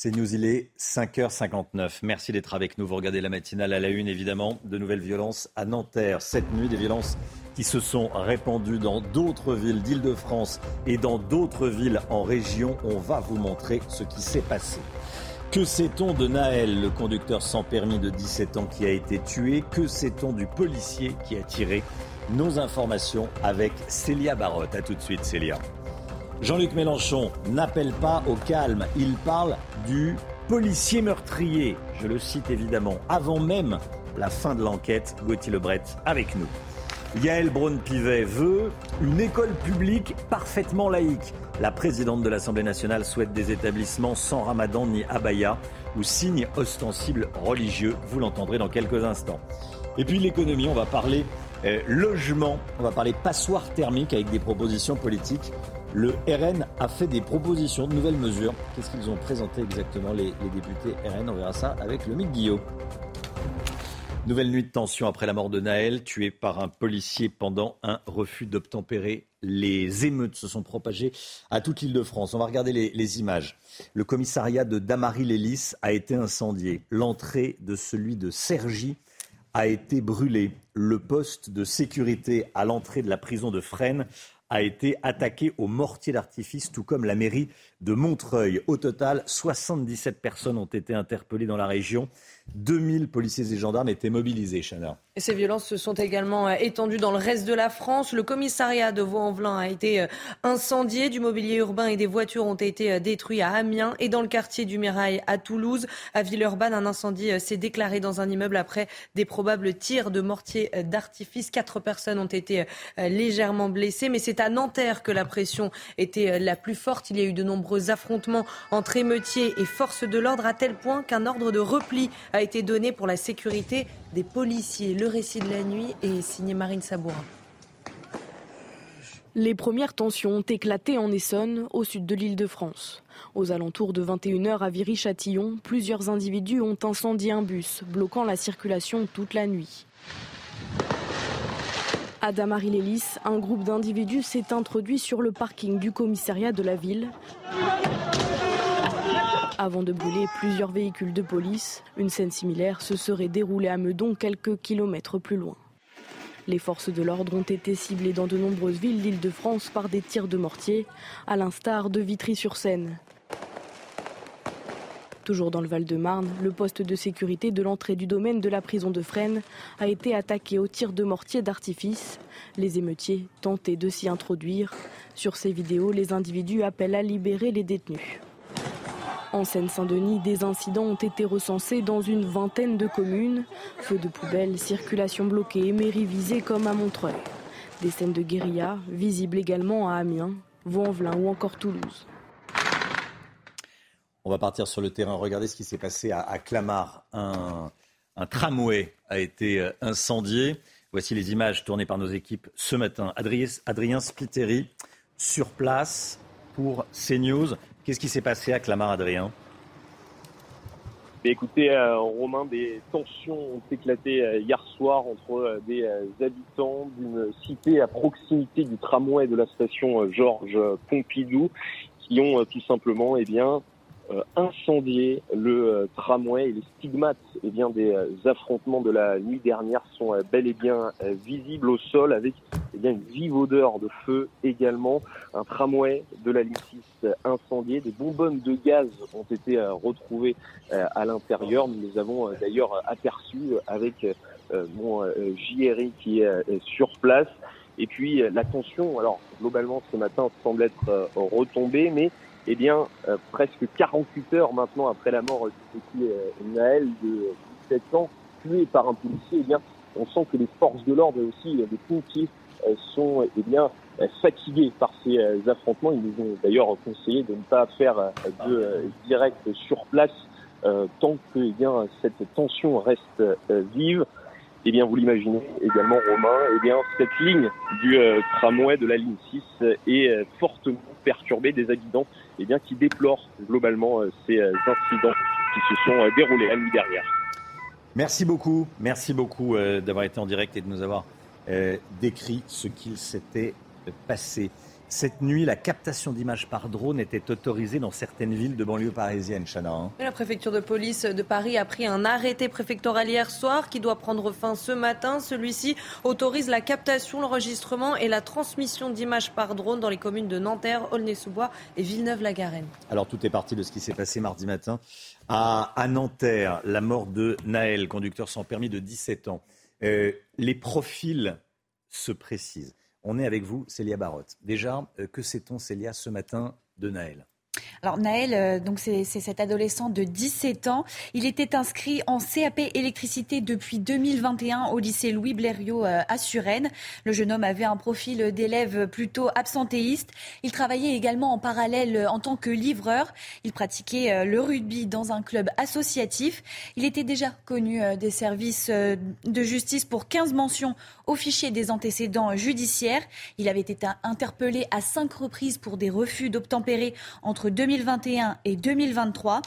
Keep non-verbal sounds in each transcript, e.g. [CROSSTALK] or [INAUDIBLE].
C'est News, il est 5h59. Merci d'être avec nous. Vous regardez la matinale à la une, évidemment. De nouvelles violences à Nanterre. Cette nuit, des violences qui se sont répandues dans d'autres villes d'Île-de-France et dans d'autres villes en région. On va vous montrer ce qui s'est passé. Que sait-on de Naël, le conducteur sans permis de 17 ans qui a été tué? Que sait-on du policier qui a tiré? Nos informations avec Célia Barotte. A tout de suite, Célia. Jean-Luc Mélenchon n'appelle pas au calme, il parle du policier meurtrier, je le cite évidemment, avant même la fin de l'enquête, Gauthier Lebret avec nous. Yael Braun-Pivet veut une école publique parfaitement laïque. La présidente de l'Assemblée nationale souhaite des établissements sans ramadan ni abaya ou signes ostensibles religieux. Vous l'entendrez dans quelques instants. Et puis l'économie, on va parler euh, logement, on va parler passoire thermique avec des propositions politiques. Le RN a fait des propositions de nouvelles mesures. Qu'est-ce qu'ils ont présenté exactement les, députés RN On verra ça avec le Mick Guillaume. Nouvelle nuit de tension après la mort de Naël, tué par un policier pendant un refus d'obtempérer. Les émeutes se sont propagées à toute l'île de France. On va regarder les, images. Le commissariat de Damary-Lélis a été incendié. L'entrée de celui de Cergy a été brûlée. Le poste de sécurité à l'entrée de la prison de Fresnes a été attaqué au mortier d'artifice, tout comme la mairie de Montreuil. Au total, 77 personnes ont été interpellées dans la région. 2000 policiers et gendarmes étaient mobilisés, Chana. Ces violences se sont également euh, étendues dans le reste de la France. Le commissariat de Vaux-en-Velin a été euh, incendié. Du mobilier urbain et des voitures ont été euh, détruits à Amiens et dans le quartier du Mirail à Toulouse. À Villeurbanne, un incendie s'est déclaré dans un immeuble après des probables tirs de mortier d'artifice. Quatre personnes ont été légèrement blessées. Mais c'est à Nanterre que la pression était la plus forte. Il y a eu de nombreux affrontements entre émeutiers et forces de l'ordre à tel point qu'un ordre de repli a été donné pour la sécurité des policiers. Le récit de la nuit est signé Marine Sabourin. Les premières tensions ont éclaté en Essonne, au sud de l'île de France. Aux alentours de 21h à Viry-Châtillon, plusieurs individus ont incendié un bus, bloquant la circulation toute la nuit. À Damary-Lélis, un groupe d'individus s'est introduit sur le parking du commissariat de la ville avant de brûler plusieurs véhicules de police. Une scène similaire se serait déroulée à Meudon, quelques kilomètres plus loin. Les forces de l'ordre ont été ciblées dans de nombreuses villes d'Île-de-France par des tirs de mortier, à l'instar de Vitry-sur-Seine. Toujours dans le Val-de-Marne, le poste de sécurité de l'entrée du domaine de la prison de Fresnes a été attaqué au tir de mortier d'artifice. Les émeutiers tentaient de s'y introduire. Sur ces vidéos, les individus appellent à libérer les détenus. En Seine-Saint-Denis, des incidents ont été recensés dans une vingtaine de communes. Feux de poubelles, circulation bloquée, mairie visée comme à Montreuil. Des scènes de guérilla, visibles également à Amiens, Vaux-en-Velin ou encore Toulouse. On va partir sur le terrain. Regardez ce qui s'est passé à, Clamart. Un, tramway a été euh, incendié. Voici les images tournées par nos équipes ce matin. Adrien, Adrien Spiteri sur place pour CNews. Qu'est-ce qui s'est passé à Clamart, Adrien? Écoutez, euh, Romain, des tensions ont éclaté euh, hier soir entre euh, des habitants d'une cité à proximité du tramway de la station Georges Pompidou qui ont tout simplement eh bien, euh, incendier le euh, tramway et les stigmates eh bien, des euh, affrontements de la nuit dernière sont bel et bien visibles au sol avec eh bien, une vive odeur de feu également. Un tramway de la ligne 6 incendié. Des bonbonnes de gaz ont été retrouvées à l'intérieur. Nous les avons d'ailleurs aperçues avec mon JRI qui est sur place. Et puis la tension, alors globalement ce matin semble être retombée, mais eh bien, euh, presque 48 heures maintenant après la mort du petit euh, Naël de 17 ans, tué par un policier, eh bien, on sent que les forces de l'ordre et aussi euh, les pompiers sont eh bien, fatigués par ces affrontements. Ils nous ont d'ailleurs conseillé de ne pas faire de direct sur place tant que eh bien, cette tension reste vive. Eh bien, vous l'imaginez également, Romain, eh bien, cette ligne du tramway de la ligne 6 est fortement perturbée. Des habitants eh bien, qui déplorent globalement ces incidents qui se sont déroulés la nuit dernière. Merci beaucoup, merci beaucoup euh, d'avoir été en direct et de nous avoir euh, décrit ce qu'il s'était passé. Cette nuit, la captation d'images par drone était autorisée dans certaines villes de banlieue parisienne, Chana. Hein. La préfecture de police de Paris a pris un arrêté préfectoral hier soir qui doit prendre fin ce matin. Celui-ci autorise la captation, l'enregistrement et la transmission d'images par drone dans les communes de Nanterre, Aulnay-sous-Bois et Villeneuve-la-Garenne. Alors tout est parti de ce qui s'est passé mardi matin à, Nanterre, la mort de Naël, conducteur sans permis de 17 ans. Euh, les profils se précisent. On est avec vous, Célia Barotte. Déjà, euh, que sait-on, Célia, ce matin de Naël? Alors Naël, euh, donc c'est cet adolescent de 17 ans. Il était inscrit en CAP électricité depuis 2021 au lycée Louis Blériot euh, à Suresnes. Le jeune homme avait un profil d'élève plutôt absentéiste. Il travaillait également en parallèle euh, en tant que livreur. Il pratiquait le rugby dans un club associatif. Il était déjà connu des services de justice pour 15 mentions au fichier des antécédents judiciaires. Il avait été interpellé à cinq reprises pour des refus d'obtempérer entre 2021 et 2023.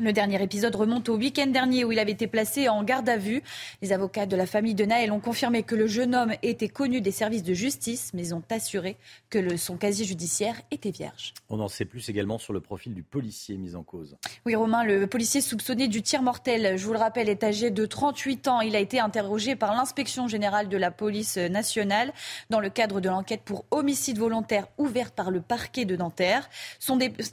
Le dernier épisode remonte au week-end dernier où il avait été placé en garde à vue. Les avocats de la famille de Naël ont confirmé que le jeune homme était connu des services de justice, mais ont assuré que son casier judiciaire était vierge. On en sait plus également sur le profil du policier mis en cause. Oui, Romain, le policier soupçonné du tir mortel, je vous le rappelle, est âgé de 38 ans. Il a été interrogé par l'inspection générale de la police nationale dans le cadre de l'enquête pour homicide volontaire ouverte par le parquet de Nanterre.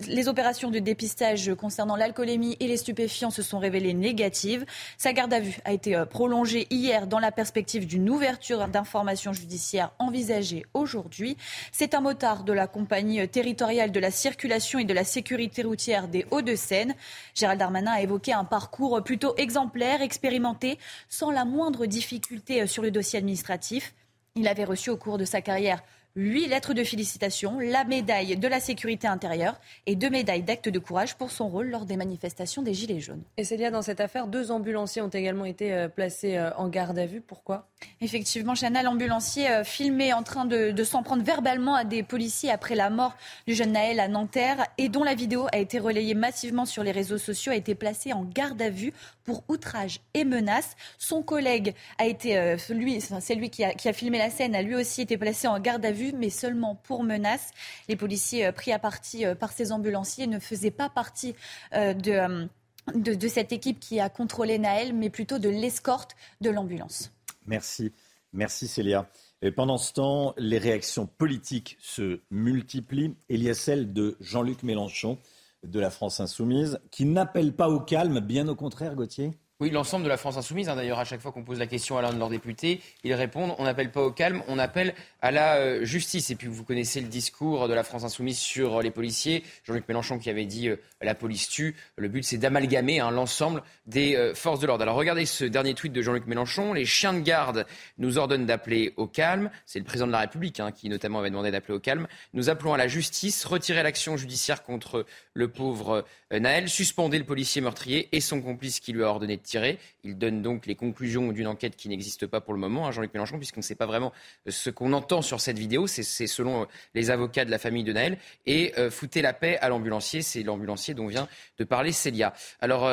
les opérations de dépistage concernant l'alcoolémie et les stupéfiants se sont révélés négatives. Sa garde à vue a été euh, prolongée hier dans la perspective d'une ouverture d'informations judiciaires envisagée aujourd'hui. C'est un motard de la compagnie euh, territoriale de la circulation et de la sécurité routière des Hauts-de-Seine. Gérald Darmanin a évoqué un parcours plutôt exemplaire, expérimenté, sans la moindre difficulté euh, sur le dossier administratif. Il avait reçu au cours de sa carrière huit lettres de félicitations, la médaille de la sécurité intérieure et deux médailles d'acte de courage pour son rôle lors des manifestations des Gilets jaunes. Et Célia, dans cette affaire, deux ambulanciers ont également été euh, placés euh, en garde à vue. Pourquoi? Effectivement, Chana, l'ambulancier euh, filmé en train de, s'en prendre verbalement à des policiers après la mort du jeune Naël à Nanterre et dont la vidéo a été relayée massivement sur les réseaux sociaux a été placé en garde à vue pour outrage et menace. Son collègue a été, lui, c'est lui qui a, filmé la scène, a lui aussi été placé en garde à vue mais seulement pour menace. Les policiers euh, pris à partie euh, par ces ambulanciers ne faisaient pas partie euh, de, de, cette équipe qui a contrôlé Naël, mais plutôt de l'escorte de l'ambulance. Merci. Merci Célia. Pendant ce temps, les réactions politiques se multiplient. Il y a celle de Jean-Luc Mélenchon de la France Insoumise, qui n'appelle pas au calme, bien au contraire, Gauthier? Oui, l'ensemble de la France insoumise. Hein, d'ailleurs, à chaque fois qu'on pose la question à l'un de leurs députés, ils répondent on n'appelle pas au calme, on appelle à la euh, justice. Et puis, vous connaissez le discours de la France insoumise sur les policiers. Jean-Luc Mélenchon qui avait dit euh, la police tue. Le but, c'est d'amalgamer hein, l'ensemble des euh, forces de l'ordre. Alors, regardez ce dernier tweet de Jean-Luc Mélenchon. Les chiens de garde nous ordonnent d'appeler au calme. C'est le président de la République hein, qui, notamment, avait demandé d'appeler au calme. Nous appelons à la justice, retirer l'action judiciaire contre le pauvre Naël, suspender le policier meurtrier et son complice qui lui a ordonné tirer. Il donne donc les conclusions d'une enquête qui n'existe pas pour le moment, hein, Jean-Luc Mélenchon, puisqu'on ne sait pas vraiment euh, ce qu'on entend sur cette vidéo. C'est selon euh, les avocats de la famille de Naël. Et euh, foutez la paix à l'ambulancier. C'est l'ambulancier dont vient de parler Célia. Alors,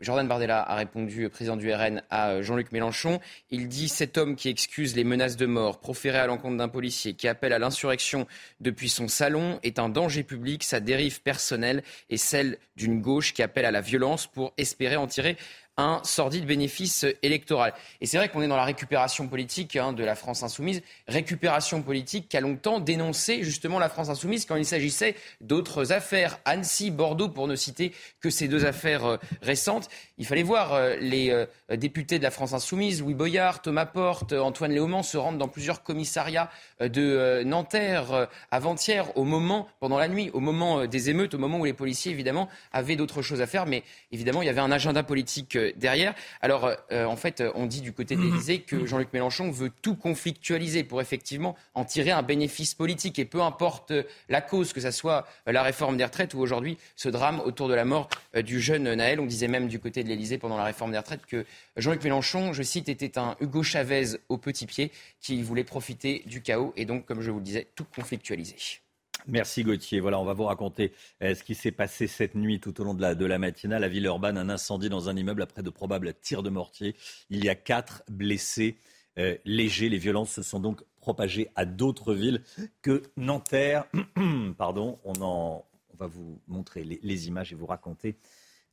Jordan Bardella a répondu, président du RN, à Jean-Luc Mélenchon. Il dit cet homme qui excuse les menaces de mort proférées à l'encontre d'un policier, qui appelle à l'insurrection depuis son salon, est un danger public. Sa dérive personnelle est celle d'une gauche qui appelle à la violence pour espérer en tirer un sordide bénéfice électoral. Et c'est vrai qu'on est dans la récupération politique hein, de la France insoumise, récupération politique qui a longtemps dénoncé justement la France insoumise quand il s'agissait d'autres affaires, Annecy, Bordeaux, pour ne citer que ces deux affaires euh, récentes. Il fallait voir euh, les euh, députés de la France insoumise, Louis Boyard, Thomas Porte, Antoine Léaumont se rendre dans plusieurs commissariats de Nanterre avant-hier, au moment, pendant la nuit, au moment des émeutes, au moment où les policiers évidemment avaient d'autres choses à faire, mais évidemment il y avait un agenda politique derrière. Alors, en fait, on dit du côté de l'Élysée que Jean-Luc Mélenchon veut tout conflictualiser pour effectivement en tirer un bénéfice politique. Et peu importe la cause, que ce soit la réforme des retraites ou aujourd'hui ce drame autour de la mort du jeune Naël. On disait même du côté de l'Élysée pendant la réforme des retraites que Jean-Luc Mélenchon, je cite, était un Hugo Chavez au petit pied qui voulait profiter du chaos et donc, comme je vous le disais, tout conflictualiser. Merci Gauthier. Voilà, on va vous raconter euh, ce qui s'est passé cette nuit tout au long de la, de la matinale à. Un incendie dans un immeuble après de probables tirs de mortier. Il y a quatre blessés euh, légers. Les violences se sont donc propagées à d'autres villes que Nanterre. [CLEARS THROAT] Pardon, on va vous montrer les, images et vous raconter,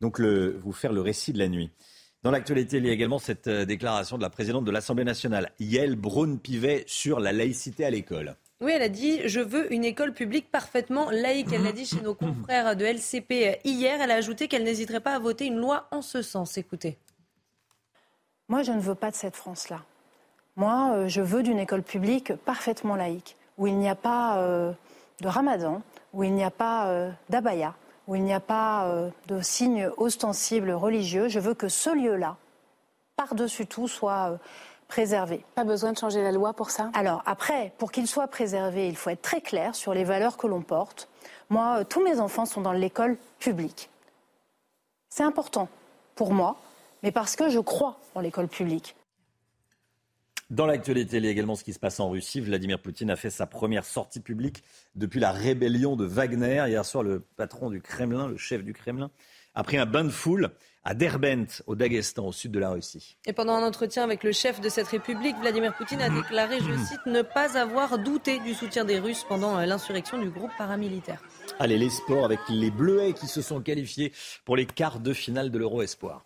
donc le, vous faire le récit de la nuit. Dans l'actualité, il y a également cette euh, déclaration de la présidente de l'Assemblée nationale, Yael Braun-Pivet, sur la laïcité à l'école. Oui, elle a dit Je veux une école publique parfaitement laïque. Elle l'a dit chez nos confrères de LCP hier. Elle a ajouté qu'elle n'hésiterait pas à voter une loi en ce sens. Écoutez. Moi, je ne veux pas de cette France-là. Moi, euh, je veux d'une école publique parfaitement laïque, où il n'y a pas euh, de ramadan, où il n'y a pas euh, d'abaya, où il n'y a pas de signes ostensibles religieux. Je veux que ce lieu-là, par-dessus tout, soit préservé. Pas besoin de changer la loi pour ça? Alors après, pour qu'il soit préservé, il faut être très clair sur les valeurs que l'on porte. Moi, euh, tous mes enfants sont dans l'école publique. C'est important pour moi, mais parce que je crois en l'école publique. Dans l'actualité, il y a également ce qui se passe en Russie. Vladimir Poutine a fait sa première sortie publique depuis la rébellion de Wagner. Hier soir, le patron du Kremlin, le chef du Kremlin, a pris un bain de foule à Derbent, au Daghestan, au sud de la Russie. Et pendant un entretien avec le chef de cette république, Vladimir Poutine a déclaré, je cite, ne pas avoir douté du soutien des Russes pendant euh, l'insurrection du groupe paramilitaire. Allez, les sports avec les Bleuets qui se sont qualifiés pour les quarts de finale de l'Euro Espoir.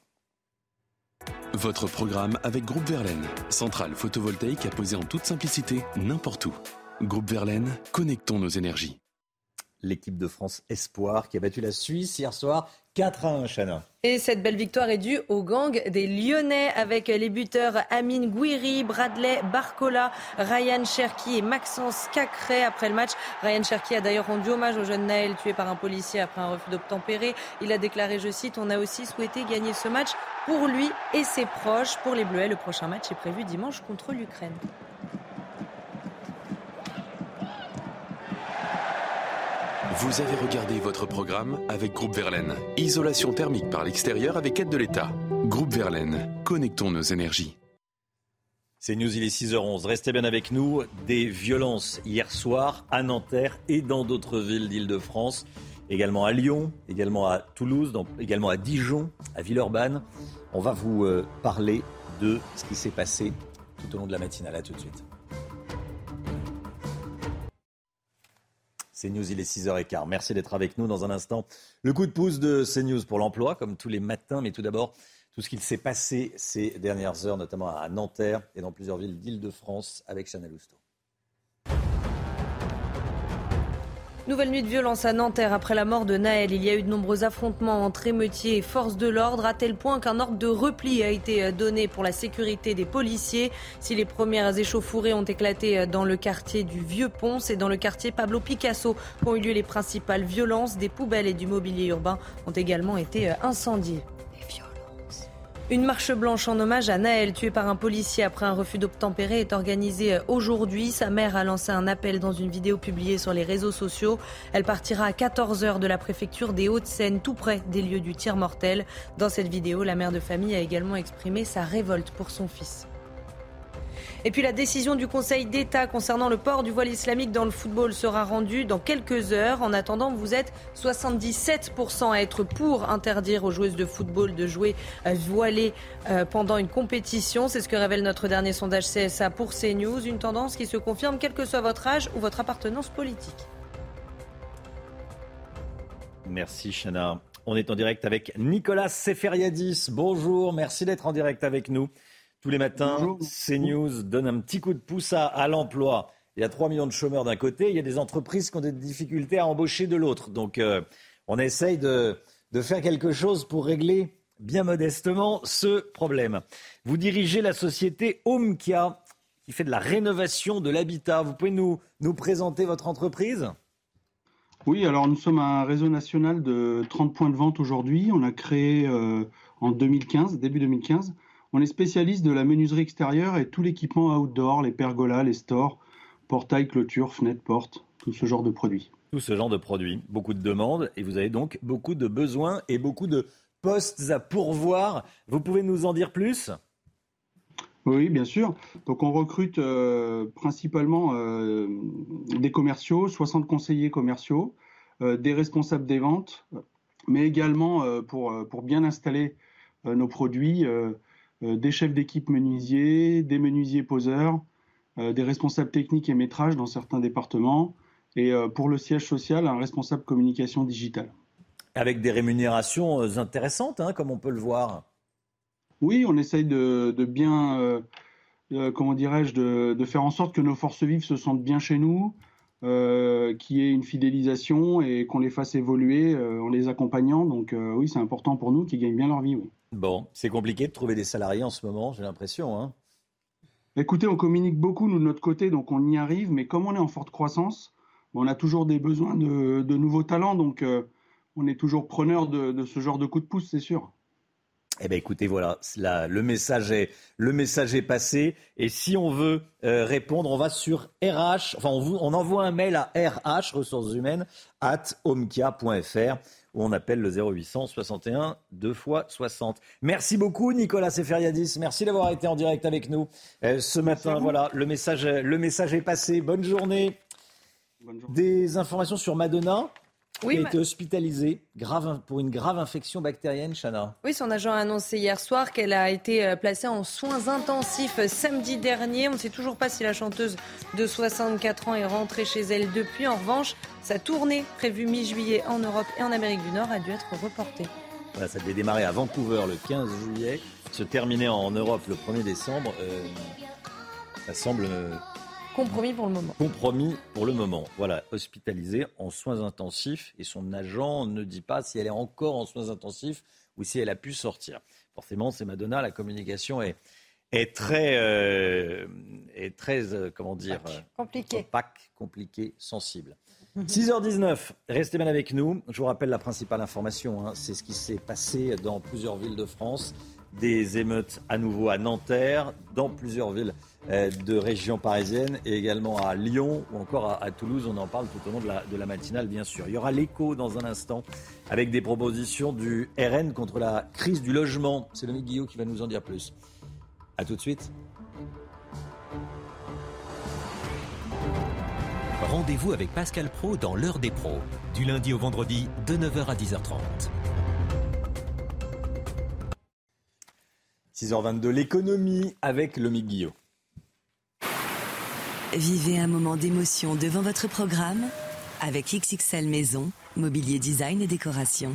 Votre programme avec Groupe Verlaine, centrale photovoltaïque à poser en toute simplicité n'importe où. Groupe Verlaine, connectons nos énergies. L'équipe de France Espoir qui a battu la Suisse hier soir 4 à 1, Chana. Et cette belle victoire est due au gang des Lyonnais avec les buteurs Amine Gouiri, Bradley Barcola, Ryan Cherki et Maxence Cacré. Après le match, Ryan Cherki a d'ailleurs rendu hommage au jeune Naël tué par un policier après un refus d'obtempérer. Il a déclaré, je cite, on a aussi souhaité gagner ce match pour lui et ses proches. Pour les Bleuets, le prochain match est prévu dimanche contre l'Ukraine. Vous avez regardé votre programme avec Groupe Verlaine. Isolation thermique par l'extérieur avec aide de l'État. Groupe Verlaine, connectons nos énergies. C'est News, il est 6h11. Restez bien avec nous. Des violences hier soir à Nanterre et dans d'autres villes d'Île-de-France. Également à Lyon, également à Toulouse, également à Dijon, à Villeurbanne. On va vous euh, parler de ce qui s'est passé tout au long de la matinale. À tout de suite. CNews, il est 6h15. Merci d'être avec nous dans un instant. Le coup de pouce de CNews pour l'emploi, comme tous les matins, mais tout d'abord, tout ce qu'il s'est passé ces dernières heures, notamment à Nanterre et dans plusieurs villes d'Île-de-France avec Chanel Housteau. Nouvelle nuit de violence à Nanterre après la mort de Naël. Il y a eu de nombreux affrontements entre émeutiers et forces de l'ordre, à tel point qu'un ordre de repli a été donné pour la sécurité des policiers. Si les premières échauffourées ont éclaté dans le quartier du Vieux-Pont, c'est dans le quartier Pablo Picasso qu'ont eu lieu les principales violences. Des poubelles et du mobilier urbain ont également été incendiés. Une marche blanche en hommage à Naël, tué par un policier après un refus d'obtempérer, est organisée aujourd'hui. Sa mère a lancé un appel dans une vidéo publiée sur les réseaux sociaux. Elle partira à 14h de la préfecture des Hauts-de-Seine, tout près des lieux du tir mortel. Dans cette vidéo, la mère de famille a également exprimé sa révolte pour son fils. Et puis la décision du Conseil d'État concernant le port du voile islamique dans le football sera rendue dans quelques heures. En attendant, vous êtes 77% à être pour interdire aux joueuses de football de jouer voilées euh, pendant une compétition. C'est ce que révèle notre dernier sondage CSA pour CNews. Une tendance qui se confirme quel que soit votre âge ou votre appartenance politique. Merci Chana. On est en direct avec Nicolas Seferiadis. Bonjour, merci d'être en direct avec nous. Tous les matins, CNews donne un petit coup de pouce à, l'emploi. Il y a 3 millions de chômeurs d'un côté, il y a des entreprises qui ont des difficultés à embaucher de l'autre. Donc euh, on essaye de, faire quelque chose pour régler bien modestement ce problème. Vous dirigez la société Homekia qui fait de la rénovation de l'habitat. Vous pouvez nous, nous présenter votre entreprise? Oui, alors nous sommes un réseau national de 30 points de vente aujourd'hui. On a créé euh, en 2015, début 2015. On est spécialiste de la menuiserie extérieure et tout l'équipement outdoor, les pergolas, les stores, portails, clôtures, fenêtres, portes, tout ce genre de produits. Tout ce genre de produits. Beaucoup de demandes et vous avez donc beaucoup de besoins et beaucoup de postes à pourvoir. Vous pouvez nous en dire plus? Oui, bien sûr. Donc on recrute euh, principalement euh, des commerciaux, 60 conseillers commerciaux, euh, des responsables des ventes, mais également pour, pour bien installer nos produits, des chefs d'équipe menuisiers, des menuisiers poseurs, des responsables techniques et métrages dans certains départements, et pour le siège social, un responsable communication digitale. Avec des rémunérations intéressantes, hein, comme on peut le voir. Oui, on essaye de, bien, euh, euh, comment dirais-je, de, faire en sorte que nos forces vives se sentent bien chez nous, euh, qu'il y ait une fidélisation et qu'on les fasse évoluer en les accompagnant. Donc oui, c'est important pour nous qu'ils gagnent bien leur vie. Bon, c'est compliqué de trouver des salariés en ce moment, j'ai l'impression. Hein. Écoutez, on communique beaucoup nous de notre côté, donc on y arrive. Mais comme on est en forte croissance, on a toujours des besoins de, nouveaux talents, donc on est toujours preneur de ce genre de coup de pouce, c'est sûr. Eh bien, écoutez, voilà, le, message est, le message est passé. Et si on veut euh, répondre, on va sur RH, enfin, on, on, envoie un mail à RH, ressources humaines, at omkia.fr, où on appelle le 0800 61 2 x 60. Merci beaucoup, Nicolas Seferiadis. Merci d'avoir été en direct avec nous euh, ce matin. Voilà, le message, le message est passé. Bonne journée. Bonne journée. Des informations sur Madonna? Oui, qui a été hospitalisée grave, pour une grave infection bactérienne, Chana. Oui, son agent a annoncé hier soir qu'elle a été euh, placée en soins intensifs samedi dernier. On ne sait toujours pas si la chanteuse de 64 ans est rentrée chez elle depuis. En revanche, sa tournée prévue mi-juillet en Europe et en Amérique du Nord a dû être reportée. Voilà, ça devait démarrer à Vancouver le 15 juillet, se terminer en Europe le 1er décembre. Euh, ça semble euh, Compromis pour le moment. Compromis pour le moment. Voilà, hospitalisée en soins intensifs et son agent ne dit pas si elle est encore en soins intensifs ou si elle a pu sortir. Forcément, c'est Madonna, la communication est, est très, euh, est très euh, comment dire, compliqué. compliqué, sensible. 6h19, restez bien avec nous. Je vous rappelle la principale information, hein. c'est ce qui s'est passé dans plusieurs villes de France. Des émeutes à nouveau à Nanterre, dans plusieurs villes euh, de région parisienne et également à Lyon ou encore à, Toulouse. On en parle tout au long de la, de la matinale, bien sûr. Il y aura l'écho dans un instant avec des propositions du RN contre la crise du logement. C'est Dominique Guillot qui va nous en dire plus. A tout de suite. Rendez-vous avec Pascal Pro dans l'heure des pros, du lundi au vendredi de 9h à 10h30. 6h22, l'économie avec le Guillot. Vivez un moment d'émotion devant votre programme avec XXL Maison, mobilier design et décoration.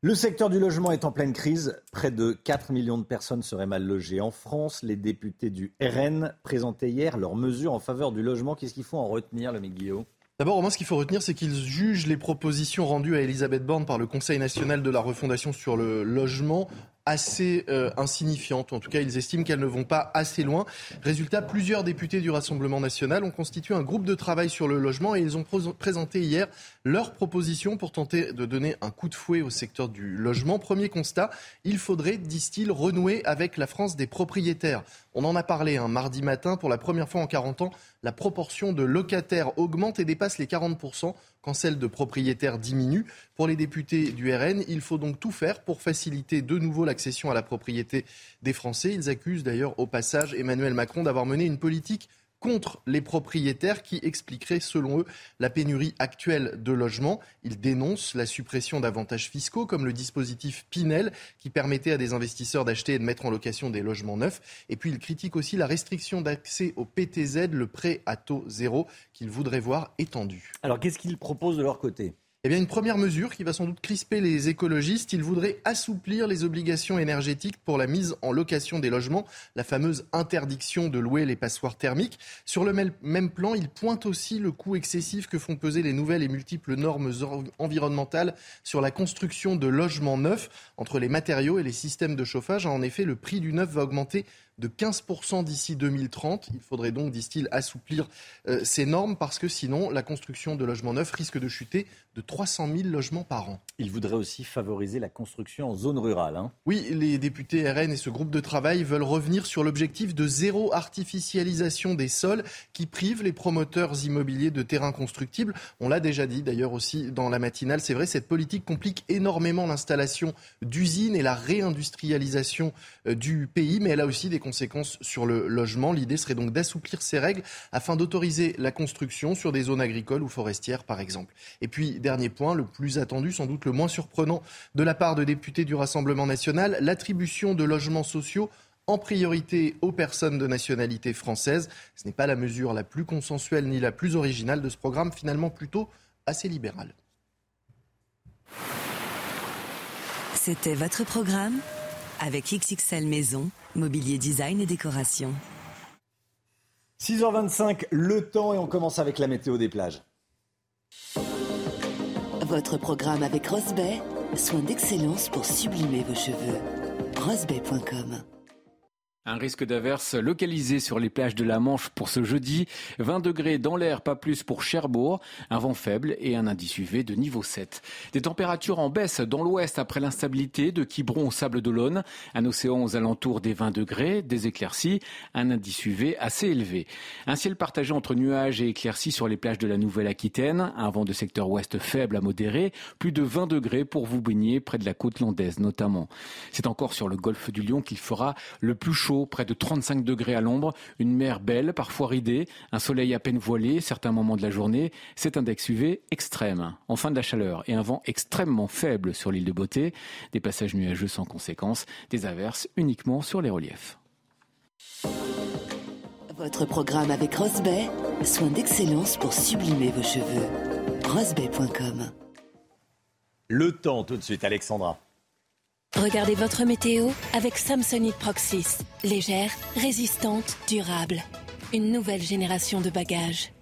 Le secteur du logement est en pleine crise. Près de 4 millions de personnes seraient mal logées en France. Les députés du RN présentaient hier leurs mesures en faveur du logement. Qu'est-ce qu'il faut en retenir, le Guillaume? D'abord, moi, ce qu'il faut retenir, c'est qu'ils jugent les propositions rendues à Elisabeth Borne par le Conseil national de la refondation sur le logement assez euh, insignifiantes. En tout cas, ils estiment qu'elles ne vont pas assez loin. Résultat, plusieurs députés du Rassemblement national ont constitué un groupe de travail sur le logement et ils ont présenté hier leurs propositions pour tenter de donner un coup de fouet au secteur du logement. Premier constat, il faudrait, disent-ils, renouer avec la France des propriétaires. On en a parlé un mardi matin. Pour la première fois en 40 ans, la proportion de locataires augmente et dépasse les 40% quand celle de propriétaires diminue. Pour les députés du RN, il faut donc tout faire pour faciliter de nouveau l'accession à la propriété des Français. Ils accusent d'ailleurs au passage Emmanuel Macron d'avoir mené une politique contre les propriétaires qui expliquerait, selon eux, la pénurie actuelle de logements. Ils dénoncent la suppression d'avantages fiscaux comme le dispositif Pinel qui permettait à des investisseurs d'acheter et de mettre en location des logements neufs. Et puis ils critiquent aussi la restriction d'accès au PTZ, le prêt à taux zéro, qu'ils voudraient voir étendu. Alors qu'est-ce qu'ils proposent de leur côté? Eh bien, une première mesure qui va sans doute crisper les écologistes. Ils voudraient assouplir les obligations énergétiques pour la mise en location des logements, la fameuse interdiction de louer les passoires thermiques. Sur le même plan, ils pointent aussi le coût excessif que font peser les nouvelles et multiples normes environnementales sur la construction de logements neufs. Entre les matériaux et les systèmes de chauffage, en effet, le prix du neuf va augmenter de 15% d'ici 2030. Il faudrait donc, disent-ils, assouplir euh, ces normes parce que sinon, la construction de logements neufs risque de chuter de 300 000 logements par an. Il voudrait aussi favoriser la construction en zone rurale. Hein. Oui, les députés RN et ce groupe de travail veulent revenir sur l'objectif de zéro artificialisation des sols qui prive les promoteurs immobiliers de terrains constructibles. On l'a déjà dit d'ailleurs aussi dans la matinale. C'est vrai, cette politique complique énormément l'installation d'usines et la réindustrialisation euh, du pays, mais elle a aussi des conséquences sur le logement. L'idée serait donc d'assouplir ces règles afin d'autoriser la construction sur des zones agricoles ou forestières, par exemple. Et puis, dernier point, le plus attendu, sans doute le moins surprenant de la part de députés du Rassemblement national, l'attribution de logements sociaux en priorité aux personnes de nationalité française. Ce n'est pas la mesure la plus consensuelle ni la plus originale de ce programme, finalement plutôt assez libéral. C'était votre programme avec XXL Maison, mobilier design et décoration. 6h25, le temps et on commence avec la météo des plages. Votre programme avec Rosbay, soin d'excellence pour sublimer vos cheveux. rosbay.com un risque d'averse localisé sur les plages de la Manche pour ce jeudi. 20 degrés dans l'air, pas plus pour Cherbourg. Un vent faible et un indice UV de niveau 7. Des températures en baisse dans l'ouest après l'instabilité de Quiberon au Sable d'Olonne. Un océan aux alentours des 20 degrés, des éclaircies, un indice UV assez élevé. Un ciel partagé entre nuages et éclaircies sur les plages de la Nouvelle-Aquitaine. Un vent de secteur ouest faible à modéré. Plus de 20 degrés pour vous baigner près de la côte landaise notamment. C'est encore sur le golfe du Lion qu'il fera le plus chaud près de 35 degrés à l'ombre, une mer belle, parfois ridée, un soleil à peine voilé, certains moments de la journée, cet index UV extrême. En fin de la chaleur et un vent extrêmement faible sur l'île de Beauté, des passages nuageux sans conséquence, des averses uniquement sur les reliefs. Votre programme avec Rosbay, soin d'excellence pour sublimer vos cheveux. Rosbay.com Le temps tout de suite, Alexandra. Regardez votre météo avec Samsonite Proxys. Légère, résistante, durable. Une nouvelle génération de bagages.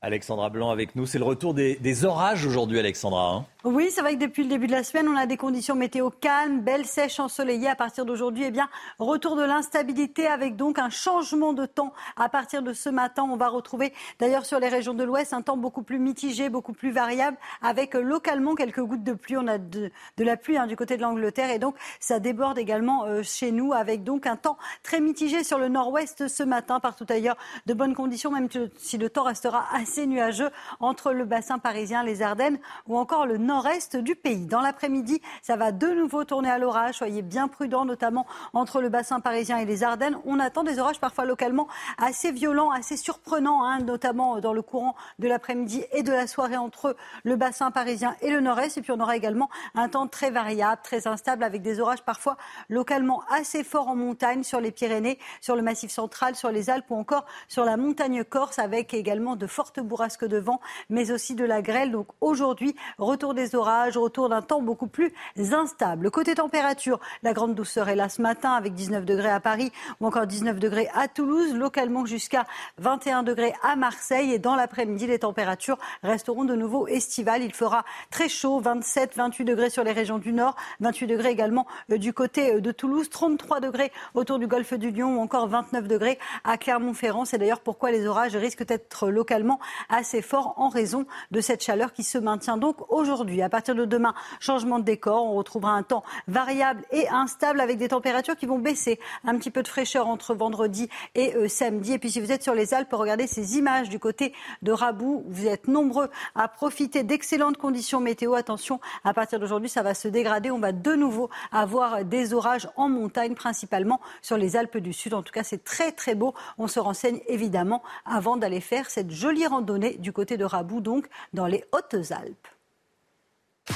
Alexandra Blanc avec nous. C'est le retour des, orages aujourd'hui, Alexandra. Hein. Oui, c'est vrai que depuis le début de la semaine, on a des conditions météo calmes, belles, sèches, ensoleillées. À partir d'aujourd'hui, eh bien, retour de l'instabilité avec donc un changement de temps. À partir de ce matin, on va retrouver d'ailleurs sur les régions de l'Ouest un temps beaucoup plus mitigé, beaucoup plus variable, avec localement quelques gouttes de pluie. On a de, la pluie hein, du côté de l'Angleterre et donc ça déborde également euh, chez nous avec donc un temps très mitigé sur le nord-ouest ce matin. Partout ailleurs, de bonnes conditions, même si le temps restera assez nuageux entre le bassin parisien, les Ardennes ou encore le nord-est du pays. Dans l'après-midi, ça va de nouveau tourner à l'orage. Soyez bien prudents, notamment entre le bassin parisien et les Ardennes. On attend des orages parfois localement assez violents, assez surprenants, hein, notamment dans le courant de l'après-midi et de la soirée entre le bassin parisien et le nord-est. Et puis on aura également un temps très variable, très instable, avec des orages parfois localement assez forts en montagne, sur les Pyrénées, sur le Massif central, sur les Alpes ou encore sur la montagne corse, avec également de fortes bourrasque de vent, mais aussi de la grêle. Donc aujourd'hui, retour des orages, retour d'un temps beaucoup plus instable. Côté température, la grande douceur est là ce matin avec 19 degrés à Paris ou encore 19 degrés à Toulouse, localement jusqu'à 21 degrés à Marseille. Et dans l'après-midi, les températures resteront de nouveau estivales. Il fera très chaud, 27, 28 degrés sur les régions du nord, 28 degrés également euh, du côté euh, de Toulouse, 33 degrés autour du golfe du Lion ou encore 29 degrés à Clermont-Ferrand. C'est d'ailleurs pourquoi les orages risquent d'être localement assez fort en raison de cette chaleur qui se maintient donc aujourd'hui. À partir de demain, changement de décor, on retrouvera un temps variable et instable avec des températures qui vont baisser. Un petit peu de fraîcheur entre vendredi et euh, samedi. Et puis si vous êtes sur les Alpes, regardez ces images du côté de Rabou. Vous êtes nombreux à profiter d'excellentes conditions météo. Attention, à partir d'aujourd'hui, ça va se dégrader. On va de nouveau avoir des orages en montagne, principalement sur les Alpes du Sud. En tout cas, c'est très très beau. On se renseigne évidemment avant d'aller faire cette jolie randonnée du côté de Rabou, donc dans les Hautes-Alpes.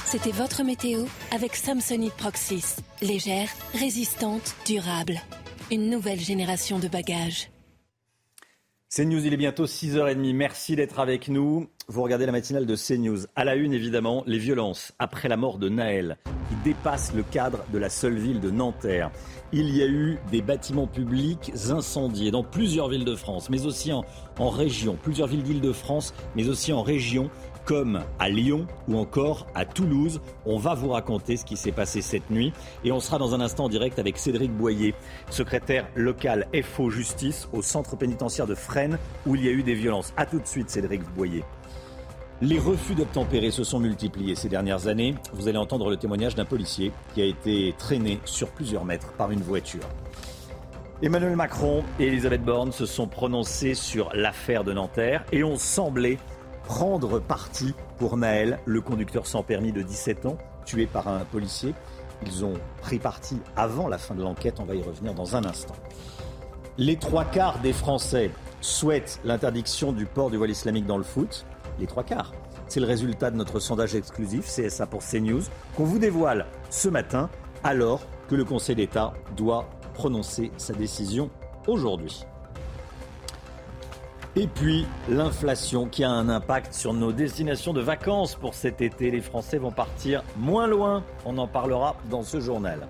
C'était votre météo avec Samsonite Proxys. Légère, résistante, durable. Une nouvelle génération de bagages. CNews, il est bientôt 6h30. Merci d'être avec nous. Vous regardez la matinale de CNews. À la une, évidemment, les violences après la mort de Naël. qui dépasse le cadre de la seule ville de Nanterre. Il y a eu des bâtiments publics incendiés dans plusieurs villes de France, mais aussi en, en région, plusieurs villes d'Île-de-France, mais aussi en région comme à Lyon ou encore à Toulouse. On va vous raconter ce qui s'est passé cette nuit et on sera dans un instant direct avec Cédric Boyer, secrétaire local FO Justice au centre pénitentiaire de Fresnes où il y a eu des violences. A tout de suite Cédric Boyer. Les refus d'obtempérer se sont multipliés ces dernières années. Vous allez entendre le témoignage d'un policier qui a été traîné sur plusieurs mètres par une voiture. Emmanuel Macron et Elisabeth Borne se sont prononcés sur l'affaire de Nanterre et ont semblé prendre parti pour Naël, le conducteur sans permis de 17 ans, tué par un policier. Ils ont pris parti avant la fin de l'enquête, on va y revenir dans un instant. Les trois quarts des Français souhaitent l'interdiction du port du voile islamique dans le foot. Les trois quarts. C'est le résultat de notre sondage exclusif CSA pour CNews qu'on vous dévoile ce matin alors que le Conseil d'État doit prononcer sa décision aujourd'hui. Et puis l'inflation qui a un impact sur nos destinations de vacances pour cet été. Les Français vont partir moins loin. On en parlera dans ce journal.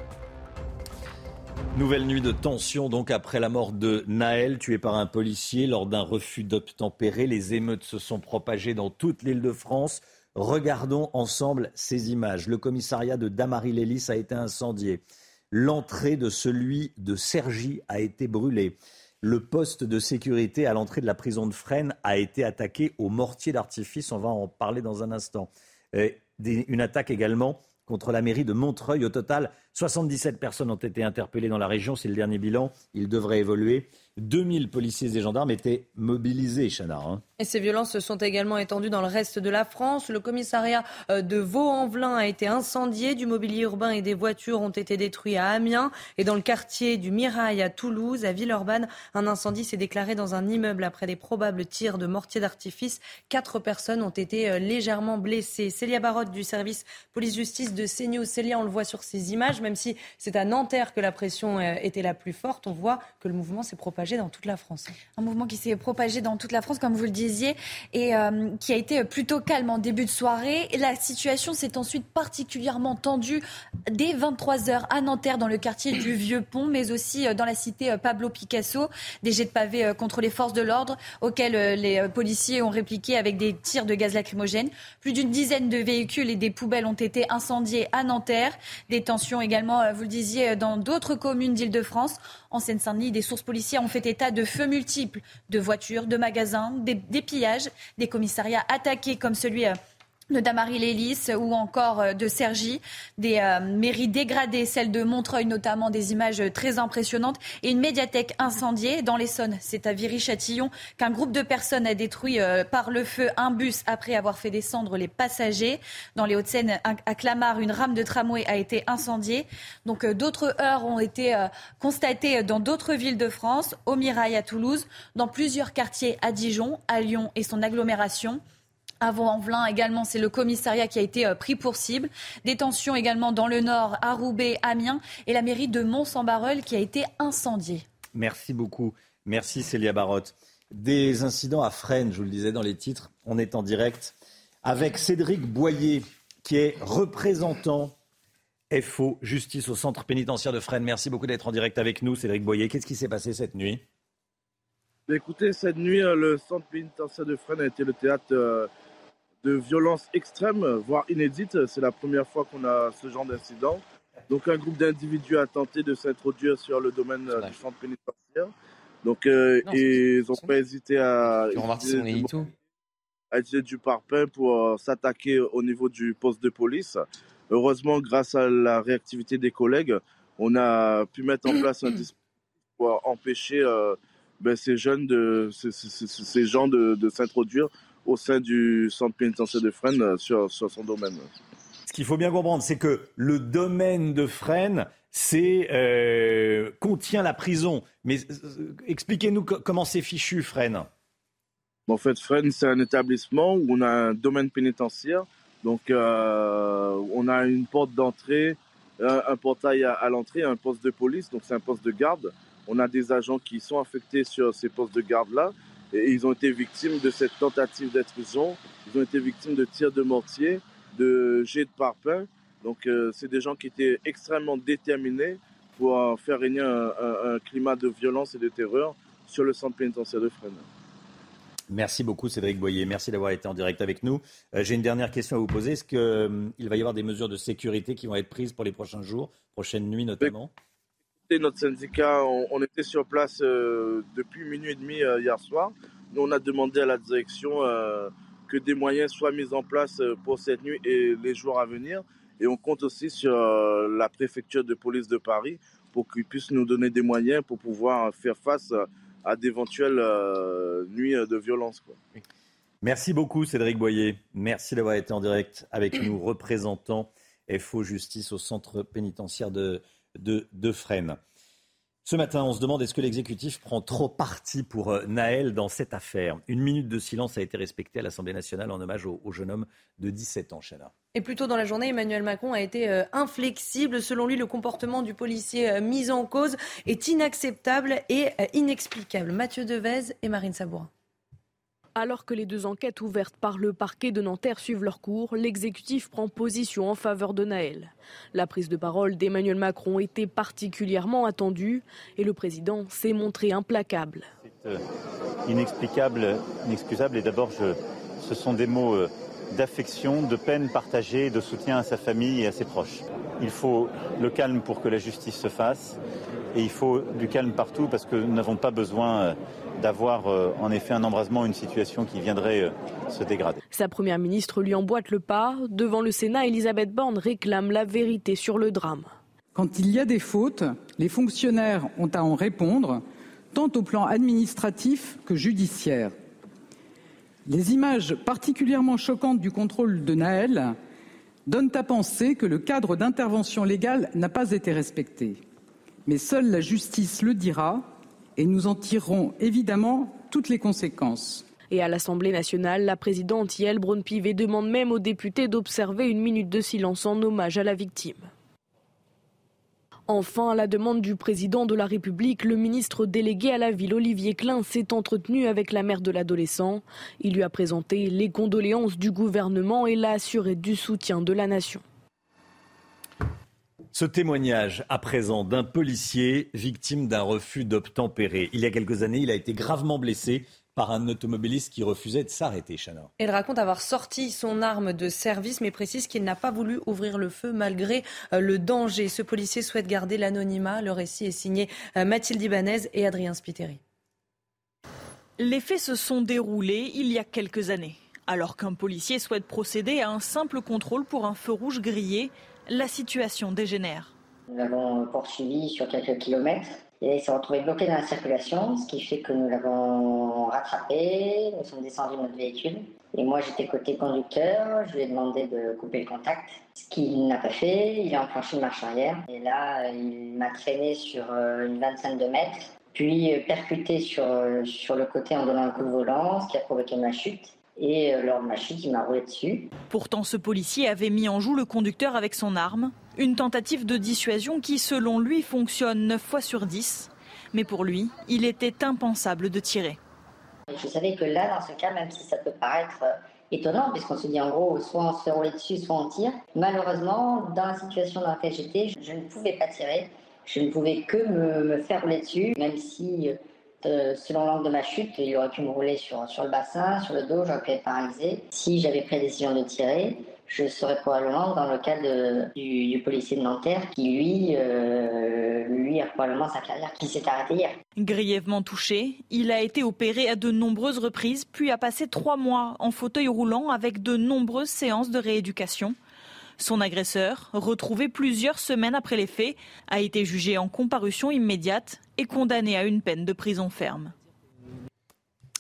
Nouvelle nuit de tension donc après la mort de Naël, tué par un policier lors d'un refus d'obtempérer. Les émeutes se sont propagées dans toute l'île de France. Regardons ensemble ces images. Le commissariat de Damary-Lélis a été incendié. L'entrée de celui de Cergy a été brûlée. Le poste de sécurité à l'entrée de la prison de Fresnes a été attaqué au mortier d'artifice. On va en parler dans un instant. Une attaque également contre la mairie de Montreuil. Au total, 77 personnes ont été interpellées dans la région. C'est le dernier bilan. Il devrait évoluer. 2000 policiers et gendarmes étaient mobilisés, Chana. Hein. Et ces violences se sont également étendues dans le reste de la France. Le commissariat euh, de Vaux-en-Velin a été incendié. Du mobilier urbain et des voitures ont été détruits à Amiens. Et dans le quartier du Mirail à Toulouse, à Villeurbanne, un incendie s'est déclaré dans un immeuble après des probables tirs de mortier d'artifice. Quatre personnes ont été euh, légèrement blessées. Célia Barotte du service police-justice de CNews. Célia, on le voit sur ces images, même si c'est à Nanterre que la pression euh, était la plus forte, on voit que le mouvement s'est propagé dans toute la France. Un mouvement qui s'est propagé dans toute la France, comme vous le disiez, et euh, qui a été plutôt calme en début de soirée. la situation s'est ensuite particulièrement tendue dès 23h à Nanterre, dans le quartier du Vieux Pont, mais aussi euh, dans la cité Pablo Picasso. Des jets de pavés contre les forces de l'ordre, auxquels les policiers ont répliqué avec des tirs de gaz lacrymogène. Plus d'une dizaine de véhicules et des poubelles ont été incendiés à Nanterre. Des tensions vous le disiez, dans d'autres communes d'Île-de-France. En Seine-Saint-Denis, des sources policières ont fait état de feux multiples, de voitures, de magasins, des, pillages, des commissariats attaqués comme celui euh, de Damary Lélis ou encore euh, de Sergi, des euh, mairies dégradées, celle de Montreuil notamment, des images très impressionnantes, et une médiathèque incendiée dans l'Essonne. C'est à Viry-Châtillon qu'un groupe de personnes a détruit euh, par le feu un bus après avoir fait descendre les passagers. Dans les Hauts-de-Seine, à Clamart, une rame de tramway a été incendiée. Donc d'autres heures ont été constatées dans d'autres villes de France, au Mirail à Toulouse, dans plusieurs quartiers à Dijon, à Lyon et son agglomération. À Vaux-en-Velin également, c'est le commissariat qui a été euh, pris pour cible. Des tensions également dans le nord, à Roubaix, Amiens et la mairie de Mont-Saint-Barreul qui a été incendiée. Merci beaucoup. Merci Célia Barotte. Des incidents à Fresnes, je vous le disais dans les titres. On est en direct avec Cédric Boyer, qui est représentant FO Justice au centre pénitentiaire de Fresnes. Merci beaucoup d'être en direct avec nous, Cédric Boyer. Qu'est-ce qui s'est passé cette nuit? Écoutez, cette nuit, euh, le centre pénitentiaire de Fresnes a été le théâtre euh, de violences extrêmes, voire inédites. C'est la première fois qu'on a ce genre d'incident. Donc un groupe d'individus a tenté de s'introduire sur le domaine euh, du centre pénitentiaire. Donc euh, ils n'ont pas hésité à utiliser, du, à utiliser du parpaing pour euh, s'attaquer au niveau du poste de police. Heureusement, grâce à la réactivité des collègues, on a pu mettre en place un [CLEARS THROAT] dispositif pour empêcher ben, ces jeunes, de, ces, gens de, de s'introduire au sein du centre pénitentiaire de Fresnes euh, sur, son domaine. Ce qu'il faut bien comprendre, c'est que le domaine de Fresnes, c'est euh, contient la prison. Mais euh, expliquez-nous comment c'est fichu, Fresnes. En fait, Fresnes, c'est un établissement où on a un domaine pénitentiaire. Donc, on a une porte d'entrée, un, portail à, à l'entrée, un poste de police. Donc, c'est un poste de garde. On a des agents qui sont affectés sur ces postes de garde-là. Et ils ont été victimes de cette tentative d'intrusion. Ils ont été victimes de tirs de mortier, de jets de parpaing. Donc c'est des gens qui étaient extrêmement déterminés pour faire régner un, climat de violence et de terreur sur le centre pénitentiaire de Fresnes. Merci beaucoup Cédric Boyer. Merci d'avoir été en direct avec nous. J'ai une dernière question à vous poser. Est-ce qu'il va y avoir des mesures de sécurité qui vont être prises pour les prochains jours, prochaines nuits notamment? Notre syndicat, on, était sur place euh, depuis minuit et demi euh, hier soir. Nous, on a demandé à la direction euh, que des moyens soient mis en place pour cette nuit et les jours à venir. Et on compte aussi sur la préfecture de police de Paris pour qu'ils puissent nous donner des moyens pour pouvoir faire face à d'éventuelles nuits de violence. Merci beaucoup Cédric Boyer. Merci d'avoir été en direct avec nous, représentant FO Justice au centre pénitentiaire de, de, Fresnes. Ce matin, on se demande est-ce que l'exécutif prend trop parti pour euh, Naël dans cette affaire? Une minute de silence a été respectée à l'Assemblée nationale en hommage au, jeune homme de 17 ans, Chana. Et plus tôt dans la journée, Emmanuel Macron a été euh, inflexible. Selon lui, le comportement du policier euh, mis en cause est inacceptable et inexplicable. Mathieu Devez et Marine Sabourin. Alors que les deux enquêtes ouvertes par le parquet de Nanterre suivent leur cours, l'exécutif prend position en faveur de Naël. La prise de parole d'Emmanuel Macron était particulièrement attendue et le président s'est montré implacable. C'est euh, inexplicable, inexcusable et d'abord ce sont des mots euh, d'affection, de peine partagée, de soutien à sa famille et à ses proches. Il faut le calme pour que la justice se fasse et il faut du calme partout parce que nous n'avons pas besoin euh, d'avoir euh, en effet un embrasement, une situation qui viendrait euh, se dégrader. Sa première ministre lui emboîte le pas. Devant le Sénat, Elisabeth Borne réclame la vérité sur le drame. Quand il y a des fautes, les fonctionnaires ont à en répondre, tant au plan administratif que judiciaire. Les images particulièrement choquantes du contrôle de Naël donnent à penser que le cadre d'intervention légale n'a pas été respecté. Mais seule la justice le dira et nous en tirerons évidemment toutes les conséquences. Et à l'Assemblée nationale, la présidente Yael Braun-Pivet demande même aux députés d'observer une minute de silence en hommage à la victime. Enfin, à la demande du président de la République, le ministre délégué à la ville, Olivier Klein, s'est entretenu avec la mère de l'adolescent. Il lui a présenté les condoléances du gouvernement et l'a assuré du soutien de la nation. Ce témoignage à présent d'un policier victime d'un refus d'obtempérer. Il y a quelques années, il a été gravement blessé par un automobiliste qui refusait de s'arrêter, Chana. Il raconte avoir sorti son arme de service, mais précise qu'il n'a pas voulu ouvrir le feu malgré euh, le danger. Ce policier souhaite garder l'anonymat. Le récit est signé euh, Mathilde Ibanez et Adrien Spiteri. Les faits se sont déroulés il y a quelques années. Alors qu'un policier souhaite procéder à un simple contrôle pour un feu rouge grillé, la situation dégénère. Nous l'avons poursuivi sur quelques kilomètres et il s'est retrouvé bloqué dans la circulation, ce qui fait que nous l'avons rattrapé, nous sommes descendus de notre véhicule. Et moi j'étais côté conducteur, je lui ai demandé de couper le contact, ce qu'il n'a pas fait, il a enclenché une marche arrière. Et là il m'a traîné sur euh, une vingtaine de mètres, puis percuté sur, euh, sur le côté en donnant un coup de volant, ce qui a provoqué ma chute et euh, lors de ma chute, il m'a roulé dessus. Pourtant, ce policier avait mis en joue le conducteur avec son arme. Une tentative de dissuasion qui, selon lui, fonctionne 9 fois sur 10. Mais pour lui, il était impensable de tirer. Je savais que là, dans ce cas, même si ça peut paraître euh, étonnant, puisqu'on se dit en gros, soit on se fait rouler dessus, soit on tire, malheureusement, dans la situation dans laquelle j'étais, je ne pouvais pas tirer. Je ne pouvais que me, me faire rouler dessus, même si euh, selon l'angle de ma chute, il aurait pu me rouler sur, sur le bassin, sur le dos, j'aurais pu être paralysé. Si j'avais pris la décision de tirer, je serais probablement dans le cas du, policier de Nanterre qui, lui, euh, lui a probablement sa carrière qui s'est arrêtée hier. Grièvement touché, il a été opéré à de nombreuses reprises, puis a passé trois mois en fauteuil roulant avec de nombreuses séances de rééducation. Son agresseur, retrouvé plusieurs semaines après les faits, a été jugé en comparution immédiate et condamné à une peine de prison ferme.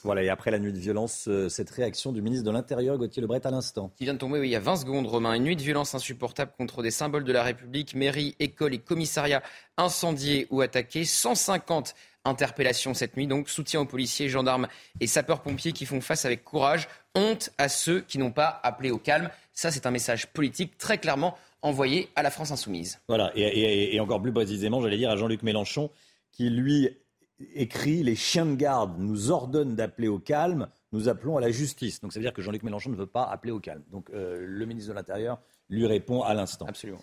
Voilà, et après la nuit de violence, euh, cette réaction du ministre de l'Intérieur, Gauthier Lebret, à l'instant. Qui vient de tomber oui, il y a 20 secondes, Romain. Une nuit de violence insupportable contre des symboles de la République, mairie, école et commissariat incendiés ou attaqués. 150 interpellations cette nuit, donc soutien aux policiers, gendarmes et sapeurs-pompiers qui font face avec courage. Honte à ceux qui n'ont pas appelé au calme. Ça, c'est un message politique très clairement envoyé à la France insoumise. Voilà, et, encore plus précisément, j'allais dire à Jean-Luc Mélenchon, qui lui écrit Les chiens de garde nous ordonnent d'appeler au calme. nous appelons à la justice. Donc ça veut dire que Jean-Luc Mélenchon ne veut pas appeler au calme. Donc euh, le ministre de l'Intérieur lui répond à l'instant. Absolument.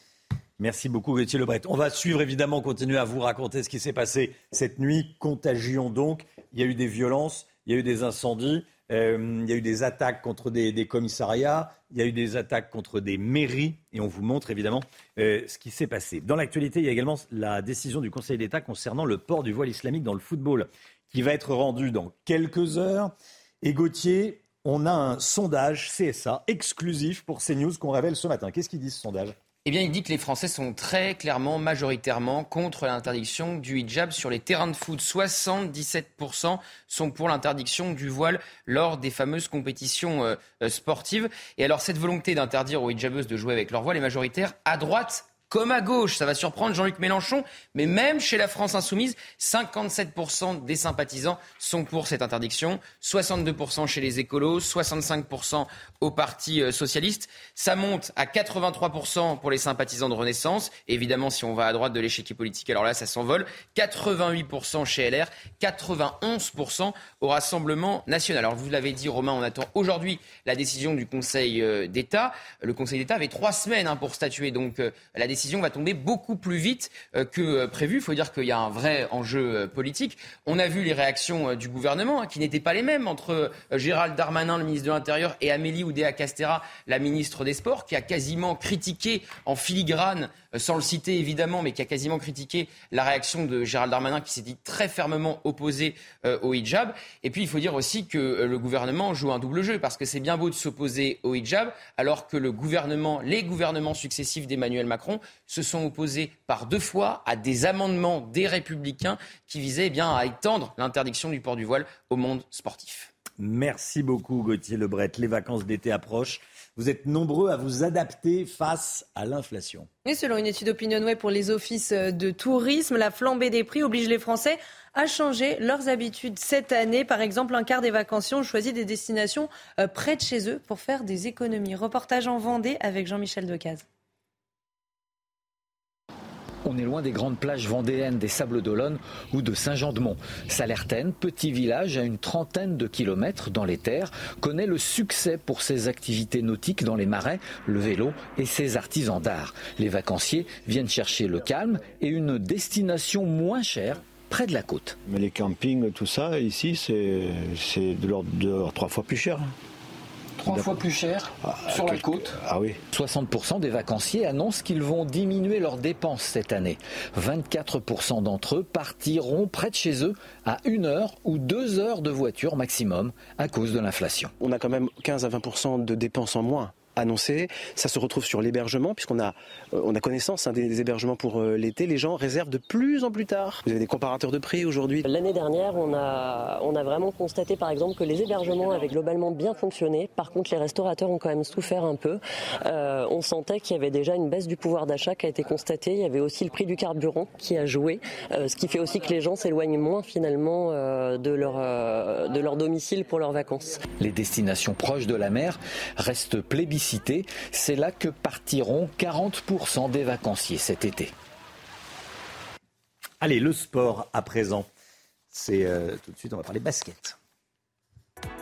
Merci beaucoup, Gauthier Lebret. On va suivre évidemment, continuer à vous raconter ce qui s'est passé cette nuit. Contagion donc. Il y a eu des violences, il y a eu des incendies, euh, il y a eu des attaques contre des, commissariats, il y a eu des attaques contre des mairies. Et on vous montre évidemment euh, ce qui s'est passé. Dans l'actualité, il y a également la décision du Conseil d'État concernant le port du voile islamique dans le football qui va être rendue dans quelques heures. Et Gauthier, on a un sondage CSA exclusif pour CNews qu'on révèle ce matin. Qu'est-ce qu'il dit ce sondage? Eh bien, il dit que les Français sont très clairement, majoritairement, contre l'interdiction du hijab sur les terrains de foot. 77% sont pour l'interdiction du voile lors des fameuses compétitions euh, euh, sportives. Et alors, cette volonté d'interdire aux hijabeuses de jouer avec leur voile est majoritaire à droite comme à gauche. Ça va surprendre Jean-Luc Mélenchon, mais même chez la France insoumise, 57% des sympathisants sont pour cette interdiction, 62% chez les écolos, 65% au Parti euh, socialiste. Ça monte à 83% pour les sympathisants de Renaissance. évidemment, si on va à droite de l'échiquier politique, alors là, ça s'envole. 88% chez LR, 91% au Rassemblement national. Alors vous l'avez dit, Romain, on attend aujourd'hui la décision du Conseil euh, d'État. Le Conseil d'État avait trois semaines hein, pour statuer, donc euh, la décision va tomber beaucoup plus vite euh, que euh, prévu. Il faut dire qu'il y a un vrai enjeu euh, politique. On a vu les réactions du gouvernement hein, qui n'étaient pas les mêmes entre Gérald Darmanin, le ministre de l'Intérieur, et Amélie Oudéa-Castera, la ministre des Sports, qui a quasiment critiqué en filigrane sans le citer évidemment, mais qui a quasiment critiqué la réaction de Gérald Darmanin, qui s'est dit très fermement opposé au hijab. Et puis, il faut dire aussi que le gouvernement joue un double jeu, parce que c'est bien beau de s'opposer au hijab, alors que le gouvernement, les gouvernements successifs d'Emmanuel Macron se sont opposés par deux fois à des amendements des républicains qui visaient eh bien, à étendre l'interdiction du port du voile au monde sportif. Merci beaucoup Gauthier Lebret. Les vacances d'été approchent. Vous êtes nombreux à vous adapter face à l'inflation. Et selon une étude OpinionWay pour les offices de tourisme, la flambée des prix oblige les Français à changer leurs habitudes cette année. Par exemple, un quart des vacanciers ont choisi des destinations euh, près de chez eux pour faire des économies. Reportage en Vendée avec Jean-Michel Decaze. On est loin des grandes plages vendéennes des Sables d'Olonne ou de Saint-Jean-de-Mont. Salertaine, petit village à une trentaine de kilomètres dans les terres, connaît le succès pour ses activités nautiques dans les marais, le vélo et ses artisans d'art. Les vacanciers viennent chercher le calme et une destination moins chère près de la côte. Mais les campings, tout ça, ici, c'est de l'ordre de trois fois plus cher trois fois plus cher ah, sur la côte. Ah oui. 60% des vacanciers annoncent qu'ils vont diminuer leurs dépenses cette année. 24% d'entre eux partiront près de chez eux à une heure ou deux heures de voiture maximum à cause de l'inflation. On a quand même 15 à 20% de dépenses en moins annoncé. Ça se retrouve sur l'hébergement, puisqu'on a, euh, on a connaissance hein, des, hébergements pour euh, l'été. Les gens réservent de plus en plus tard. Vous avez des comparateurs de prix aujourd'hui? L'année dernière, on a, on a vraiment constaté par exemple que les hébergements avaient globalement bien fonctionné. Par contre, les restaurateurs ont quand même souffert un peu. Euh, on sentait qu'il y avait déjà une baisse du pouvoir d'achat qui a été constatée. Il y avait aussi le prix du carburant qui a joué, ce qui fait aussi que les gens s'éloignent moins finalement de, leur, de leur domicile pour leurs vacances. Les destinations proches de la mer restent plébiscitées c'est là que partiront 40% des vacanciers cet été. Allez, le sport à présent. C'est euh, tout de suite, on va parler basket.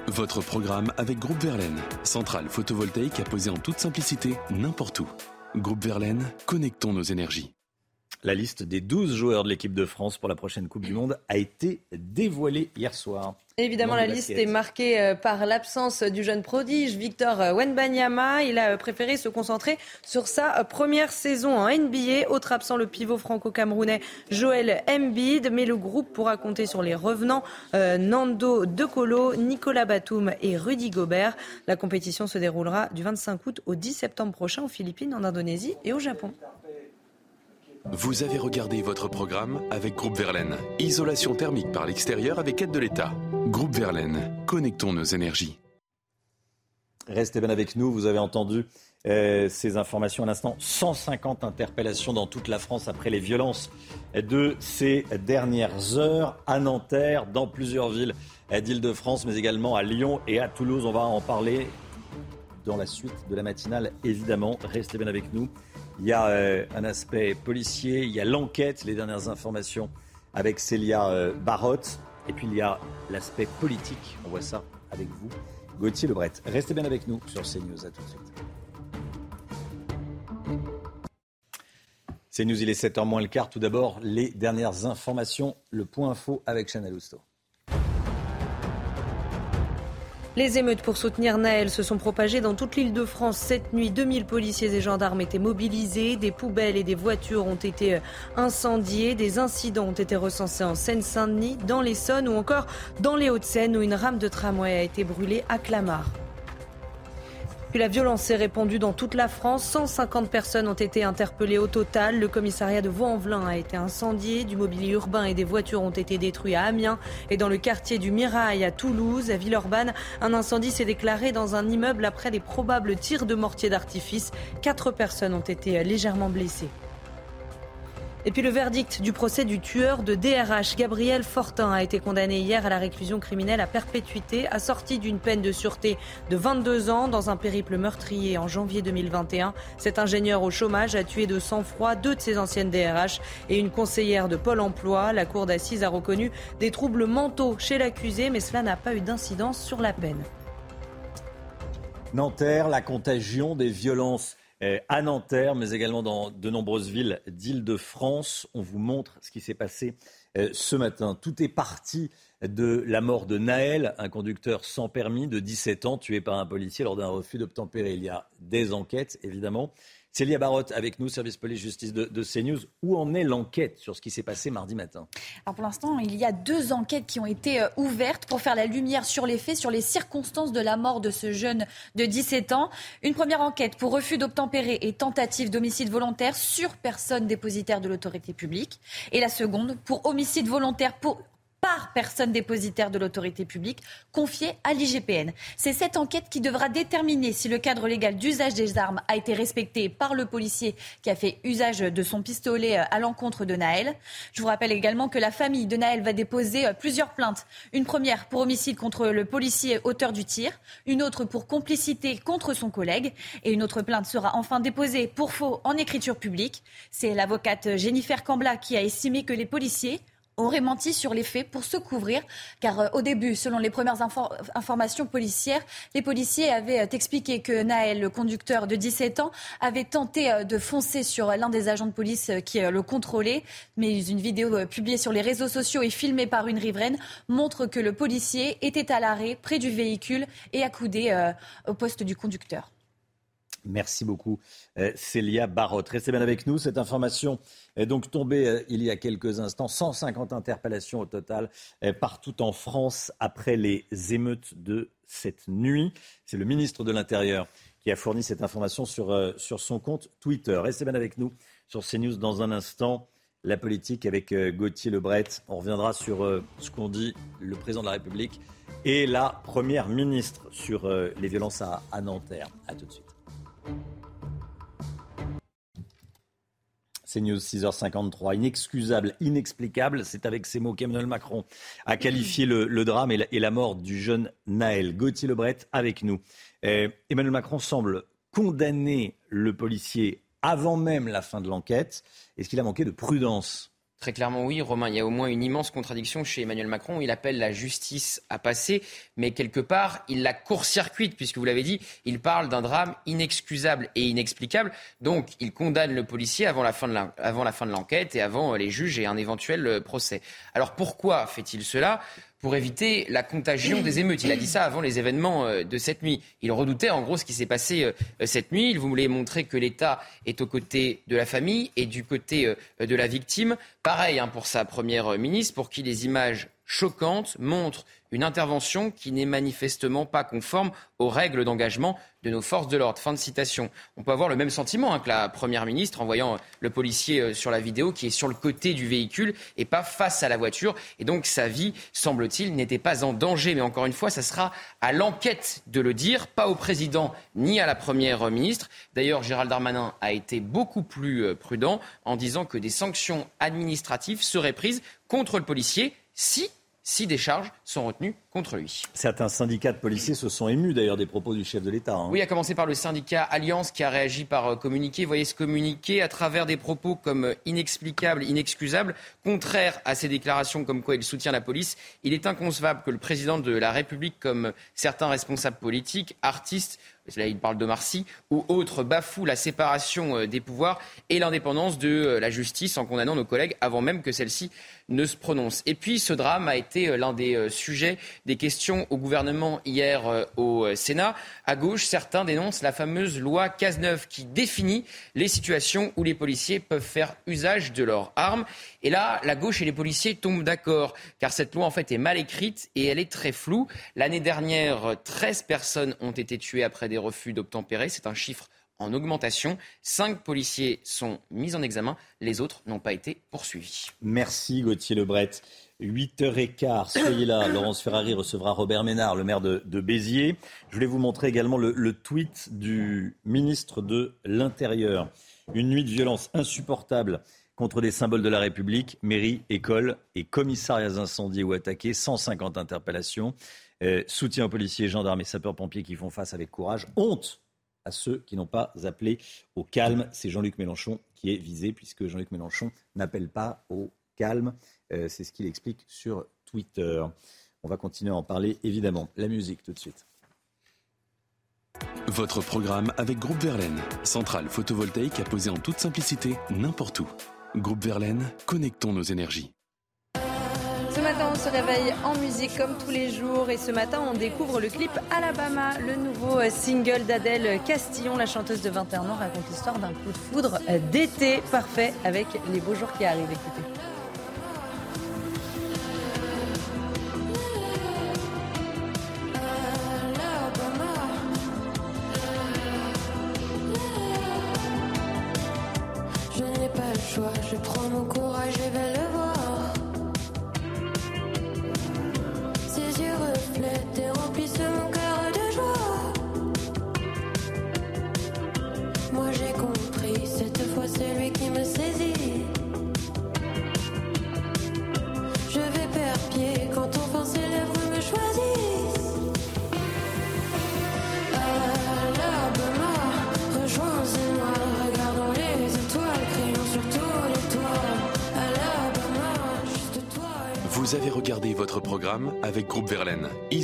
Votre programme avec Groupe Verlaine, centrale photovoltaïque à poser en toute simplicité n'importe où. Groupe Verlaine, connectons nos énergies. La liste des 12 joueurs de l'équipe de France pour la prochaine Coupe du Monde a été dévoilée hier soir. Évidemment, la liste est marquée euh, par l'absence du jeune prodige Victor euh, Wenbanyama. Il a euh, préféré se concentrer sur sa première saison en NBA. Autre absent, le pivot franco-camerounais Joël Embiid. Mais le groupe pourra compter sur les revenants Nando De Colo, Nicolas Batum et Rudy Gobert. La compétition se déroulera du 25 août au 10 septembre prochain aux Philippines, en Indonésie et au Japon. Vous avez regardé votre programme avec Groupe Verlaine. Isolation thermique par l'extérieur avec aide de l'État. Groupe Verlaine, connectons nos énergies. Restez bien avec nous, vous avez entendu euh, ces informations à l'instant. 150 interpellations dans toute la France après les violences de ces dernières heures à Nanterre, dans plusieurs villes d'Île-de-France, mais également à Lyon et à Toulouse. On va en parler dans la suite de la matinale, évidemment. Restez bien avec nous. Il y a euh, un aspect policier, il y a l'enquête, les dernières informations avec Célia euh, Barotte, et puis il y a l'aspect politique. On voit ça avec vous, Gauthier Lebret. Restez bien avec nous sur CNews. À tout de suite. CNews, il est 7h moins le quart. Tout d'abord, les dernières informations. Le point info avec Chanel Housteau. Les émeutes pour soutenir Naël se sont propagées dans toute l'île de France. Cette nuit, 2000 policiers et gendarmes étaient mobilisés. Des poubelles et des voitures ont été euh, incendiées. Des incidents ont été recensés en Seine-Saint-Denis, dans l'Essonne ou encore dans les Hauts-de-Seine où une rame de tramway a été brûlée à Clamart. Puis la violence s'est répandue dans toute la France. 150 personnes ont été interpellées au total. Le commissariat de Vaux-en-Velin a été incendié. Du mobilier urbain et des voitures ont été détruits à Amiens et dans le quartier du Mirail à Toulouse. À Villeurbanne, un incendie s'est déclaré dans un immeuble après des probables tirs de mortier d'artifice. Quatre personnes ont été légèrement blessées. Et puis le verdict du procès du tueur de DRH, Gabriel Fortin, a été condamné hier à la réclusion criminelle à perpétuité, assorti d'une peine de sûreté de 22 ans dans un périple meurtrier en janvier 2021. Cet ingénieur au chômage a tué de sang-froid deux de ses anciennes DRH et une conseillère de Pôle emploi. La cour d'assises a reconnu des troubles mentaux chez l'accusé, mais cela n'a pas eu d'incidence sur la peine. Nanterre, la contagion des violences à Nanterre, mais également dans de nombreuses villes d'Île-de-France. On vous montre ce qui s'est passé euh, ce matin. Tout est parti de la mort de Naël, un conducteur sans permis de 17 ans, tué par un policier lors d'un refus d'obtempérer. Il y a des enquêtes, évidemment. Célia Barotte avec nous, service police-justice de, de, CNews. Où en est l'enquête sur ce qui s'est passé mardi matin Alors pour l'instant, il y a deux enquêtes qui ont été euh, ouvertes pour faire la lumière sur les faits, sur les circonstances de la mort de ce jeune de 17 ans. Une première enquête pour refus d'obtempérer et tentative d'homicide volontaire sur personne dépositaire de l'autorité publique. Et la seconde pour homicide volontaire pour par personne dépositaire de l'autorité publique confiée à l'IGPN. C'est cette enquête qui devra déterminer si le cadre légal d'usage des armes a été respecté par le policier qui a fait usage de son pistolet euh, à l'encontre de Naël. Je vous rappelle également que la famille de Naël va déposer euh, plusieurs plaintes. Une première pour homicide contre le policier auteur du tir, une autre pour complicité contre son collègue et une autre plainte sera enfin déposée pour faux en écriture publique. C'est l'avocate Jennifer Cambla qui a estimé que les policiers aurait menti sur les faits pour se couvrir, car euh, au début, selon les premières informations policières, les policiers avaient euh, expliqué que Naël, le conducteur de 17 ans, avait tenté euh, de foncer sur l'un des agents de police qui le contrôlait, mais une vidéo publiée sur les réseaux sociaux et filmée par une riveraine montre que le policier était à l'arrêt près du véhicule et accoudé au poste du conducteur. Merci beaucoup, Célia Barotte. Restez bien avec nous. Cette information est donc tombée euh, il y a quelques instants. 150 interpellations au total euh, partout en France après les émeutes de cette nuit. C'est le ministre de l'Intérieur qui a fourni cette information sur, euh, sur son compte Twitter. Restez bien avec nous sur CNews dans un instant. La politique avec Gauthier Lebret. On reviendra sur ce qu'ont dit le président de la République et la première ministre sur les violences à, à Nanterre. A tout de suite. C'est News 6h53. Inexcusable, inexplicable. C'est avec ces mots qu'Emmanuel Macron a qualifié le, drame et la, mort du jeune Naël. Gauthier Lebret avec nous. Eh, Emmanuel Macron semble condamner le policier avant même la fin de l'enquête. Est-ce qu'il a manqué de prudence? Très clairement, oui, Romain. Il y a au moins une immense contradiction chez Emmanuel Macron. Il appelle la justice à passer, mais quelque part, il la court-circuite, puisque vous l'avez dit, il parle d'un drame inexcusable et inexplicable. Donc, il condamne le policier avant la fin de l'enquête et avant les juges et un éventuel euh, procès. Alors, pourquoi fait-il cela? Pour éviter la contagion des émeutes. Il a dit ça avant les événements euh, de cette nuit. Il redoutait en gros ce qui s'est passé euh, cette nuit. Il voulait montrer que l'État est aux côtés de la famille et du côté euh, de la victime. Pareil hein, pour sa première ministre, pour qui les images choquantes montrent une intervention qui n'est manifestement pas conforme aux règles d'engagement de nos forces de l'ordre. Fin de citation. On peut avoir le même sentiment hein, que la Première ministre en voyant le policier euh, sur la vidéo qui est sur le côté du véhicule et pas face à la voiture. Et donc sa vie, semble-t-il, n'était pas en danger. Mais encore une fois, ça sera à l'enquête de le dire, pas au président ni à la Première ministre. D'ailleurs, Gérald Darmanin a été beaucoup plus euh, prudent en disant que des sanctions administratives seraient prises contre le policier si si des charges sont retenues contre lui. Certains syndicats de policiers se sont émus d'ailleurs des propos du chef de l'État. Hein. Oui, à commencer par le syndicat Alliance qui a réagi par euh, communiqué. Vous voyez ce communiqué à travers des propos comme euh, inexplicables, inexcusables, contraires à ses déclarations comme quoi il soutient la police. Il est inconcevable que le président de la République, comme certains responsables politiques, artistes, là il parle de Marcy, ou autres bafouent la séparation euh, des pouvoirs et l'indépendance de la justice en condamnant nos collègues avant même que celle-ci ne se prononce. Et puis ce drame a été euh, l'un des euh, sujets des questions au gouvernement hier euh, au Sénat. À gauche, certains dénoncent la fameuse loi Cazeneuve qui définit les situations où les policiers peuvent faire usage de leurs armes. Et là, la gauche et les policiers tombent d'accord, car cette loi en fait est mal écrite et elle est très floue. L'année dernière, 13 personnes ont été tuées après des refus d'obtempérer. C'est un chiffre en augmentation. Cinq policiers sont mis en examen. Les autres n'ont pas été poursuivis. Merci Gauthier Lebret. 8h15, soyez là. [COUGHS] Laurence Ferrari recevra Robert Ménard, le maire de, Béziers. Je voulais vous montrer également le, le tweet du ministre de l'Intérieur. Une nuit de violence insupportable contre des symboles de la République, mairie, école et commissariats incendiés ou attaqués, 150 interpellations. Euh, soutien aux policiers, gendarmes et sapeurs-pompiers qui font face avec courage. Honte à ceux qui n'ont pas appelé au calme. C'est Jean-Luc Mélenchon qui est visé, puisque Jean-Luc Mélenchon n'appelle pas au calme. Euh, c'est ce qu'il explique sur Twitter. On va continuer à en parler, évidemment. La musique, tout de suite. Votre programme avec Groupe Verlaine, centrale photovoltaïque à poser en toute simplicité n'importe où. Groupe Verlaine, connectons nos énergies. Ce matin, on se réveille en musique comme tous les jours et ce matin, on découvre le clip Alabama, le nouveau euh, single d'Adèle Castillon. La chanteuse de 21 ans raconte l'histoire d'un coup de foudre euh, d'été parfait avec les beaux jours qui arrivent. Écoutez.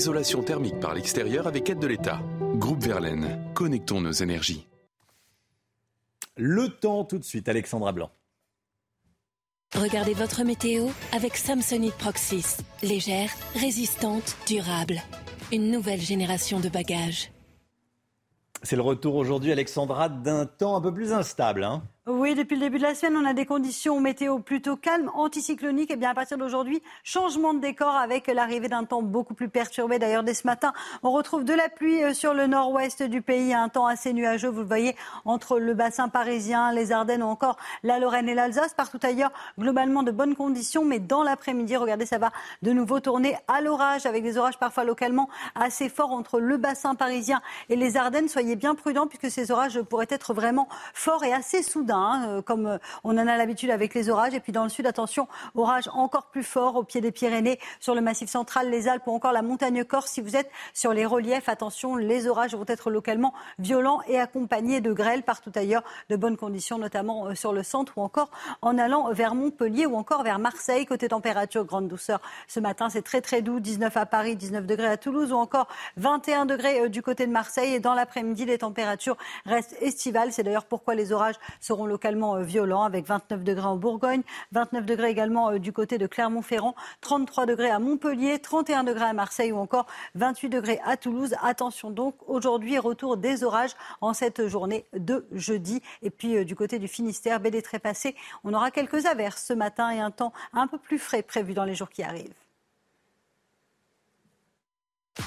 Isolation thermique par l'extérieur avec aide de l'État. Groupe Verlaine, connectons nos énergies. Le temps tout de suite, Alexandra Blanc. Regardez votre météo avec Samsonite Proxys. Légère, résistante, durable. Une nouvelle génération de bagages. C'est le retour aujourd'hui, Alexandra, d'un temps un peu plus instable. Hein oui, depuis le début de la semaine, on a des conditions météo plutôt calmes, anticycloniques. Et bien à partir d'aujourd'hui, changement de décor avec l'arrivée d'un temps beaucoup plus perturbé. D'ailleurs, dès ce matin, on retrouve de la pluie euh, sur le nord-ouest du pays, un temps assez nuageux. Vous le voyez entre le bassin parisien, les Ardennes ou encore la Lorraine et l'Alsace. Partout ailleurs, globalement de bonnes conditions. Mais dans l'après-midi, regardez, ça va de nouveau tourner à l'orage avec des orages parfois localement assez forts entre le bassin parisien et les Ardennes. Soyez bien prudents puisque ces orages pourraient être vraiment forts et assez soudains. Hein, euh, comme euh, on en a l'habitude avec les orages. Et puis dans le sud, attention, orage encore plus fort au pied des Pyrénées, sur le massif central, les Alpes ou encore la montagne Corse. Si vous êtes sur les reliefs, attention, les orages vont être localement violents et accompagnés de grêles partout ailleurs, de bonnes conditions, notamment euh, sur le centre ou encore en allant vers Montpellier ou encore vers Marseille. Côté température, grande douceur ce matin, c'est très très doux, 19 à Paris, 19 degrés à Toulouse ou encore 21 degrés du côté de Marseille. Et dans l'après-midi, les températures restent estivales. C'est d'ailleurs pourquoi les orages seront localement euh, violents avec 29 degrés en Bourgogne, 29 degrés également euh, du côté de Clermont-Ferrand, 33 degrés à Montpellier, 31 degrés à Marseille ou encore 28 degrés à Toulouse. Attention donc, aujourd'hui, retour des orages en cette journée de jeudi. Et puis euh, du côté du Finistère, baie des Trépassés, on aura quelques averses ce matin et un temps un peu plus frais prévu dans les jours qui arrivent.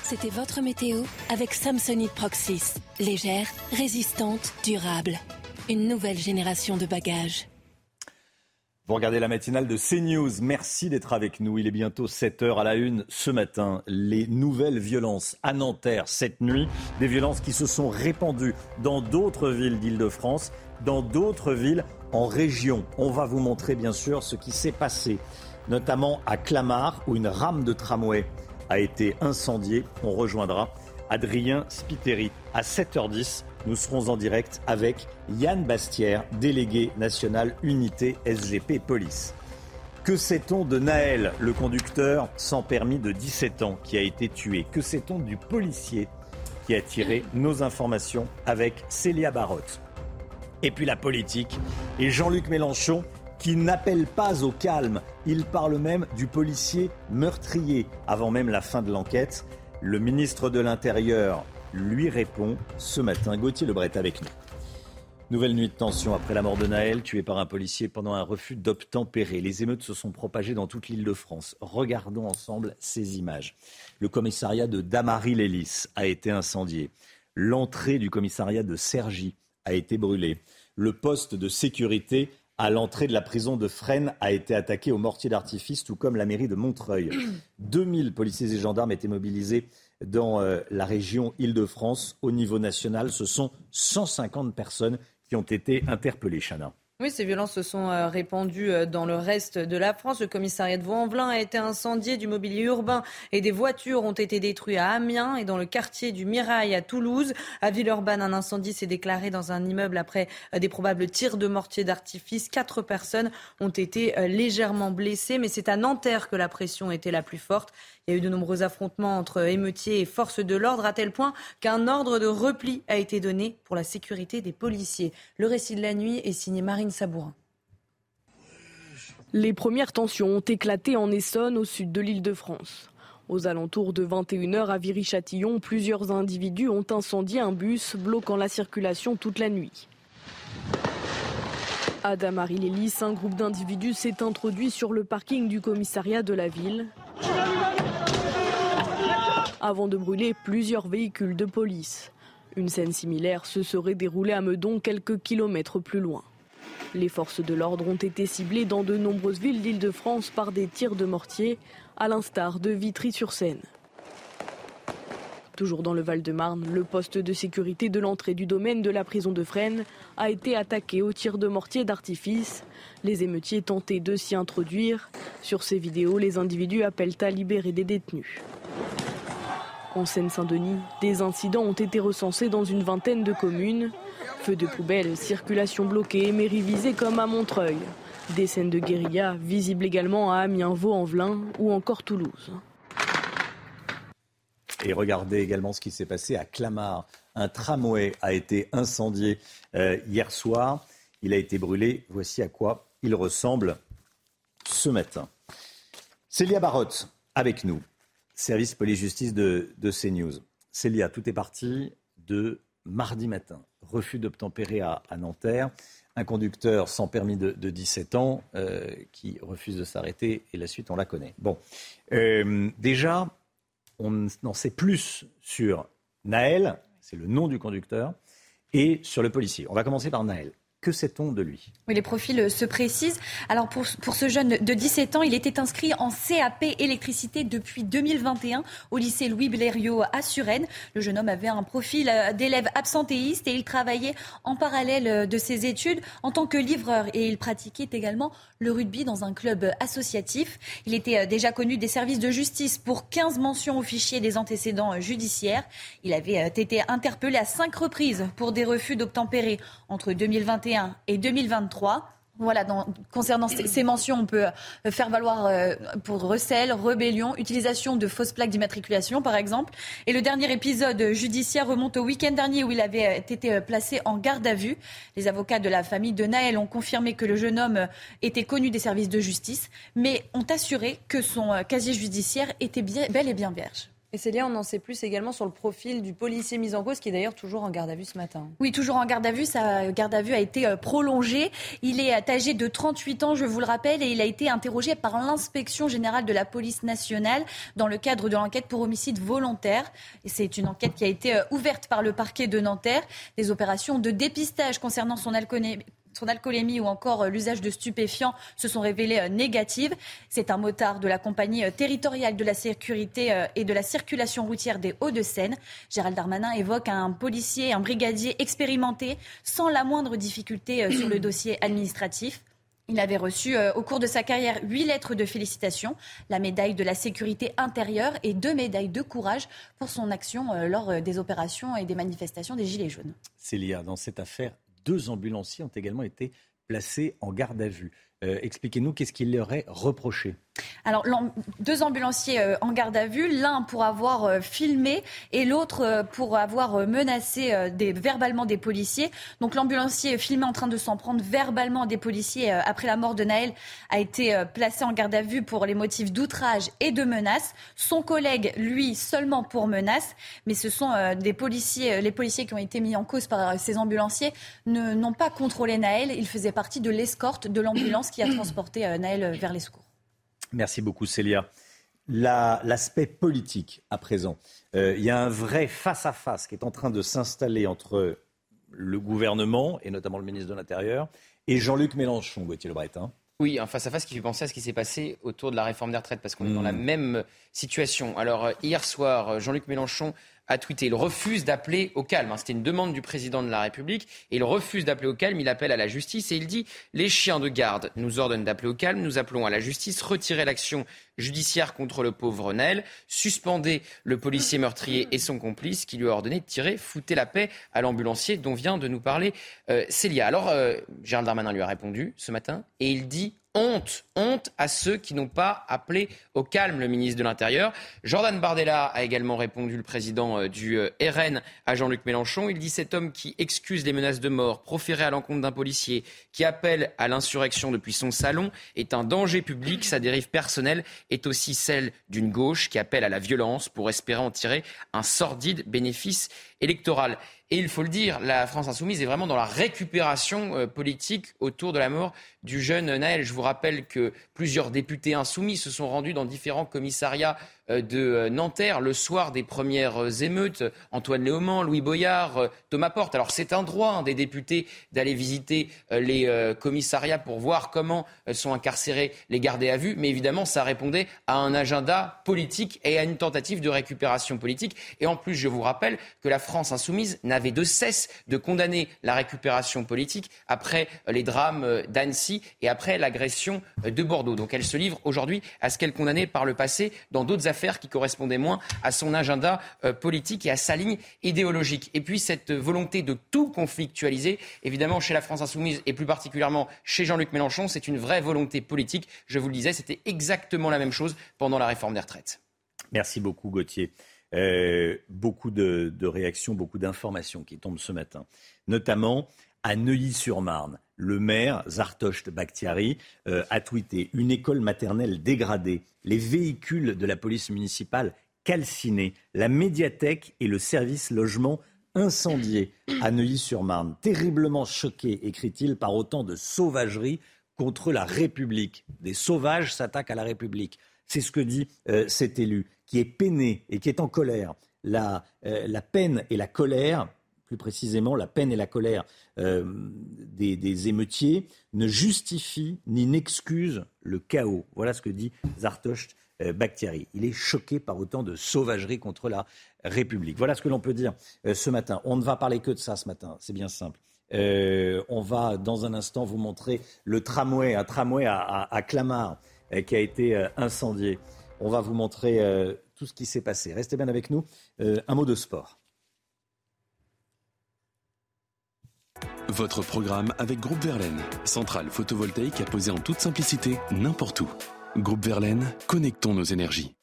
C'était votre météo avec Samsonite Proxys. Légère, résistante, durable. Une nouvelle génération de bagages. Vous regardez la matinale de CNews. Merci d'être avec nous. Il est bientôt 7 heures à la une ce matin. Les nouvelles violences à Nanterre cette nuit, des violences qui se sont répandues dans d'autres villes d'Île-de-France, dans d'autres villes en région. On va vous montrer bien sûr ce qui s'est passé, notamment à Clamart où une rame de tramway a été incendié. On rejoindra Adrien Spiteri à 7h10. Nous serons en direct avec Yann Bastière, délégué national unité SGP Police. Que sait-on de Naël, le conducteur sans permis de 17 ans qui a été tué? Que sait-on du policier qui a tiré nos informations avec Célia Barotte? Et puis la politique et Jean-Luc Mélenchon qui n'appelle pas au calme. Il parle même du policier meurtrier avant même la fin de l'enquête. Le ministre de l'Intérieur lui répond ce matin. Gauthier Lebret avec nous. Nouvelle nuit de tension après la mort de Naël, tué par un policier pendant un refus d'obtempérer. Les émeutes se sont propagées dans toute l'île de France. Regardons ensemble ces images. Le commissariat de Damary-Lélis a été incendié. L'entrée du commissariat de Cergy a été brûlée. Le poste de sécurité à l'entrée de la prison de Fresnes a été attaqué au mortier d'artifice, tout comme la mairie de Montreuil. [CLEARS THROAT] 2000 policiers et gendarmes étaient mobilisés dans euh, la région Île-de-France. Au niveau national, ce sont 150 personnes qui ont été interpellés, Chana. Oui, ces violences se sont euh, répandues euh, dans le reste de la France. Le commissariat de Vaux-en-Velin a été incendié, du mobilier urbain et des voitures ont été détruits à Amiens et dans le quartier du Mirail à Toulouse. À Villeurbanne, un incendie s'est déclaré dans un immeuble après euh, des probables tirs de mortier d'artifice. Quatre personnes ont été légèrement blessées, mais c'est à Nanterre que la pression était la plus forte. Il y a eu de nombreux affrontements entre émeutiers et forces de l'ordre, à tel point qu'un ordre de repli a été donné pour la sécurité des policiers. Le récit de la nuit est signé Marine Les premières tensions ont éclaté en Essonne, au sud de l'île de France. Aux alentours de 21h à Viry-Châtillon, plusieurs individus ont incendié un bus, bloquant la circulation toute la nuit. À Damary-Lélis, un groupe d'individus s'est introduit sur le parking du commissariat de la ville avant de brûler plusieurs véhicules de police. Une scène similaire se serait déroulée à Meudon quelques kilomètres plus loin. Les forces de l'ordre ont été ciblées dans de nombreuses villes d'Île-de-France par des tirs de mortier, à l'instar de Vitry-sur-Seine. Toujours dans le Val-de-Marne, le poste de sécurité de l'entrée du domaine de la prison de Fresnes a été attaqué au tir de mortier d'artifice. Les émeutiers tentaient de s'y introduire. Sur ces vidéos, les individus appellent à libérer des détenus. En Seine-Saint-Denis, des incidents ont été recensés dans une vingtaine de communes. Feux de poubelles, circulation bloquée, mairie visée comme à Montreuil. Des scènes de guérilla visibles également à Amiens, Vaux-en-Velin ou encore Toulouse. Et regardez également ce qui s'est passé à Clamart. Un tramway a été incendié euh, hier soir. Il a été brûlé. Voici à quoi il ressemble ce matin. Célia Barotte avec nous service police-justice de, CNews. Célia, tout est parti de mardi matin. Refus d'obtempérer à, Nanterre. Un conducteur sans permis de, 17 ans euh, qui refuse de s'arrêter et la suite, on la connaît. Bon, euh, déjà, on en sait plus sur Naël, c'est le nom du conducteur, et sur le policier. On va commencer par Naël. Que sait-on de lui? Les profils euh, se précisent. Alors pour, pour ce jeune de 17 ans, il était inscrit en CAP électricité depuis 2021 au lycée Louis Blériot à Suresnes. Le jeune homme avait un profil euh, d'élève absentéiste et il travaillait en parallèle euh, de ses études en tant que livreur et il pratiquait également le rugby dans un club associatif. Il était déjà connu des services de justice pour 15 mentions au fichier des antécédents judiciaires. Il avait été interpellé à cinq reprises pour des refus d'obtempérer entre 2021 et 2023. Voilà, concernant ces, mentions, on peut euh, faire valoir euh, pour recel, rébellion, utilisation de fausses plaques d'immatriculation, par exemple. Et le dernier épisode judiciaire remonte au week-end dernier où il avait euh, été placé en garde à vue. Les avocats de la famille de Naël ont confirmé que le jeune homme était connu des services de justice, mais ont assuré que son casier judiciaire était bel et bien vierge. Et Célia, on en sait plus également sur le profil du policier mis en cause, qui est d'ailleurs toujours en garde à vue ce matin. Oui, toujours en garde à vue. Sa garde à vue a été euh, prolongée. Il est âgé de 38 ans, je vous le rappelle, et il a été interrogé par l'inspection générale de la police nationale dans le cadre de l'enquête pour homicide volontaire. C'est une enquête qui a été euh, ouverte par le parquet de Nanterre. Des opérations de dépistage concernant son alcoolémie son alcoolémie ou encore euh, l'usage de stupéfiants se sont révélées euh, négatives. C'est un motard de la compagnie euh, territoriale de la sécurité et de la circulation routière des Hauts-de-Seine. Gérald Darmanin évoque un policier, un brigadier expérimenté sans la moindre difficulté sur le [CLEARS THROAT] dossier administratif. Il avait reçu au cours de sa carrière huit lettres de félicitations, la médaille de la sécurité intérieure et deux médailles de courage pour son action lors des opérations et des manifestations des Gilets jaunes. Célia, dans cette affaire, deux ambulanciers ont également été placés en garde à vue. Expliquez-nous qu'est-ce qu'il leur est reproché. Alors, deux ambulanciers euh, en garde à vue, l'un pour avoir euh, filmé et l'autre euh, pour avoir menacé verbalement des policiers. Donc, l'ambulancier filmé en train de s'en prendre verbalement des policiers après la mort de Naël a été placé en garde à vue pour les motifs d'outrage et de menace. Son collègue, lui, seulement pour menace. Mais ce sont des policiers, les policiers qui ont été mis en cause par ces ambulanciers n'ont pas contrôlé Naël. Il faisait partie de l'escorte de l'ambulance qui a transporté Naël vers les secours. Merci beaucoup Célia. L'aspect politique à présent. Euh, il y a un vrai face-à-face qui est en train de s'installer entre le gouvernement, et notamment le ministre de l'Intérieur, et Jean-Luc Mélenchon, Gauthier Lebret. Hein. Oui, un face-à-face qui fait penser à ce qui s'est passé autour de la réforme des retraites, parce qu'on est dans la hmm. même situation. Alors, euh, hier soir, euh, Jean-Luc Mélenchon a tweeté. Il refuse d'appeler au calme. Hein. C'était une demande du président de la République. Il refuse d'appeler au calme. Il appelle à la justice et il dit Les chiens de garde nous ordonnent d'appeler au calme. Nous appelons à la justice. Retirer l'action judiciaire contre le pauvre Nel. Suspendez le policier meurtrier et son complice qui lui a ordonné de tirer. Foutez la paix à l'ambulancier dont vient de nous parler euh, Célia. Alors, euh, Gérald Darmanin lui a répondu ce matin et il dit honte, honte à ceux qui n'ont pas appelé au calme le ministre de l'Intérieur. Jordan Bardella a également répondu, le président euh, du euh, RN, à Jean-Luc Mélenchon. Il dit cet homme qui excuse les menaces de mort proférées à l'encontre d'un policier, qui appelle à l'insurrection depuis son salon, est un danger public. Sa dérive personnelle est aussi celle d'une gauche qui appelle à la violence pour espérer en tirer un sordide bénéfice électoral. Et il faut le dire, la France insoumise est vraiment dans la récupération euh, politique autour de la mort du jeune Naël. Je vous rappelle que plusieurs députés insoumis se sont rendus dans différents commissariats euh, de euh, Nanterre le soir des premières euh, émeutes. Antoine Léaumont, Louis Boyard, Thomas Porte. Alors c'est un droit hein, des députés d'aller visiter les commissariats pour voir comment sont incarcérés les gardés à vue, mais évidemment ça répondait à un agenda politique et à une tentative de récupération politique. Et en plus, je vous rappelle que la France insoumise n'avait de cesse de condamner la récupération politique après les drames d'Annecy et après l'agression de Bordeaux. Donc elle se livre aujourd'hui à ce qu'elle condamnait par le passé dans d'autres affaires qui correspondait moins à son agenda euh, politique et à sa ligne idéologique. Et puis cette volonté de tout conflictualiser, évidemment chez la France insoumise et plus particulièrement chez Jean-Luc Mélenchon, c'est une vraie volonté politique. Je vous le disais, c'était exactement la même chose pendant la réforme des retraites. Merci beaucoup Gauthier. Euh, beaucoup de réactions, beaucoup d'informations qui tombent ce matin, notamment à Neuilly-sur-Marne le maire Zartocht Bakhtiari euh, a tweeté une école maternelle dégradée, les véhicules de la police municipale calcinés, la médiathèque et le service logement incendiés à Neuilly-sur-Marne. Terriblement choqué, écrit-il, par autant de sauvagerie contre la République. Des sauvages s'attaquent à la République. C'est ce que dit euh, cet élu, qui est peiné et qui est en colère. La, euh, la peine et la colère plus précisément la peine et la colère euh, des, émeutiers, ne justifient ni n'excusent le chaos. Voilà ce que dit Zartocht euh. Il est choqué par autant de sauvagerie contre la République. Voilà ce que l'on peut dire euh, ce matin. On ne va parler que de ça ce matin, c'est bien simple. on va dans un instant vous montrer le tramway, un tramway à, à Clamart qui a été incendié. On va vous montrer tout ce qui s'est passé. Restez bien avec nous. un mot de sport. Votre programme avec Groupe Verlaine, centrale photovoltaïque à poser en toute simplicité n'importe où. Groupe Verlaine, connectons nos énergies.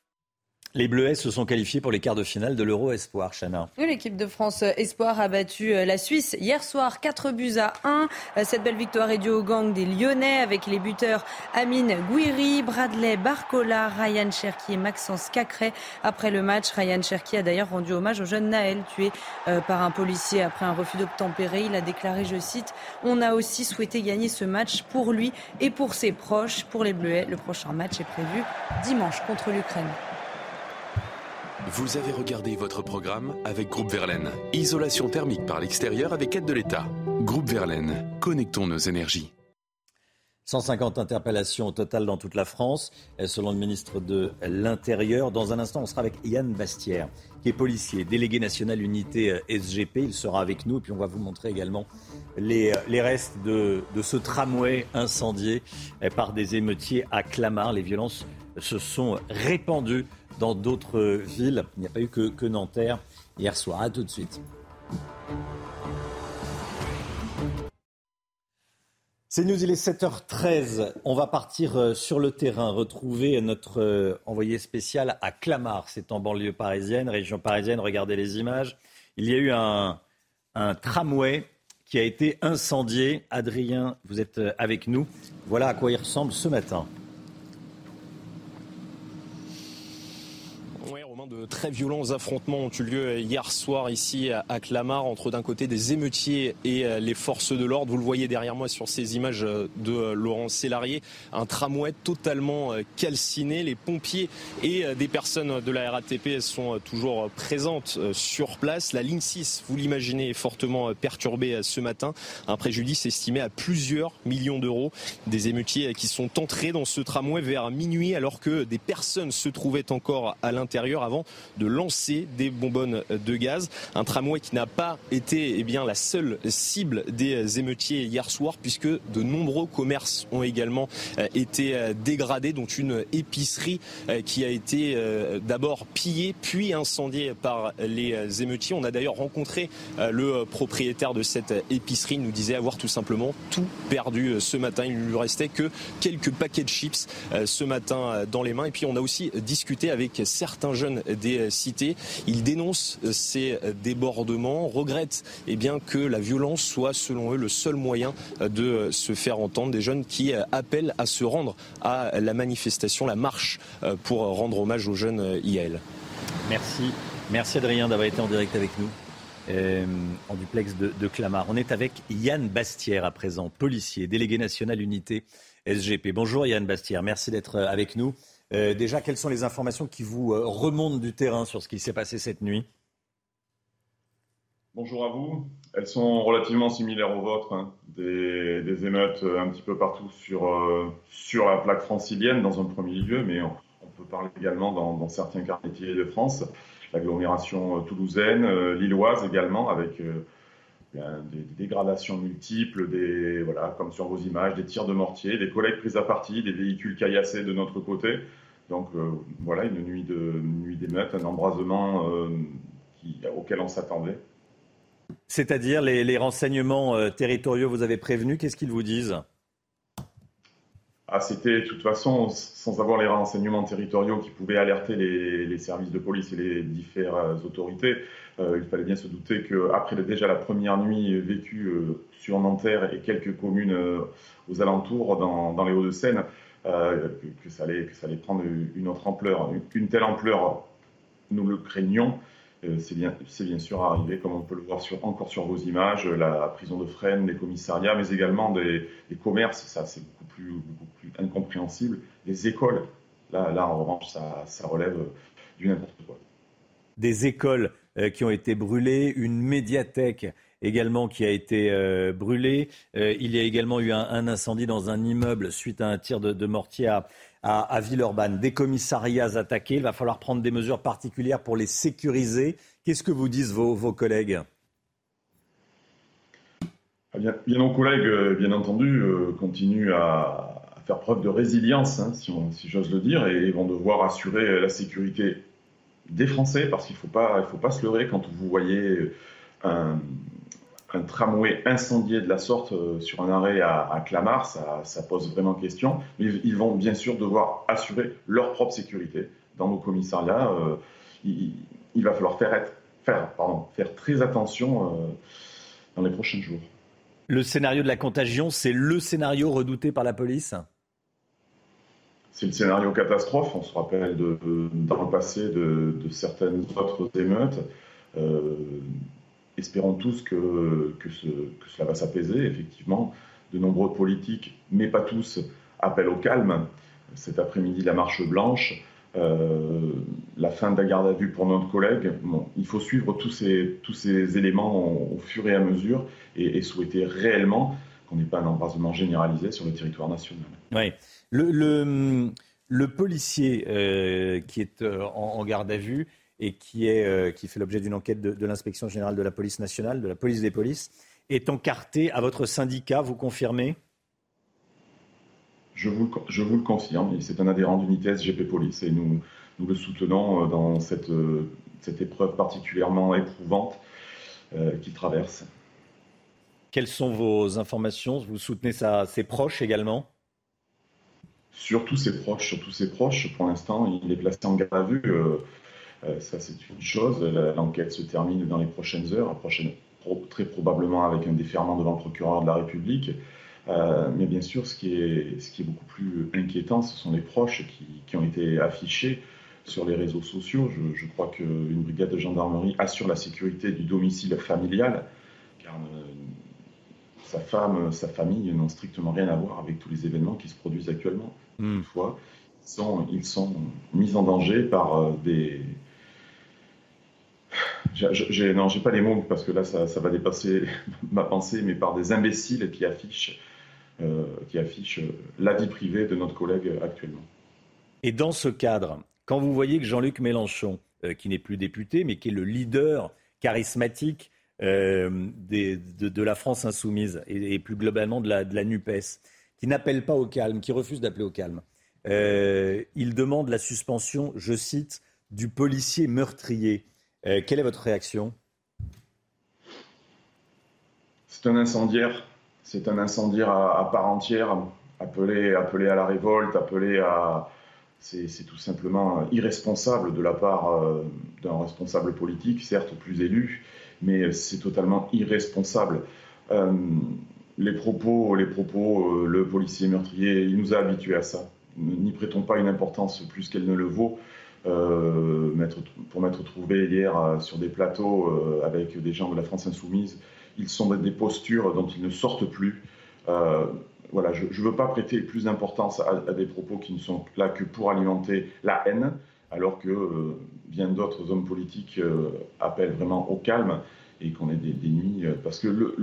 Les Bleuets se sont qualifiés pour les quarts de finale de l'Euro Espoir, Chana. L'équipe de France Espoir a battu euh, la Suisse hier soir 4 buts à 1. Euh, cette belle victoire est due au gang des Lyonnais avec les buteurs Amine Gouiri, Bradley Barcola, Ryan Cherki et Maxence Cacré. Après le match, Ryan Cherki a d'ailleurs rendu hommage au jeune Naël tué euh, par un policier après un refus d'obtempérer. Il a déclaré, je cite, On a aussi souhaité gagner ce match pour lui et pour ses proches. Pour les Bleuets, le prochain match est prévu dimanche contre l'Ukraine. Vous avez regardé votre programme avec Groupe Verlaine. Isolation thermique par l'extérieur avec aide de l'État. Groupe Verlaine, connectons nos énergies. 150 interpellations au total dans toute la France, selon le ministre de l'Intérieur. Dans un instant, on sera avec Yann Bastière, qui est policier, délégué national unité euh, SGP. Il sera avec nous et puis on va vous montrer également les, les restes de, de, ce tramway incendié euh, par des émeutiers à Clamart. Les violences se sont répandues dans d'autres villes. Il n'y a pas eu que, que Nanterre hier soir. À tout de suite. C'est News, il est 7h13. On va partir euh, sur le terrain, retrouver notre euh, envoyé spécial à Clamart. C'est en banlieue parisienne, région parisienne. Regardez les images. Il y a eu un, tramway qui a été incendié. Adrien, vous êtes euh, avec nous. Voilà à quoi il ressemble ce matin. Très violents affrontements ont eu lieu hier soir ici à Clamart entre d'un côté des émeutiers et euh, les forces de l'ordre. Vous le voyez derrière moi sur ces images euh, de euh, Laurent Sélarié, un tramway totalement calciné. Les pompiers et des personnes de la RATP sont toujours présentes sur place. La ligne 6, vous l'imaginez, est fortement perturbée ce matin. Un préjudice estimé à plusieurs millions d'euros. Des émeutiers qui sont entrés dans ce tramway vers minuit alors que des personnes se trouvaient encore à l'intérieur avant de lancer des bonbonnes de gaz. Un tramway qui n'a pas été eh bien, la seule cible des émeutiers hier soir puisque de nombreux commerces ont également euh, été euh, dégradés, dont une épicerie euh, qui a été d'abord pillée puis incendiée par les émeutiers. On a d'ailleurs rencontré le propriétaire de cette épicerie. Il nous disait avoir tout simplement tout perdu ce matin. Il ne lui restait que quelques paquets de chips ce matin dans les mains. Et puis on a aussi discuté avec certains jeunes des cités. Il dénonce ces débordements, regrette eh que la violence soit, selon eux, le seul moyen de se faire entendre. Des jeunes qui appellent à se rendre à la manifestation, la marche, pour rendre hommage aux jeunes IAL. Merci. Merci Adrien d'avoir été en direct avec nous. Euh, en duplex de, de, Clamart. On est avec Yann Bastière à présent, policier, délégué national unité SGP. Bonjour Yann Bastière, merci d'être avec nous. Euh, déjà, quelles sont les informations qui vous euh, remontent du terrain sur ce qui s'est passé cette nuit? Bonjour à vous. Elles sont relativement similaires aux vôtres. Hein. Des, émeutes euh, un petit peu partout sur, sur la plaque francilienne dans un premier lieu, mais on, peut parler également dans, certains quartiers de France. L'agglomération toulousaine, lilloise également, avec des, dégradations multiples, des, voilà, comme sur vos images, des tirs de mortier, des collègues pris à partie, des véhicules caillassés de notre côté. Donc euh, voilà, une nuit de nuit d'émeute, un embrasement euh, qui, auquel on s'attendait. C'est-à-dire les, les renseignements euh, territoriaux, vous avez prévenu, qu'est-ce qu'ils vous disent? Ah, C'était de toute façon, sans avoir les renseignements territoriaux qui pouvaient alerter les, les services de police et les différentes autorités, euh, il fallait bien se douter qu'après déjà la première nuit vécue euh, sur Nanterre et quelques communes euh, aux alentours dans, dans les Hauts-de-Seine, que, que, ça allait, que ça allait prendre une autre ampleur. Une telle ampleur, nous le craignons. C'est bien, bien sûr arrivé, comme on peut le voir encore sur vos images, la prison de Fresnes, les commissariats, mais également des, des commerces, ça c'est beaucoup plus, beaucoup plus incompréhensible, les écoles. Là, là en revanche, ça, ça relève du n'importe quoi. Des écoles euh, qui ont été brûlées, une médiathèque également qui a été euh, brûlée. Euh, il y a également eu un, incendie dans un immeuble suite à un tir de, mortier à, à, Villeurbanne. Des commissariats attaqués. Il va falloir prendre des mesures particulières pour les sécuriser. Qu'est-ce que vous disent vos, collègues? Ah bien, nos collègues, bien entendu, euh, continuent à, faire preuve de résilience, hein, si, j'ose le dire, et vont devoir assurer la sécurité des Français, parce qu'il ne faut, faut pas se leurrer quand vous voyez un, un tramway incendié de la sorte euh, sur un arrêt à, à Clamart, ça, ça, pose vraiment question. Mais ils vont bien sûr devoir assurer leur propre sécurité dans nos commissariats. Euh, il, il, va falloir faire, être, faire, pardon, faire très attention euh, dans les prochains jours. Le scénario de la contagion, c'est le scénario redouté par la police? C'est le scénario catastrophe. On se rappelle de, de, dans le passé de, de certaines autres émeutes. Euh, espérons tous que, que, ce, que cela va s'apaiser. Effectivement, de nombreux politiques, mais pas tous, appellent au calme. Cet après-midi, la marche blanche, euh, la fin de la garde à vue pour notre collègue. Bon, il faut suivre tous ces, tous ces éléments au, fur et à mesure et, et souhaiter réellement qu'on n'ait pas un embrasement généralisé sur le territoire national. Oui. Le, le, policier euh, qui est euh, en, garde à vue et qui, est, euh, qui fait l'objet d'une enquête de, de l'inspection générale de la police nationale, de la police des polices, est encarté à votre syndicat, vous confirmez? Je vous, je vous le confirme, c'est un adhérent d'unité SGP Police et nous, nous le soutenons dans cette, cette épreuve particulièrement éprouvante qu'il traverse. Quelles sont vos informations? Vous soutenez ses proches également? Surtout ses proches, surtout ses proches. Pour l'instant, il est placé en garde à vue. Euh, euh, ça, c'est une chose. L'enquête se termine dans les prochaines heures, très probablement avec un déferment devant le procureur de la République. Euh, mais bien sûr, ce qui, est, ce qui est beaucoup plus inquiétant, ce sont les proches qui, ont été affichés sur les réseaux sociaux. Je, je crois qu'une brigade de gendarmerie assure la sécurité du domicile familial, car sa femme, sa famille n'ont strictement rien à voir avec tous les événements qui se produisent actuellement. Hmm. Toutefois, ils sont, ils sont mis en danger par euh, des. J'ai, non, j'ai pas les mots parce que là, ça, va dépasser [LAUGHS] ma pensée, mais par des imbéciles qui affichent, euh, affichent la vie privée de notre collègue actuellement. Et dans ce cadre, quand vous voyez que Jean-Luc Mélenchon, euh, qui n'est plus député, mais qui est le leader charismatique euh, de, la France insoumise et, plus globalement de la, NUPES, qui n'appelle pas au calme, qui refuse d'appeler au calme. Euh, il demande la suspension, je cite, du policier meurtrier. Euh, quelle est votre réaction? C'est un incendiaire. C'est un incendiaire à, part entière. Appelé, appelé à la révolte, appelé à. C'est tout simplement irresponsable de la part d'un responsable politique, certes plus élu, mais c'est totalement irresponsable. Euh, les propos, les propos, euh, le policier meurtrier, il nous a habitués à ça. N'y prêtons pas une importance plus qu'elle ne le vaut. Euh, pour m'être trouvé hier sur des plateaux avec des gens de la France insoumise, ils sont dans des postures dont ils ne sortent plus. voilà, je ne veux pas prêter plus d'importance à, des propos qui ne sont là que pour alimenter la haine alors que euh, bien d'autres hommes politiques euh, appellent vraiment au calme et qu'on ait des, nuits. Euh, parce que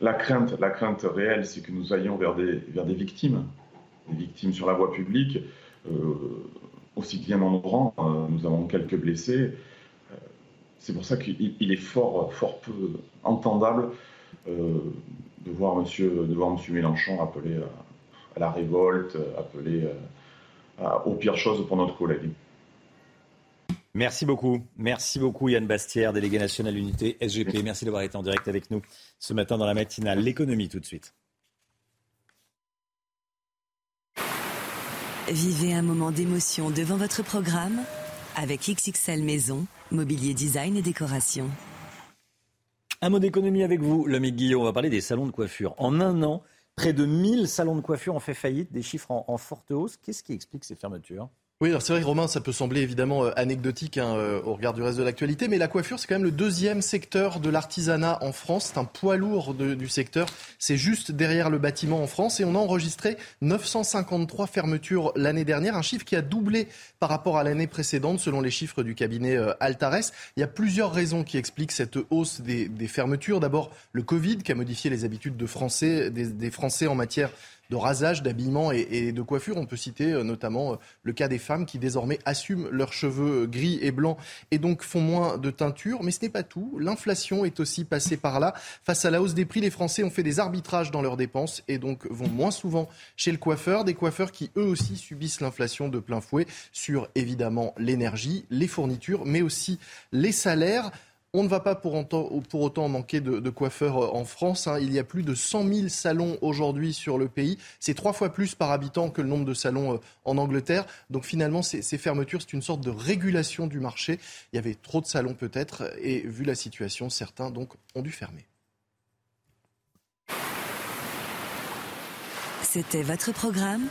la, crainte, la crainte réelle, c'est que nous allions vers des victimes, des victimes sur la voie publique. Aussi bien en rang, nous avons quelques blessés. c'est pour ça qu'il est fort, fort peu entendable de voir Monsieur, de voir Monsieur Mélenchon appeler à, la révolte, appeler aux pires choses pour notre collègue. Merci beaucoup. Merci beaucoup Yann Bastière, délégué national unité SGP. Merci d'avoir été en direct avec nous ce matin dans la matinale. L'économie tout de suite. Vivez un moment d'émotion devant votre programme avec XXL Maison, mobilier design et décoration. Un mot d'économie avec vous, l'ami Guillaume. On va parler des salons de coiffure. En un an, Près de 1000 salons de coiffure ont fait faillite, des chiffres en, forte hausse. Qu'est-ce qui explique ces fermetures? Oui, alors c'est vrai, Romain, ça peut sembler évidemment euh, anecdotique hein, euh, au regard du reste de l'actualité, mais la coiffure, c'est quand même le deuxième secteur de l'artisanat en France. C'est un poids lourd du secteur. C'est juste derrière le bâtiment en France et on a enregistré 953 fermetures l'année dernière, un chiffre qui a doublé par rapport à l'année précédente, selon les chiffres du cabinet euh, Altares. Il y a plusieurs raisons qui expliquent cette hausse des, fermetures. D'abord, le Covid qui a modifié les habitudes de Français, des Français en matière de rasage, d'habillement et, de coiffure. On peut citer euh, notamment euh, le cas des femmes qui désormais assument leurs cheveux euh, gris et blancs et donc font moins de teinture. Mais ce n'est pas tout. L'inflation est aussi passée par là. Face à la hausse des prix, les Français ont fait des arbitrages dans leurs dépenses et donc vont moins souvent chez le coiffeur. Des coiffeurs qui eux aussi subissent l'inflation de plein fouet sur évidemment l'énergie, les fournitures, mais aussi les salaires. On ne va pas pour, autant, manquer de, coiffeurs euh, en France. Hein. Il y a plus de 100 000 salons aujourd'hui sur le pays. C'est trois fois plus par habitant que le nombre de salons euh, en Angleterre. Donc finalement, ces, fermetures, c'est une sorte de régulation du marché. Il y avait trop de salons peut-être, et vu la situation, certains donc ont dû fermer. C'était votre programme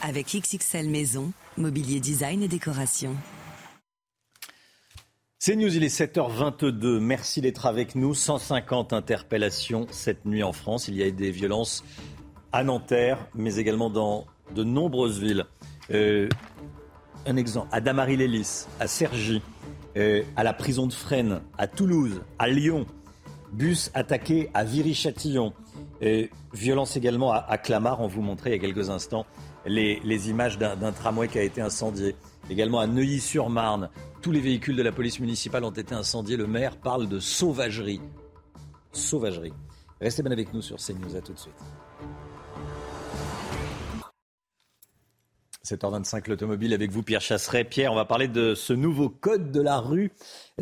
avec XXL Maison, mobilier design et décoration. C'est News, il est 7h22. Merci d'être avec nous. 150 interpellations cette nuit en France. Il y a eu des violences à Nanterre, mais également dans de nombreuses villes. Euh, un exemple, à Damary-Lélis, à Cergy, euh, à la prison de Fresnes, à Toulouse, à Lyon. Bus attaqué à Viry-Châtillon. Violence également à, Clamart, on vous montrait il y a quelques instants les images d'un tramway qui a été incendié. Également à Neuilly-sur-Marne, tous les véhicules de la police municipale ont été incendiés. Le maire parle de sauvagerie. Sauvagerie. Restez bien avec nous sur CNews. À tout de suite. 7h25, l'automobile avec vous, Pierre Chasseret. Pierre, on va parler de ce nouveau code de la rue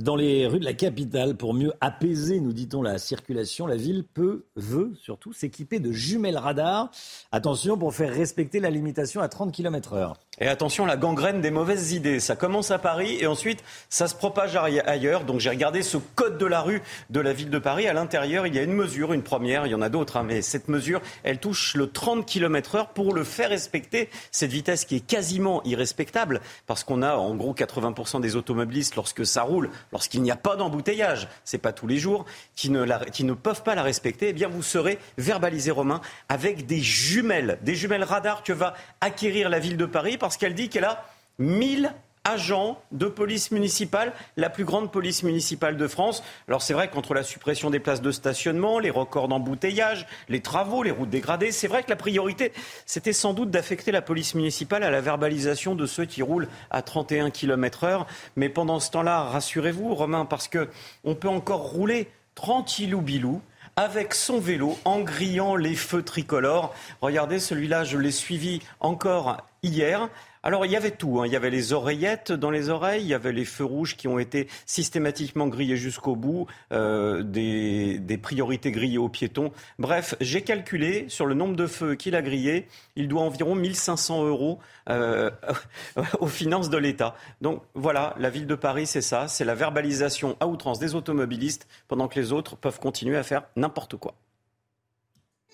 dans les rues de la capitale pour mieux apaiser, nous dit-on, la circulation. La ville peut, veut surtout s'équiper de jumelles radars. Attention pour faire respecter la limitation à 30 km heure. Et attention, la gangrène des mauvaises idées. Ça commence à Paris et ensuite ça se propage ailleurs. Donc j'ai regardé ce code de la rue de la ville de Paris. À l'intérieur, il y a une mesure, une première, il y en a d'autres, hein, mais cette mesure, elle touche le 30 km heure pour le faire respecter. Cette vitesse qui est quasiment irrespectable parce qu'on a en gros 80% des automobilistes lorsque ça roule lorsqu'il n'y a pas d'embouteillage, c'est pas tous les jours, qui ne, peuvent pas la respecter, eh bien vous serez verbalisé, Romain, avec des jumelles, des jumelles radars que va acquérir la ville de Paris parce qu'elle dit qu'elle a 1000 agents de police municipale, la plus grande police municipale de France. Alors c'est vrai qu'entre la suppression des places de stationnement, les records d'embouteillage, les travaux, les routes dégradées, c'est vrai que la priorité, c'était sans doute d'affecter la police municipale à la verbalisation de ceux qui roulent à 31 km heure. Mais pendant ce temps-là, rassurez-vous, Romain, parce que on peut encore rouler tranquillou bilou avec son vélo en grillant les feux tricolores. Regardez, celui-là, je l'ai suivi encore hier. Alors il y avait tout, hein. il y avait les oreillettes dans les oreilles, il y avait les feux rouges qui ont été systématiquement grillés jusqu'au bout, euh, des, priorités grillées aux piétons. Bref, j'ai calculé sur le nombre de feux qu'il a grillés, il doit environ 1500 euros euh, [LAUGHS] aux finances de l'État. Donc voilà, la ville de Paris, c'est ça, c'est la verbalisation à outrance des automobilistes pendant que les autres peuvent continuer à faire n'importe quoi.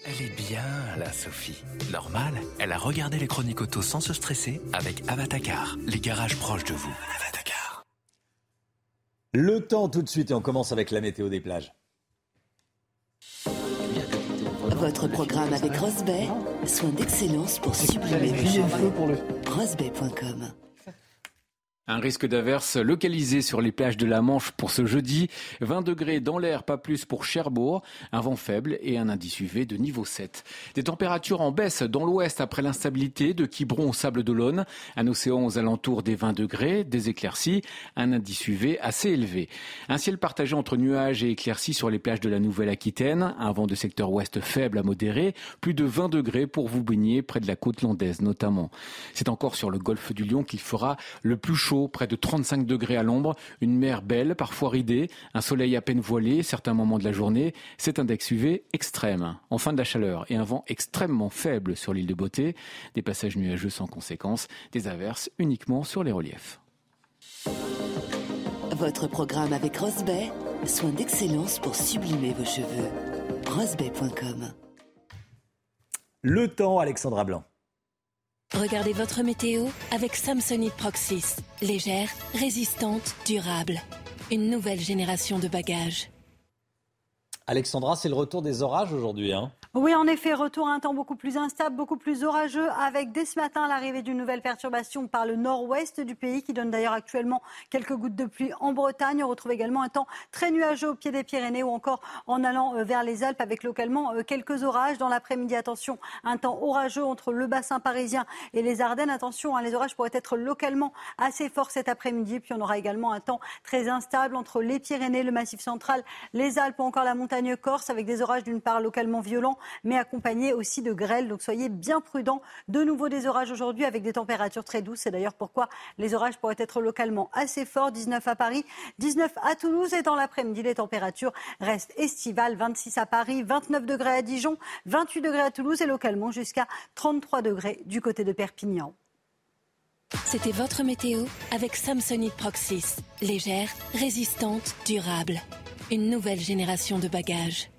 Elle est bien, là, Sophie. Normal, elle a regardé les chroniques auto sans se stresser avec Avatacar, les garages proches de vous. Avatacar. Le temps tout de suite et on commence avec la météo des plages. Votre programme avec Rosbay, soin d'excellence pour sublimer vos cheveux. Rosbay.com un risque d'averse localisé sur les plages de la Manche pour ce jeudi. 20 degrés dans l'air, pas plus pour Cherbourg. Un vent faible et un indice UV de niveau 7. Des températures en baisse dans l'ouest après l'instabilité de Quiberon au Sable d'Olonne. Un océan aux alentours des 20 degrés, des éclaircies, un indice UV assez élevé. Un ciel partagé entre nuages et éclaircies sur les plages de la Nouvelle-Aquitaine. Un vent de secteur ouest faible à modéré. Plus de 20 degrés pour vous baigner près de la côte landaise notamment. C'est encore sur le golfe du Lion qu'il fera le plus chaud près de 35 degrés à l'ombre, une mer belle, parfois ridée, un soleil à peine voilé, certains moments de la journée, cet index UV extrême. Enfin de la chaleur et un vent extrêmement faible sur l'île de Beauté, des passages nuageux sans conséquence, des averses uniquement sur les reliefs. Votre programme avec Rosbay, soin d'excellence pour sublimer vos cheveux. Rosbay.com Le temps, Alexandra Blanc. Regardez votre météo avec Samsonite Proxys. Légère, résistante, durable. Une nouvelle génération de bagages. Alexandra, c'est le retour des orages aujourd'hui. Hein? Oui, en effet, retour à un temps beaucoup plus instable, beaucoup plus orageux, avec dès ce matin l'arrivée d'une nouvelle perturbation par le nord-ouest du pays, qui donne d'ailleurs actuellement quelques gouttes de pluie en Bretagne. On retrouve également un temps très nuageux au pied des Pyrénées ou encore en allant euh, vers les Alpes, avec localement euh, quelques orages. Dans l'après-midi, attention, un temps orageux entre le bassin parisien et les Ardennes. Attention, hein, les orages pourraient être localement assez forts cet après-midi. Puis on aura également un temps très instable entre les Pyrénées, le Massif central, les Alpes ou encore la montagne corse, avec des orages d'une part localement violents mais accompagné aussi de grêle. Donc soyez bien prudents. De nouveau des orages aujourd'hui avec des températures très douces. C'est d'ailleurs pourquoi les orages pourraient être localement assez forts. 19 à Paris, 19 à Toulouse et dans l'après-midi, les températures restent estivales. 26 à Paris, 29 degrés à Dijon, 28 degrés à Toulouse et localement jusqu'à 33 degrés du côté de Perpignan. C'était votre météo avec Samsonite Proxys. Légère, résistante, durable. Une nouvelle génération de bagages.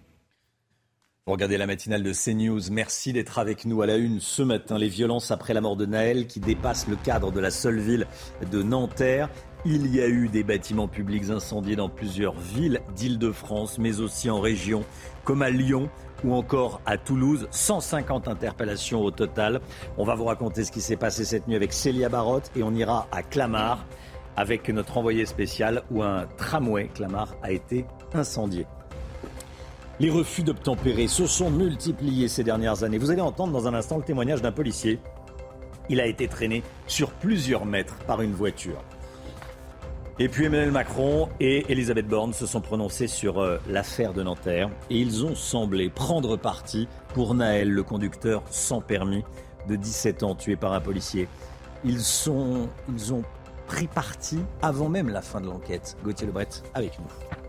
Regardez la matinale de CNews. Merci d'être avec nous à la une ce matin. Les violences après la mort de Naël qui dépassent le cadre de la seule ville de Nanterre. Il y a eu des bâtiments publics incendiés dans plusieurs villes d'Île-de-France, mais aussi en région, comme à Lyon ou encore à Toulouse. 150 interpellations au total. On va vous raconter ce qui s'est passé cette nuit avec Célia Barotte et on ira à Clamart avec notre envoyé spécial où un tramway Clamart a été incendié. Les refus d'obtempérer se sont multipliés ces dernières années. Vous allez entendre dans un instant le témoignage d'un policier. Il a été traîné sur plusieurs mètres par une voiture. Et puis Emmanuel Macron et Elisabeth Borne se sont prononcés sur euh, l'affaire de Nanterre et ils ont semblé prendre parti pour Naël, le conducteur sans permis de 17 ans tué par un policier. Ils, ils ont pris parti avant même la fin de l'enquête. Gauthier Lebret avec nous.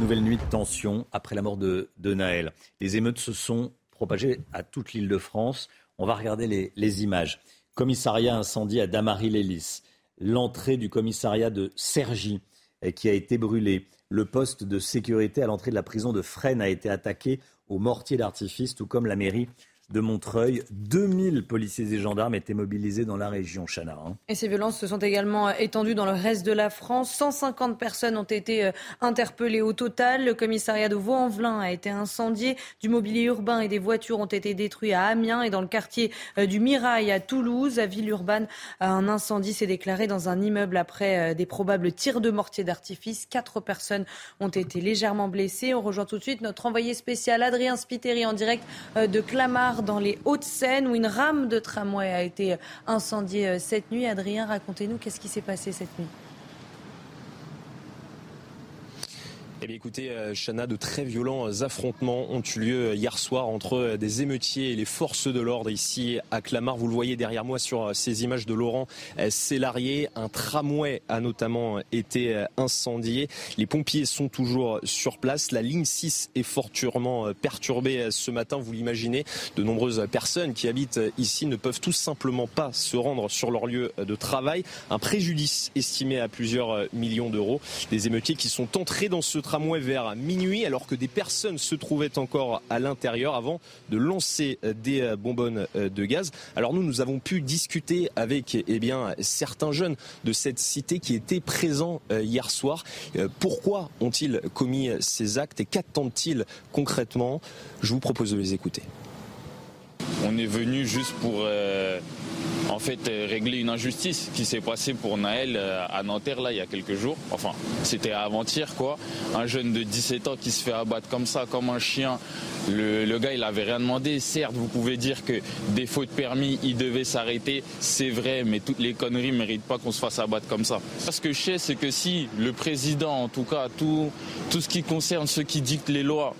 Nouvelle nuit de tension après la mort de, de Naël. Les émeutes se sont propagées à toute l'île de France. On va regarder les, images. Commissariat incendie à Damary-Lélis l'entrée du commissariat de Cergy eh, qui a été brûlée. Le poste de sécurité à l'entrée de la prison de Fresnes a été attaqué au mortier d'artifice, tout comme la mairie de Montreuil. 2000 policiers et gendarmes étaient mobilisés dans la région, Chana. Hein. Et ces violences se sont également euh, étendues dans le reste de la France. 150 personnes ont été euh, interpellées au total. Le commissariat de Vaux-en-Velin a été incendié. Du mobilier urbain et des voitures ont été détruits à Amiens et dans le quartier euh, du Mirail à Toulouse. À Villeurbanne, un incendie s'est déclaré dans un immeuble après des probables tirs de mortier d'artifice. Quatre personnes ont été légèrement blessées. On rejoint tout de suite notre envoyé spécial Adrien Spiteri en direct de Clamart dans les Hauts-de-Seine où une rame de tramway a été incendiée euh, cette nuit. Adrien, racontez-nous qu'est-ce qui s'est passé cette nuit? Eh bien écoutez, euh, Chana, de très violents affrontements ont eu lieu euh, hier soir entre euh, des émeutiers et les forces de l'ordre ici à Clamart. Vous le voyez derrière moi sur ces images de Laurent Célarier. Un tramway a notamment été incendié. Les pompiers sont toujours sur place. La ligne 6 est fortement perturbée ce matin. Vous l'imaginez, de nombreuses personnes qui habitent ici ne peuvent tout simplement pas se rendre sur leur lieu de travail. Un préjudice estimé à plusieurs millions d'euros. Des émeutiers qui sont entrés dans ce tramway tramway vers minuit alors que des personnes se trouvaient encore à l'intérieur avant de lancer des bonbonnes de gaz. Alors nous, nous avons pu discuter avec eh bien, certains jeunes de cette cité qui étaient présents euh, hier soir. Euh, pourquoi ont-ils commis ces actes et qu'attendent-ils concrètement? Je vous propose de les écouter. On est venu juste pour euh, en fait euh, régler une injustice qui s'est passée pour Naël euh, à Nanterre là il y a quelques jours. Enfin, c'était avant-hier quoi. Un jeune de 17 ans qui se fait abattre comme ça, comme un chien. Le, gars il avait rien demandé. Certes, vous pouvez dire que des fautes permis, il devait s'arrêter. C'est vrai, mais toutes les conneries ne méritent pas qu'on se fasse abattre comme ça. Ce que je sais, c'est que si le président, en tout cas, tout, tout ce qui concerne ceux qui dictent les lois,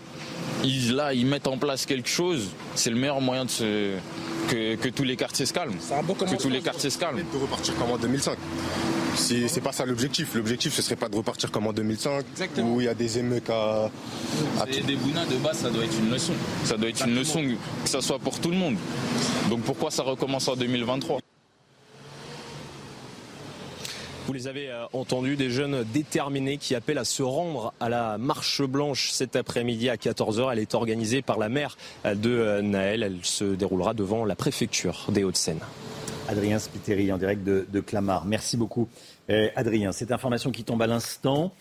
ils, là, ils mettent en place quelque chose, c'est le meilleur moyen de se, que, tous les quartiers se calment. que tous les quartiers se calment. De repartir comme en 2005. C'est pas ça l'objectif. L'objectif, ce serait pas de repartir comme en 2005, où il y a des émeutes à. Des bounas de base, ça doit être une leçon. Ça doit être une leçon que ça soit pour tout le monde. Donc pourquoi ça recommence en 2023 vous les avez euh, entendus, des jeunes déterminés qui appellent à se rendre à la marche blanche cet après-midi à 14h. Elle est organisée par la maire de euh, Naël. Elle se déroulera devant la préfecture des Hauts-de-Seine. Adrien Spiteri en direct de, Clamart. Merci beaucoup. Euh, Adrien, cette information qui tombe à l'instant.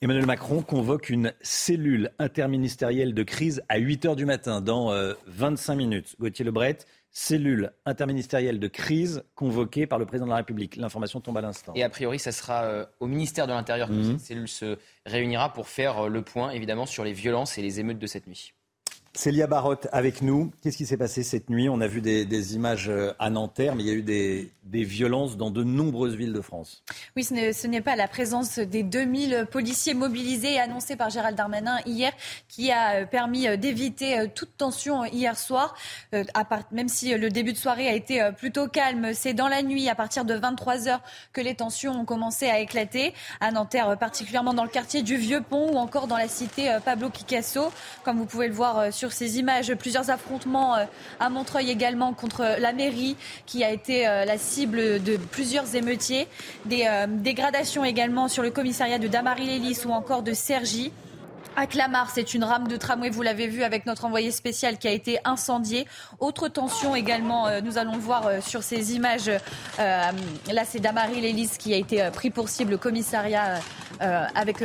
Emmanuel Macron convoque une cellule interministérielle de crise à 8 h du matin, dans 25 minutes. Gauthier Lebret, cellule interministérielle de crise convoquée par le président de la République. L'information tombe à l'instant. Et a priori, ça sera euh, au ministère de l'Intérieur que mhm. cette cellule se réunira pour faire euh, le point, évidemment, sur les violences et les émeutes de cette nuit. Célia Barotte avec nous. Qu'est-ce qui s'est passé cette nuit? On a vu des, images euh, à Nanterre, mais il y a eu des, violences dans de nombreuses villes de France. Oui, ce n'est pas la présence des 2000 policiers mobilisés annoncés par Gérald Darmanin hier qui a euh, permis euh, d'éviter toute tension hier soir. Même si le début de soirée a été plutôt calme, c'est dans la nuit, à partir de 23 heures, que les tensions ont commencé à éclater. À Nanterre, particulièrement dans le quartier du Vieux-Pont ou encore dans la cité Pablo Picasso, comme vous pouvez le voir sur ces images. Plusieurs affrontements euh, à Montreuil également contre la mairie qui a été euh, la cible de plusieurs émeutiers. Des euh, dégradations également sur le commissariat de Damary-Lélis ou encore de Cergy. À Clamart, c'est une rame de tramway, vous l'avez vu avec notre envoyé spécial qui a été incendiée. Autre tension également, nous allons le voir sur ces images. là, c'est Damary Lélis qui a été pris pour cible, le commissariat avec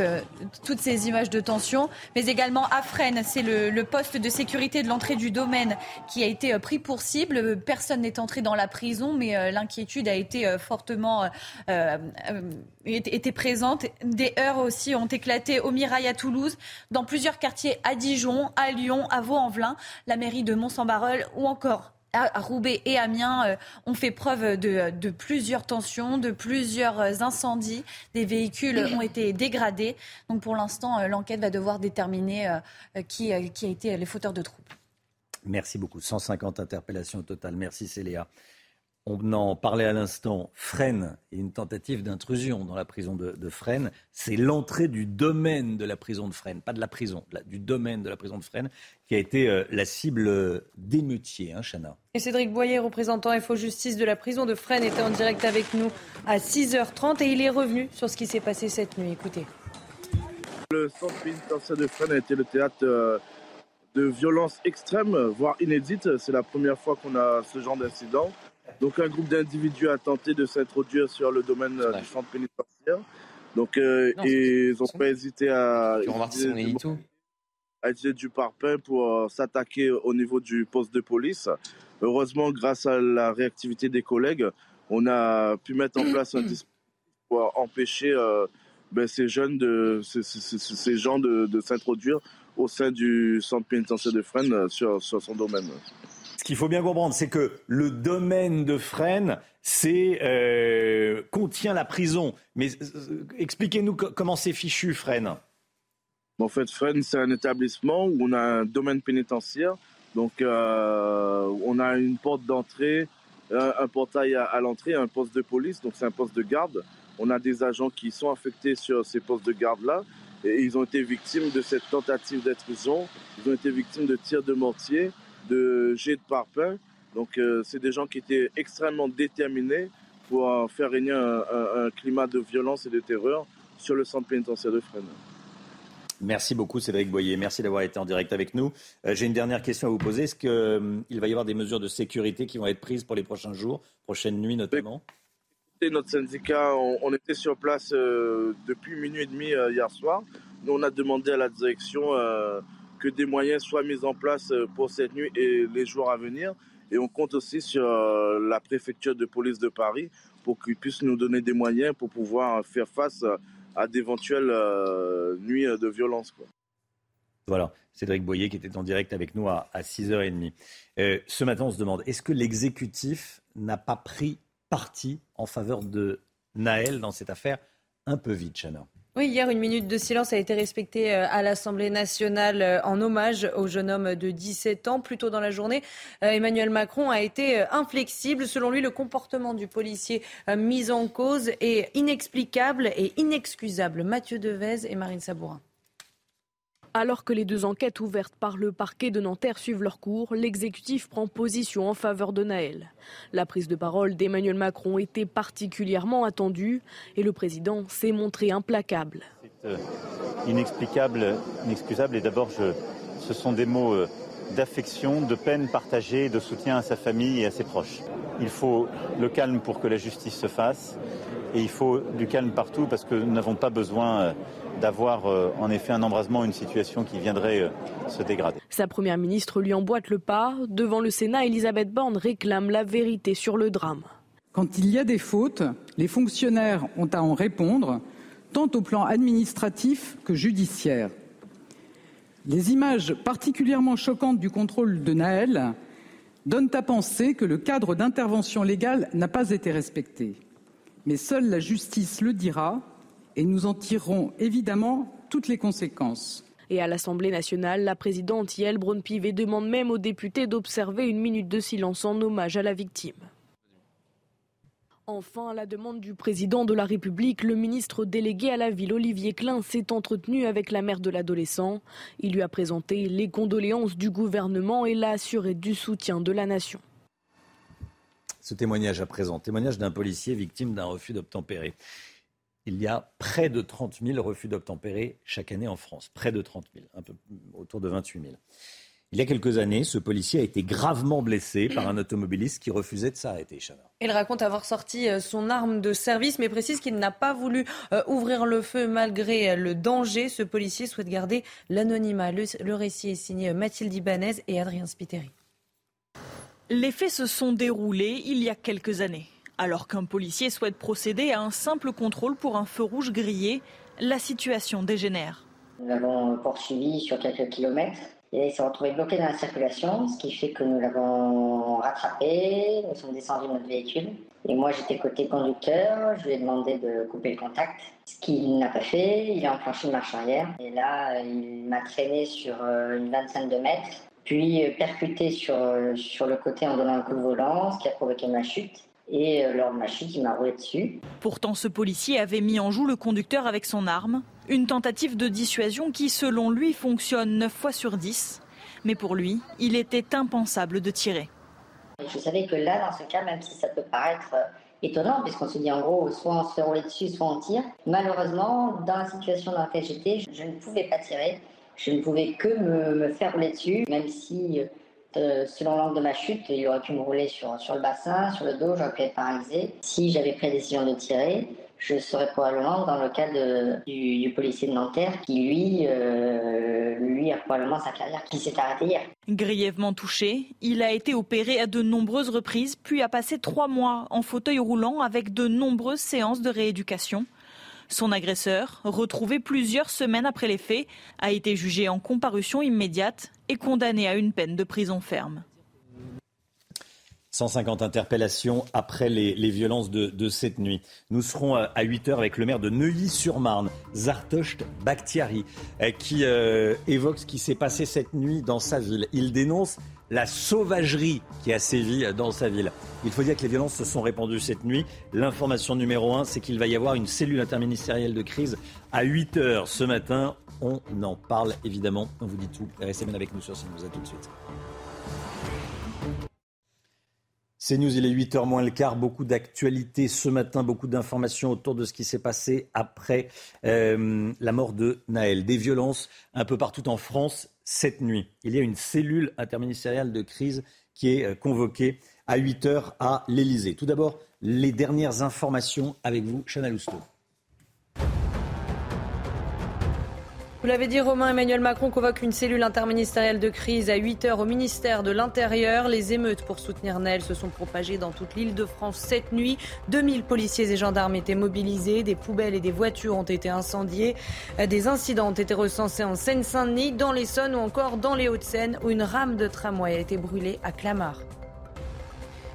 toutes ces images de tension. Mais également à Fresnes, c'est le, poste de sécurité de l'entrée du domaine qui a été pris pour cible. Personne n'est entré dans la prison, mais l'inquiétude a été fortement présente. Des heurts aussi ont éclaté au Mirail à Toulouse, dans plusieurs quartiers à Dijon, à Lyon, à Vaux-en-Velin, la mairie de Mont-Saint-Barreul ou encore à Roubaix et Amiens euh, ont fait preuve de, plusieurs tensions, de plusieurs incendies. Des véhicules ont été dégradés. Donc pour l'instant, euh, l'enquête va devoir déterminer euh, qui, qui a été les fauteurs de troubles. Merci beaucoup. 150 interpellations au total. Merci Célia. On en parlait à l'instant, Fresnes et une tentative d'intrusion dans la prison de, de Fresnes. C'est l'entrée du domaine de la prison de Fresnes, pas de la prison, du domaine de la prison de Fresnes, qui a été euh, la cible d'émeutiers, hein, Chana. Et Cédric Boyer, représentant FO Justice de la prison de Fresnes, était en direct avec nous à 6h30 et il est revenu sur ce qui s'est passé cette nuit. Écoutez. Le centre pénitentiaire de Fresnes a été le théâtre euh, de violences extrêmes, voire inédites. C'est la première fois qu'on a ce genre d'incident. Donc un groupe d'individus a tenté de s'introduire sur le domaine euh, du centre pénitentiaire. Donc euh, ils n'ont pas hésité à utiliser, du, à utiliser du parpaing pour euh, s'attaquer au niveau du poste de police. Heureusement, grâce à la réactivité des collègues, on a pu mettre en place un [CLEARS THROAT] dispositif pour empêcher ben, ces jeunes, de, ces, gens de, s'introduire au sein du centre pénitentiaire de Fresnes sur, sur son domaine. Ce qu'il faut bien comprendre, c'est que le domaine de Fresnes, c'est euh, contient la prison. Mais euh, expliquez-nous comment c'est fichu, Fresnes. En fait, Fresnes, c'est un établissement où on a un domaine pénitentiaire. Donc, euh, on a une porte d'entrée, un, portail à, l'entrée, un poste de police. Donc, c'est un poste de garde. On a des agents qui sont affectés sur ces postes de garde-là. Et ils ont été victimes de cette tentative d'intrusion. Ils ont été victimes de tirs de mortier de jets de parpaing. Donc euh, c'est des gens qui étaient extrêmement déterminés pour faire régner un, climat de violence et de terreur sur le centre pénitentiaire de Fresnes. Merci beaucoup Cédric Boyer. Merci d'avoir été en direct avec nous. Euh, j'ai une dernière question à vous poser. Est-ce qu'il euh, va y avoir des mesures de sécurité qui vont être prises pour les prochains jours, prochaines nuits notamment? Notre syndicat, on, était sur place depuis minuit et demi hier soir. Nous, on a demandé à la direction que des moyens soient mis en place euh, pour cette nuit et les jours à venir. Et on compte aussi sur euh, la préfecture de police de Paris pour qu'ils puissent nous donner des moyens pour pouvoir faire face à d'éventuelles euh, nuits de violence. Voilà, Cédric Boyer qui était en direct avec nous à, 6h30. ce matin, on se demande, est-ce que l'exécutif n'a pas pris parti en faveur de Naël dans cette affaire un peu vite, Chana? Oui, hier, une minute de silence a été respectée euh, à l'Assemblée nationale euh, en hommage au jeune homme de 17 ans. Plus tôt dans la journée, euh, Emmanuel Macron a été inflexible. Selon lui, le comportement du policier mis en cause est inexplicable et inexcusable. Mathieu Devez et Marine Sabourin. Alors que les deux enquêtes ouvertes par le parquet de Nanterre suivent leur cours, l'exécutif prend position en faveur de Naël. La prise de parole d'Emmanuel Macron était particulièrement attendue et le président s'est montré implacable. C'est euh, inexplicable, inexcusable et d'abord ce sont des mots euh, d'affection, de peine partagée, de soutien à sa famille et à ses proches. Il faut le calme pour que la justice se fasse et il faut du calme partout parce que nous n'avons pas besoin euh, d'avoir euh, en effet un embrasement, une situation qui viendrait euh, se dégrader. Sa première ministre lui emboîte le pas. Devant le Sénat, Elisabeth Borne réclame la vérité sur le drame. Quand il y a des fautes, les fonctionnaires ont à en répondre, tant au plan administratif que judiciaire. Les images particulièrement choquantes du contrôle de Naël donnent à penser que le cadre d'intervention légale n'a pas été respecté. Mais seule la justice le dira et nous en tirerons évidemment toutes les conséquences. Et à l'Assemblée nationale, la présidente Yael Braun-Pivet demande même aux députés d'observer une minute de silence en hommage à la victime. Enfin, à la demande du président de la République, le ministre délégué à la ville, Olivier Klein, s'est entretenu avec la mère de l'adolescent. Il lui a présenté les condoléances du gouvernement et l'a assuré du soutien de la nation. Ce témoignage à présent, témoignage d'un policier victime d'un refus d'obtempérer. Il y a près de 30 000 refus d'obtempérer chaque année en France. Près de 30 000, un peu autour de 28 000. Il y a quelques années, ce policier a été gravement blessé par un automobiliste qui refusait de s'arrêter. Il raconte avoir sorti euh, son arme de service, mais précise qu'il n'a pas voulu euh, ouvrir le feu malgré euh, le danger. Ce policier souhaite garder l'anonymat. Le, récit est signé Mathilde Ibanez et Adrien Spiteri. Les faits se sont déroulés il y a quelques années. Alors qu'un policier souhaite procéder à un simple contrôle pour un feu rouge grillé, la situation dégénère. Nous l'avons poursuivi sur quelques kilomètres et il s'est retrouvé bloqué dans la circulation, ce qui fait que nous l'avons rattrapé, nous sommes descendus de notre véhicule. Et moi, j'étais côté conducteur, je lui ai demandé de couper le contact, ce qu'il n'a pas fait. Il a enclenché une marche arrière. Et là, il m'a traîné sur euh, une vingtaine de mètres, puis percuté sur, euh, sur le côté en donnant un coup de volant, ce qui a provoqué ma chute. Et euh, lors de ma chute, il m'a roulé dessus. Pourtant, ce policier avait mis en joue le conducteur avec son arme. Une tentative de dissuasion qui, selon lui, fonctionne 9 fois sur 10. Mais pour lui, il était impensable de tirer. Je savais que là, dans ce cas, même si ça peut paraître euh, étonnant, puisqu'on se dit en gros, soit on se fait rouler dessus, soit on tire, malheureusement, dans la situation dans laquelle j'étais, je ne pouvais pas tirer. Je ne pouvais que me, faire rouler dessus, même si euh, selon l'angle de ma chute, il aurait pu me rouler sur, sur le bassin, sur le dos, j'aurais pu être paralysé. Si j'avais pris la décision de tirer, je serais probablement dans le cas du, policier de Nanterre qui, lui, euh, lui a probablement sa carrière qui s'est arrêtée hier. Grièvement touché, il a été opéré à de nombreuses reprises, puis a passé trois mois en fauteuil roulant avec de nombreuses séances de rééducation. Son agresseur, retrouvé plusieurs semaines après les faits, a été jugé en comparution immédiate et condamné à une peine de prison ferme. 150 interpellations après les, violences de, cette nuit. Nous serons à 8 heures avec le maire de Neuilly-sur-Marne, Zartocht Bakhtiari, euh, qui euh, évoque ce qui s'est passé cette nuit dans sa ville. Il dénonce la sauvagerie qui a sévi dans sa ville. Il faut dire que les violences se sont répandues cette nuit. L'information numéro un, c'est qu'il va y avoir une cellule interministérielle de crise à 8 heures ce matin. On en parle évidemment. On vous dit tout. Restez bien avec nous sur CNews. À tout de suite. C'est News, il est 8h moins le quart. Beaucoup d'actualités ce matin, beaucoup d'informations autour de ce qui s'est passé après euh, la mort de Naël. Des violences un peu partout en France cette nuit. Il y a une cellule interministérielle de crise qui est euh, convoquée à 8 heures à l'Elysée. Tout d'abord, les dernières informations avec vous, Chana Lousteau. Vous l'avez dit, Romain Emmanuel Macron convoque une cellule interministérielle de crise à 8 heures au ministère de l'Intérieur. Les émeutes pour soutenir Nel se sont propagées dans toute l'île de France cette nuit. 2000 policiers et gendarmes étaient mobilisés. Des poubelles et des voitures ont été incendiées. Des incidents ont été recensés en Seine-Saint-Denis, dans l'Essonne ou encore dans les Hauts-de-Seine où une rame de tramway a été brûlée à Clamart.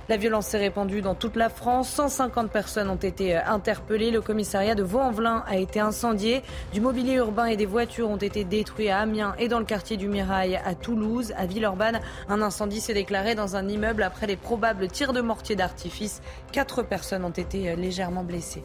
La violence s'est répandue dans toute la France. 150 personnes ont été euh, interpellées. Le commissariat de Vaux-en-Velin a été incendié. Du mobilier urbain et des voitures ont été détruits à Amiens et dans le quartier du Mirail à Toulouse. À Villeurbanne, un incendie s'est déclaré dans un immeuble après les probables tirs de mortier d'artifice. Quatre personnes ont été euh, légèrement blessées.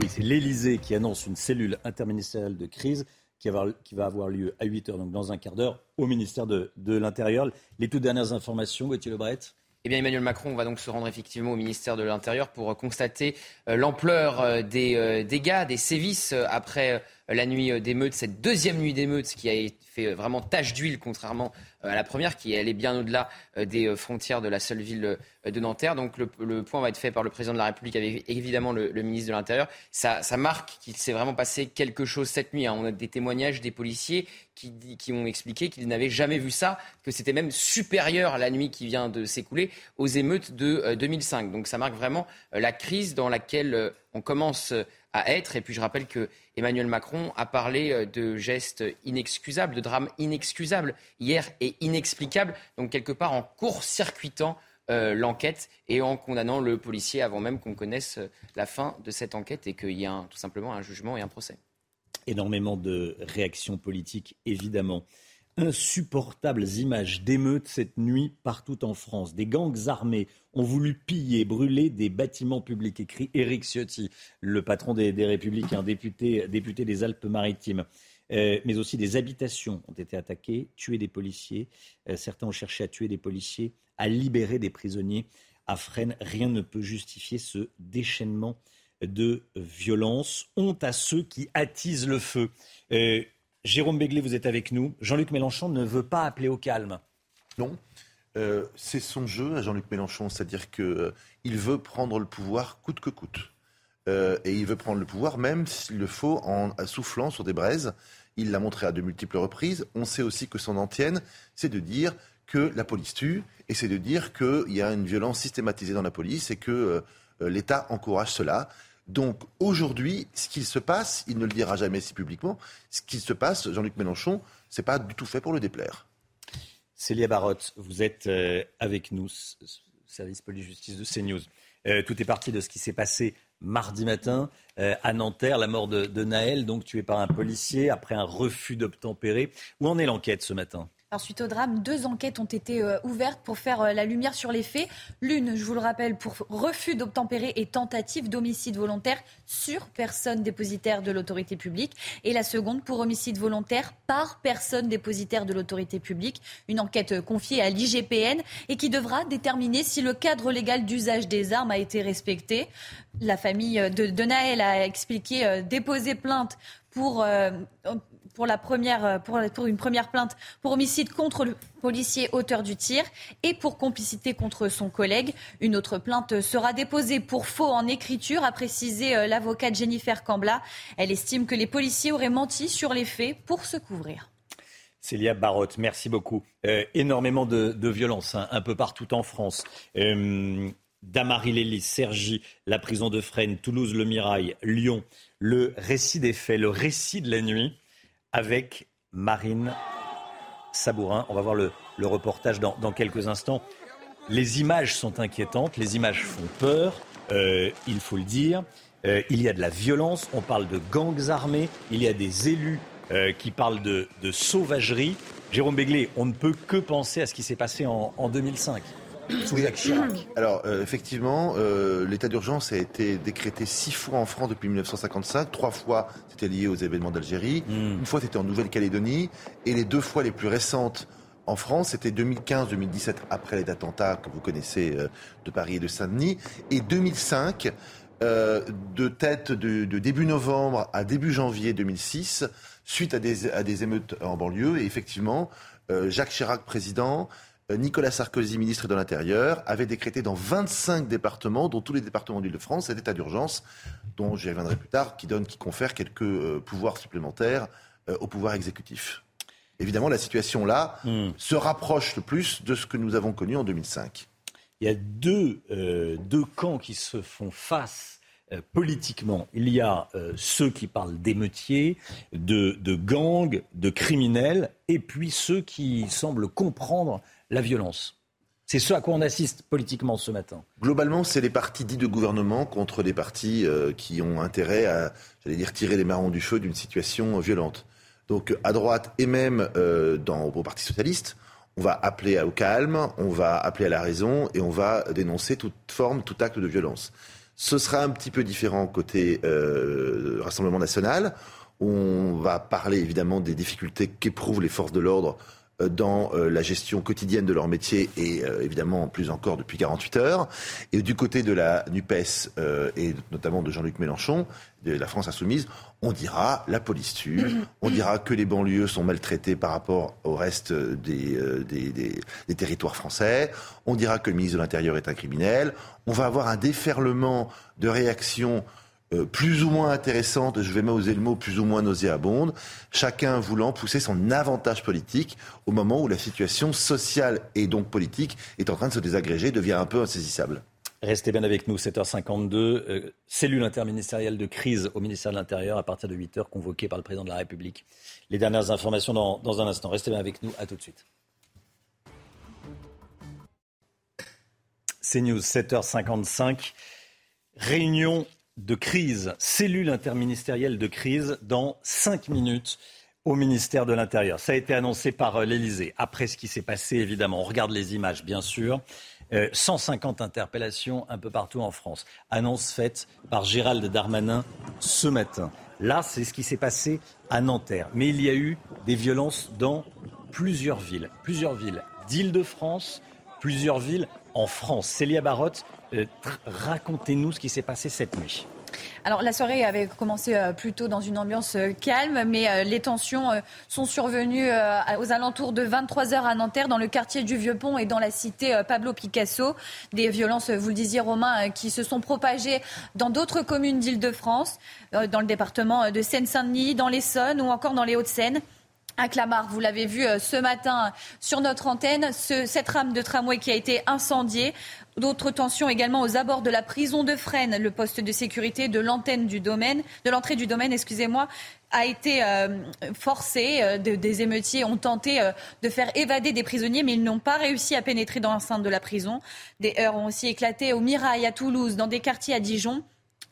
Oui, c'est l'Elysée qui annonce une cellule interministérielle de crise qui va, avoir lieu à 8 heures, donc dans un quart d'heure, au ministère de, de l'Intérieur. Les toutes dernières informations, Gauthier Lebret? Eh bien, Emmanuel Macron va donc se rendre effectivement au ministère de l'Intérieur pour constater euh, l'ampleur euh, des euh, dégâts, des sévices après la nuit d'émeutes, cette deuxième nuit d'émeutes qui a fait vraiment tache d'huile, contrairement à la première, qui allait bien au-delà des frontières de la seule ville de Nanterre. Donc le, point va être fait par le président de la République avec évidemment le, ministre de l'Intérieur. Ça, marque qu'il s'est vraiment passé quelque chose cette nuit. Hein. On a des témoignages des policiers qui ont expliqué qu'ils n'avaient jamais vu ça, que c'était même supérieur à la nuit qui vient de s'écouler aux émeutes de 2005. Donc ça marque vraiment la crise dans laquelle on commence à être. Et puis je rappelle que Emmanuel Macron a parlé euh, de gestes inexcusables, de drames inexcusables hier et inexplicables, donc quelque part en court-circuitant euh, l'enquête et en condamnant le policier avant même qu'on connaisse euh, la fin de cette enquête et qu'il y ait tout simplement un jugement et un procès. Énormément de réactions politiques, évidemment insupportables images d'émeutes cette nuit partout en France. Des gangs armés ont voulu piller, brûler des bâtiments publics, écrit Éric Ciotti, le patron des, Républicains, député, député des Alpes-Maritimes. Euh, mais aussi des habitations ont été attaquées, tuer des policiers. Euh, certains ont cherché à tuer des policiers, à libérer des prisonniers. À Fresnes, rien ne peut justifier ce déchaînement de violence. Honte à ceux qui attisent le feu. Euh, Jérôme Béglé, vous êtes avec nous. Jean-Luc Mélenchon ne veut pas appeler au calme. Non. Euh, c'est son jeu à Jean-Luc Mélenchon, c'est-à-dire qu'il euh, veut prendre le pouvoir coûte que coûte. Euh, et il veut prendre le pouvoir même s'il le faut en soufflant sur des braises. Il l'a montré à de multiples reprises. On sait aussi que son antienne, c'est de dire que la police tue et c'est de dire qu'il y a une violence systématisée dans la police et que l'État encourage cela. Donc aujourd'hui, ce qu'il se passe, il ne le dira jamais si publiquement, ce qu'il se passe, Jean-Luc Mélenchon, c'est pas du tout fait pour le déplaire. Célia Barotte, vous êtes euh, avec nous, service police-justice de CNews. Euh, tout est parti de ce qui s'est passé mardi matin euh, à Nanterre, la mort de, Naël, donc tué par un policier après un refus d'obtempérer. Où en est l'enquête ce matin? Suite au drame, deux enquêtes ont été euh, ouvertes pour faire euh, la lumière sur les faits. L'une, je vous le rappelle, pour refus d'obtempérer et tentative d'homicide volontaire sur personne dépositaire de l'autorité publique. Et la seconde, pour homicide volontaire par personne dépositaire de l'autorité publique. Une enquête confiée à l'IGPN et qui devra déterminer si le cadre légal d'usage des armes a été respecté. La famille de, de Naël a expliqué euh, déposer plainte pour pour, la première, euh, pour, une première plainte pour homicide contre le policier auteur du tir et pour complicité contre son collègue. Une autre plainte sera déposée pour faux en écriture, a précisé euh, l'avocate Jennifer Cambla. Elle estime que les policiers auraient menti sur les faits pour se couvrir. Célia Barotte, merci beaucoup. Euh, énormément de, de violence hein, un peu partout en France. Euh, Damary-Lélis, Sergi, la prison de Fresnes, Toulouse, le Mirail, Lyon. Le récit des faits, le récit de la nuit avec Marine Sabourin. On va voir le, reportage dans, quelques instants. Les images sont inquiétantes, les images font peur, euh, il faut le dire. Euh, il y a de la violence, on parle de gangs armés, il y a des élus euh, qui parlent de, sauvagerie. Jérôme Béglé, on ne peut que penser à ce qui s'est passé en, en 2005. [CLEARS THROAT] Alors, euh, effectivement, euh, l'état d'urgence a été décrété six fois en France depuis 1955. Trois fois, c'était lié aux événements d'Algérie. Hmm. Une fois, c'était en Nouvelle-Calédonie. Et les deux fois les plus récentes en France, c'était 2015-2017, après les attentats que vous connaissez euh, de Paris et de Saint-Denis. Et 2005, de tête de, début novembre à début janvier 2006, suite à des, à des émeutes en banlieue. Et effectivement, Jacques Chirac, président, Nicolas Sarkozy, ministre de l'Intérieur, avait décrété dans 25 départements, dont tous les départements d'Île-de-France, cet état d'urgence, dont j'y reviendrai plus tard, qui donne, qui confère quelques euh, pouvoirs supplémentaires euh, au pouvoir exécutif. Évidemment, la situation là hmm. se rapproche le plus de ce que nous avons connu en 2005. Il y a deux, deux camps qui se font face politiquement. Il y a ceux qui parlent d'émeutiers, de, de gangs, de criminels, et puis ceux qui semblent comprendre la violence. C'est ce à quoi on assiste politiquement ce matin. Globalement, c'est les partis dits de gouvernement contre les partis euh, qui ont intérêt à, tirer les marrons du feu d'une situation violente. Donc, à droite et même euh, dans, au Parti socialiste, on va appeler au calme, on va appeler à la raison et on va dénoncer toute forme, tout acte de violence. Ce sera un petit peu différent côté euh, Rassemblement national. On va parler évidemment des difficultés qu'éprouvent les forces de l'ordre dans euh, la gestion quotidienne de leur métier et euh, évidemment plus encore depuis 48 heures. Et du côté de la NUPES et notamment de Jean-Luc Mélenchon, de la France insoumise, on dira la police tue, on dira que les banlieues sont maltraitées par rapport au reste des territoires français, on dira que le ministre de l'Intérieur est un criminel, on va avoir un déferlement de réactions euh, plus ou moins intéressante, je vais oser le mot, plus ou moins nauséabonde, chacun voulant pousser son avantage politique au moment où la situation sociale et donc politique est en train de se désagréger, devient un peu insaisissable. Restez bien avec nous, 7h52. Euh, cellule interministérielle de crise au ministère de l'Intérieur à partir de 8h, convoquée par le président de la République. Les dernières informations dans, dans un instant. Restez bien avec nous, à tout de suite. CNews, 7h55. Réunion de crise, cellule interministérielle de crise dans cinq minutes au ministère de l'Intérieur. Ça a été annoncé par euh, l'Elysée. Après ce qui s'est passé, évidemment, on regarde les images, bien sûr. 150 euh, interpellations un peu partout en France. Annonce faite par Gérald Darmanin ce matin. Là, c'est ce qui s'est passé à Nanterre. Mais il y a eu des violences dans plusieurs villes. Plusieurs villes d'Île-de-France, plusieurs villes en France. Célia Barotte, racontez-nous ce qui s'est passé cette nuit. alors la soirée avait commencé euh, plutôt dans une ambiance euh, calme, mais euh, les tensions sont survenues aux alentours de 23 heures à Nanterre, dans le quartier du Vieux-Pont et dans la cité Pablo Picasso. Des violences, vous le disiez Romain, qui se sont propagées dans d'autres communes d'Île-de-France, dans le département de Seine-Saint-Denis, dans l'Essonne ou encore dans les Hauts-de-Seine à Clamart. Vous l'avez vu ce matin sur notre antenne, cette rame de tramway qui a été incendiée. D'autres tensions également aux abords de la prison de Fresnes. Le poste de sécurité de l'antenne du domaine, de l'entrée du domaine, excusez-moi, a été euh, forcé. Euh, des émeutiers ont tenté euh, de faire évader des prisonniers, mais ils n'ont pas réussi à pénétrer dans l'enceinte de la prison. Des heurts ont aussi éclaté au Mirail, à Toulouse, dans des quartiers à Dijon.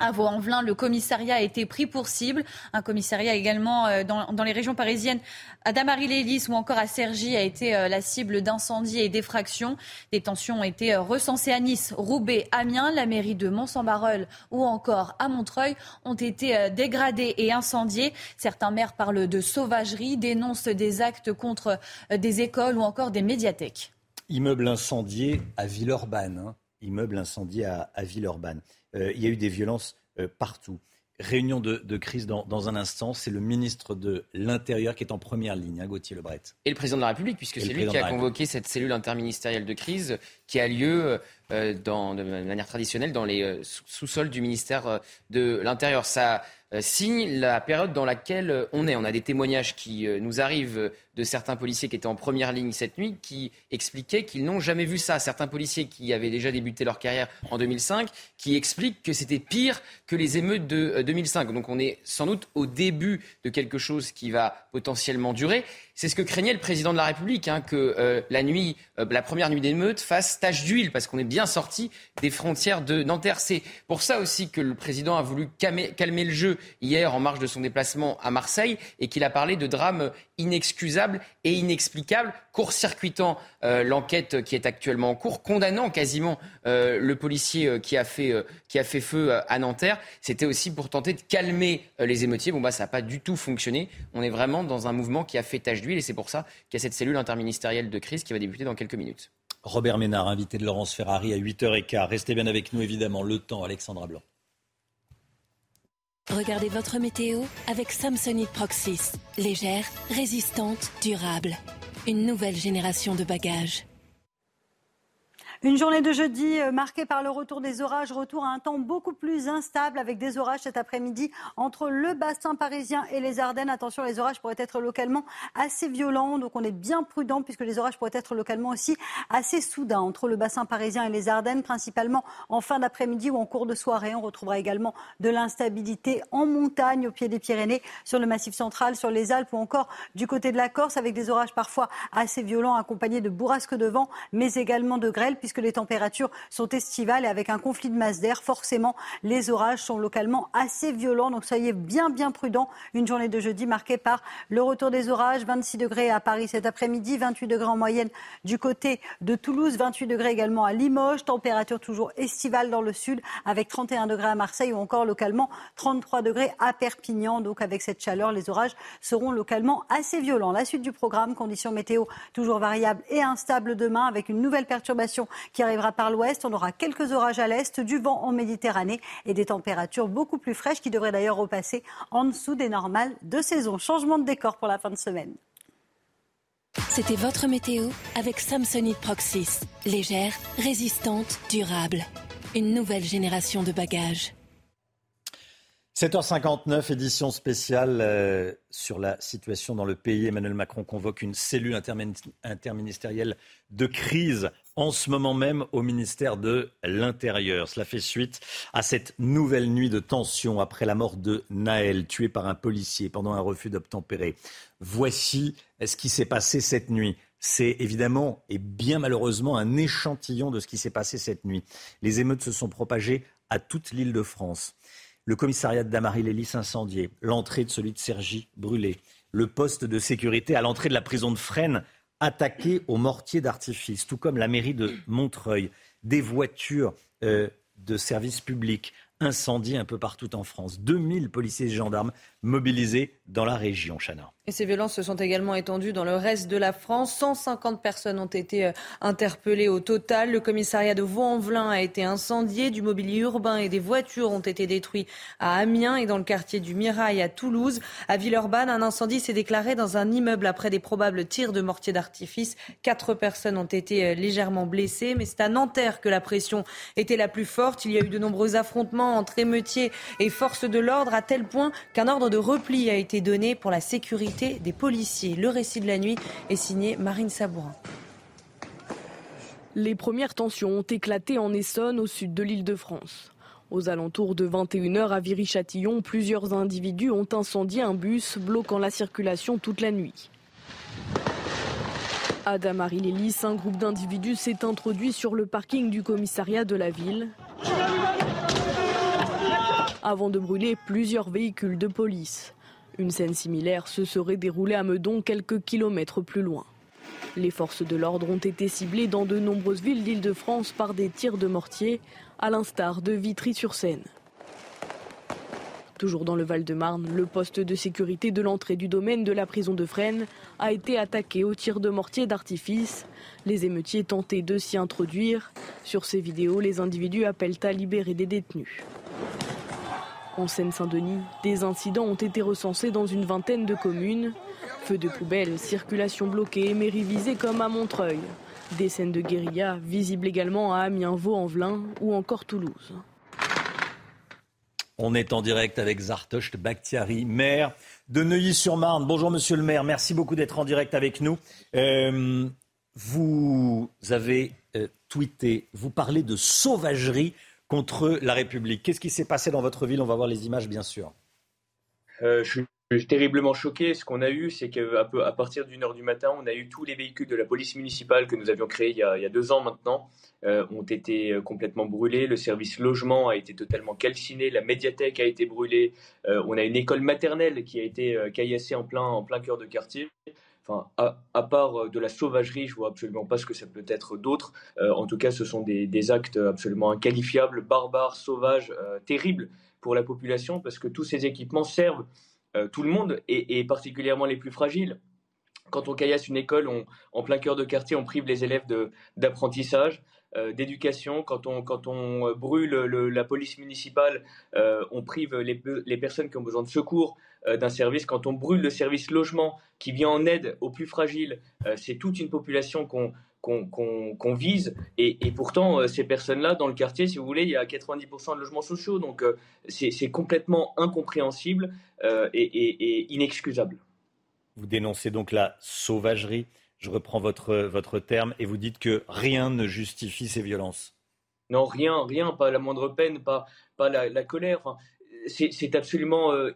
À Vaux-en-Velin, le commissariat a été pris pour cible. Un commissariat également euh, dans, les régions parisiennes, à Damary-Lélis ou encore à Cergy, a été euh, la cible d'incendies et d'effractions. Des tensions ont été euh, recensées à Nice, Roubaix, Amiens, la mairie de Mont-Saint-Barreul ou encore à Montreuil ont été dégradées et incendiées. Certains maires parlent de sauvagerie, dénoncent des actes contre des écoles ou encore des médiathèques. Immeuble incendié à Villeurbanne. Hein. Immeuble incendié à Villeurbanne. Euh, il y a eu des violences euh, partout. Réunion de, crise dans, un instant. C'est le ministre de l'Intérieur qui est en première ligne, hein, Gauthier Lebret. Et le président de la République, puisque c'est lui qui a convoqué cette cellule interministérielle de crise qui a lieu euh, de manière traditionnelle dans les sous-sols du ministère de l'Intérieur. Ça signe la période dans laquelle on est. On a des témoignages qui nous arrivent de certains policiers qui étaient en première ligne cette nuit qui expliquaient qu'ils n'ont jamais vu ça. Certains policiers qui avaient déjà débuté leur carrière en 2005 qui expliquent que c'était pire que les émeutes de 2005. Euh, Donc on est sans doute au début de quelque chose qui va potentiellement durer. C'est ce que craignait le président de la République, hein, que euh, euh, la première nuit d'émeute fasse tache d'huile, parce qu'on est bien sorti des frontières de Nanterre. C'est pour ça aussi que le président a voulu calmer, le jeu hier en marge de son déplacement à Marseille et qu'il a parlé de drames inexcusables et inexplicables, court-circuitant euh, l'enquête qui est actuellement en cours, condamnant quasiment le policier qui, a fait, qui a fait feu à Nanterre. C'était aussi pour tenter de calmer les émeutiers. Bon, bah, ça n'a pas du tout fonctionné. On est vraiment dans un mouvement qui a fait tache d'huile et c'est pour ça qu'il y a cette cellule interministérielle de crise qui va débuter dans quelques minutes. Robert Ménard, invité de Laurence Ferrari à 8h15. Restez bien avec nous, évidemment. Le temps, Alexandra Blanc. Regardez votre météo avec Samsonite Proxys. Légère, résistante, durable. Une nouvelle génération de bagages. Une journée de jeudi euh, marquée par le retour des orages, retour à un temps beaucoup plus instable avec des orages cet après-midi entre le bassin parisien et les Ardennes. Attention, les orages pourraient être localement assez violents, donc on est bien prudent puisque les orages pourraient être localement aussi assez soudains entre le bassin parisien et les Ardennes, principalement en fin d'après-midi ou en cours de soirée. On retrouvera également de l'instabilité en montagne au pied des Pyrénées, sur le massif central, sur les Alpes ou encore du côté de la Corse avec des orages parfois assez violents accompagnés de bourrasques de vent, mais également de grêle les températures sont estivales et avec un conflit de masse d'air, forcément, les orages sont localement assez violents. Donc soyez bien, bien prudents. Une journée de jeudi marquée par le retour des orages. 26 degrés à Paris cet après-midi, 28 degrés en moyenne du côté de Toulouse, 28 degrés également à Limoges. Température toujours estivale dans le sud avec 31 degrés à Marseille ou encore localement 33 degrés à Perpignan. Donc avec cette chaleur, les orages seront localement assez violents. La suite du programme, conditions météo toujours variables et instables demain avec une nouvelle perturbation qui arrivera par l'ouest. On aura quelques orages à l'est, du vent en Méditerranée et des températures beaucoup plus fraîches qui devraient d'ailleurs repasser en dessous des normales de saison. Changement de décor pour la fin de semaine. C'était votre météo avec Samsonite Proxys. Légère, résistante, durable. Une nouvelle génération de bagages. 7h59, édition spéciale euh, sur la situation dans le pays. Emmanuel Macron convoque une cellule interministérielle de crise en ce moment même au ministère de l'Intérieur. Cela fait suite à cette nouvelle nuit de tension après la mort de Naël, tué par un policier pendant un refus d'obtempérer. Voici ce qui s'est passé cette nuit? C'est évidemment et bien malheureusement un échantillon de ce qui s'est passé cette nuit. Les émeutes se sont propagées à toute l'île de France le commissariat de Damary-Lélis incendié, l'entrée de celui de Cergy brûlé, le poste de sécurité à l'entrée de la prison de Fresnes attaqué au mortier d'artifice, tout comme la mairie de Montreuil, des voitures euh, de service public, incendies un peu partout en France. 2000 policiers et gendarmes mobilisés dans la région, Chana. Et ces violences se sont également étendues dans le reste de la France. 150 personnes ont été euh, interpellées au total. Le commissariat de Vaux-en-Velin a été incendié. Du mobilier urbain et des voitures ont été détruits à Amiens et dans le quartier du Mirail à Toulouse. À Villeurbanne, un incendie s'est déclaré dans un immeuble après des probables tirs de mortier d'artifice. Quatre personnes ont été euh, légèrement blessées, mais c'est à Nanterre que la pression était la plus forte. Il y a eu de nombreux affrontements entre émeutiers et forces de l'ordre à tel point qu'un ordre de repli a été donné pour la sécurité des policiers. Le récit de la nuit est signé Marine Sabourin. Les premières tensions ont éclaté en Essonne, au sud de l'île de France. Aux alentours de 21h à Viry-Châtillon, plusieurs individus ont incendié un bus, bloquant la circulation toute la nuit. À Damary-Lélis, un groupe d'individus s'est introduit sur le parking du commissariat de la ville avant de brûler plusieurs véhicules de police. Une scène similaire se serait déroulée à Meudon, quelques kilomètres plus loin. Les forces de l'ordre ont été ciblées dans de nombreuses villes d'Île-de-France par des tirs de mortier, à l'instar de Vitry-sur-Seine. Toujours dans le Val-de-Marne, le poste de sécurité de l'entrée du domaine de la prison de Fresnes a été attaqué au tir de mortier d'artifice. Les émeutiers tentaient de s'y introduire. Sur ces vidéos, les individus appellent à libérer des détenus. En Seine-Saint-Denis, des incidents ont été recensés dans une vingtaine de communes. Feux de poubelles, circulation bloquée, mairie visée comme à Montreuil. Des scènes de guérilla visibles également à Amiens, Vaux-en-Velin ou encore Toulouse. On est en direct avec Zartocht Bakhtiari, maire de Neuilly-sur-Marne. Bonjour monsieur le maire, merci beaucoup d'être en direct avec nous. Euh, vous avez euh, tweeté, vous parlez de sauvagerie contre la République. Qu'est-ce qui s'est passé dans votre ville? On va voir les images, bien sûr. Euh, je suis terriblement choqué. Ce qu'on a eu, c'est qu'à à partir d'une heure du matin, on a eu tous les véhicules de la police municipale que nous avions créés il y a, deux ans maintenant, euh, ont été euh, complètement brûlés. Le service logement a été totalement calciné. La médiathèque a été brûlée. on a une école maternelle qui a été caillassée en plein, en plein cœur de quartier. Enfin, à, part euh, de la sauvagerie, je vois absolument pas ce que ça peut être d'autre. Euh, en tout cas, ce sont des, actes absolument inqualifiables, barbares, sauvages, euh, terribles pour la population, parce que tous ces équipements servent tout le monde, et, particulièrement les plus fragiles. Quand on caillasse une école, en plein cœur de quartier, on prive les élèves d'apprentissage. d'éducation. Quand on, quand on brûle la police municipale, on prive les, les, personnes qui ont besoin de secours d'un service. Quand on brûle le service logement qui vient en aide aux plus fragiles, euh, c'est toute une population qu'on vise. Et, pourtant, euh, ces personnes-là, dans le quartier, si vous voulez, il y a 90% de logements sociaux. Donc, c'est complètement incompréhensible et, inexcusable. Vous dénoncez donc la sauvagerie. Je reprends votre, votre terme et vous dites que rien ne justifie ces violences. Non, rien, rien, pas la moindre peine, pas, pas la, colère c'est absolument euh,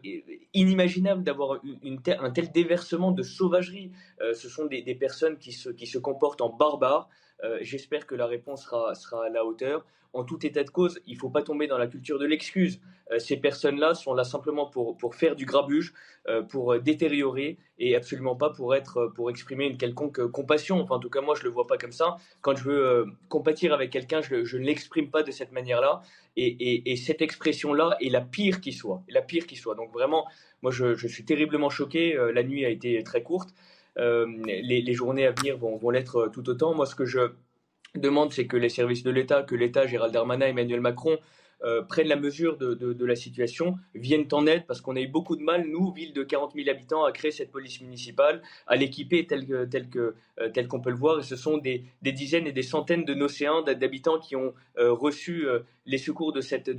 inimaginable d'avoir un tel déversement de sauvagerie. Euh, ce sont des, personnes qui se, qui se, comportent en barbares. Euh, j'espère que la réponse sera, à la hauteur. En tout état de cause, il ne faut pas tomber dans la culture de l'excuse. ces personnes-là sont là simplement pour, faire du grabuge, pour détériorer et absolument pas pour, être, pour exprimer une quelconque compassion. Enfin, en tout cas, moi, je ne le vois pas comme ça. Quand je veux compatir avec quelqu'un, je, je ne l'exprime pas de cette manière-là. Et, cette expression-là est la pire qui soit. La pire qui soit. Donc vraiment, moi, je, suis terriblement choqué. Euh, la nuit a été très courte. Euh, les, journées à venir vont, l'être tout autant. Moi, ce que je demande, c'est que les services de l'État, que l'État, Gérald Darmanin, Emmanuel Macron, euh, prennent la mesure de, la situation, viennent en aide, parce qu'on a eu beaucoup de mal, nous, ville de 40 000 habitants, à créer cette police municipale, à l'équiper telle, que, euh, tel qu'on peut le voir. Et ce sont des, dizaines et des centaines de nocéens, d'habitants qui ont euh, reçu les secours de cette,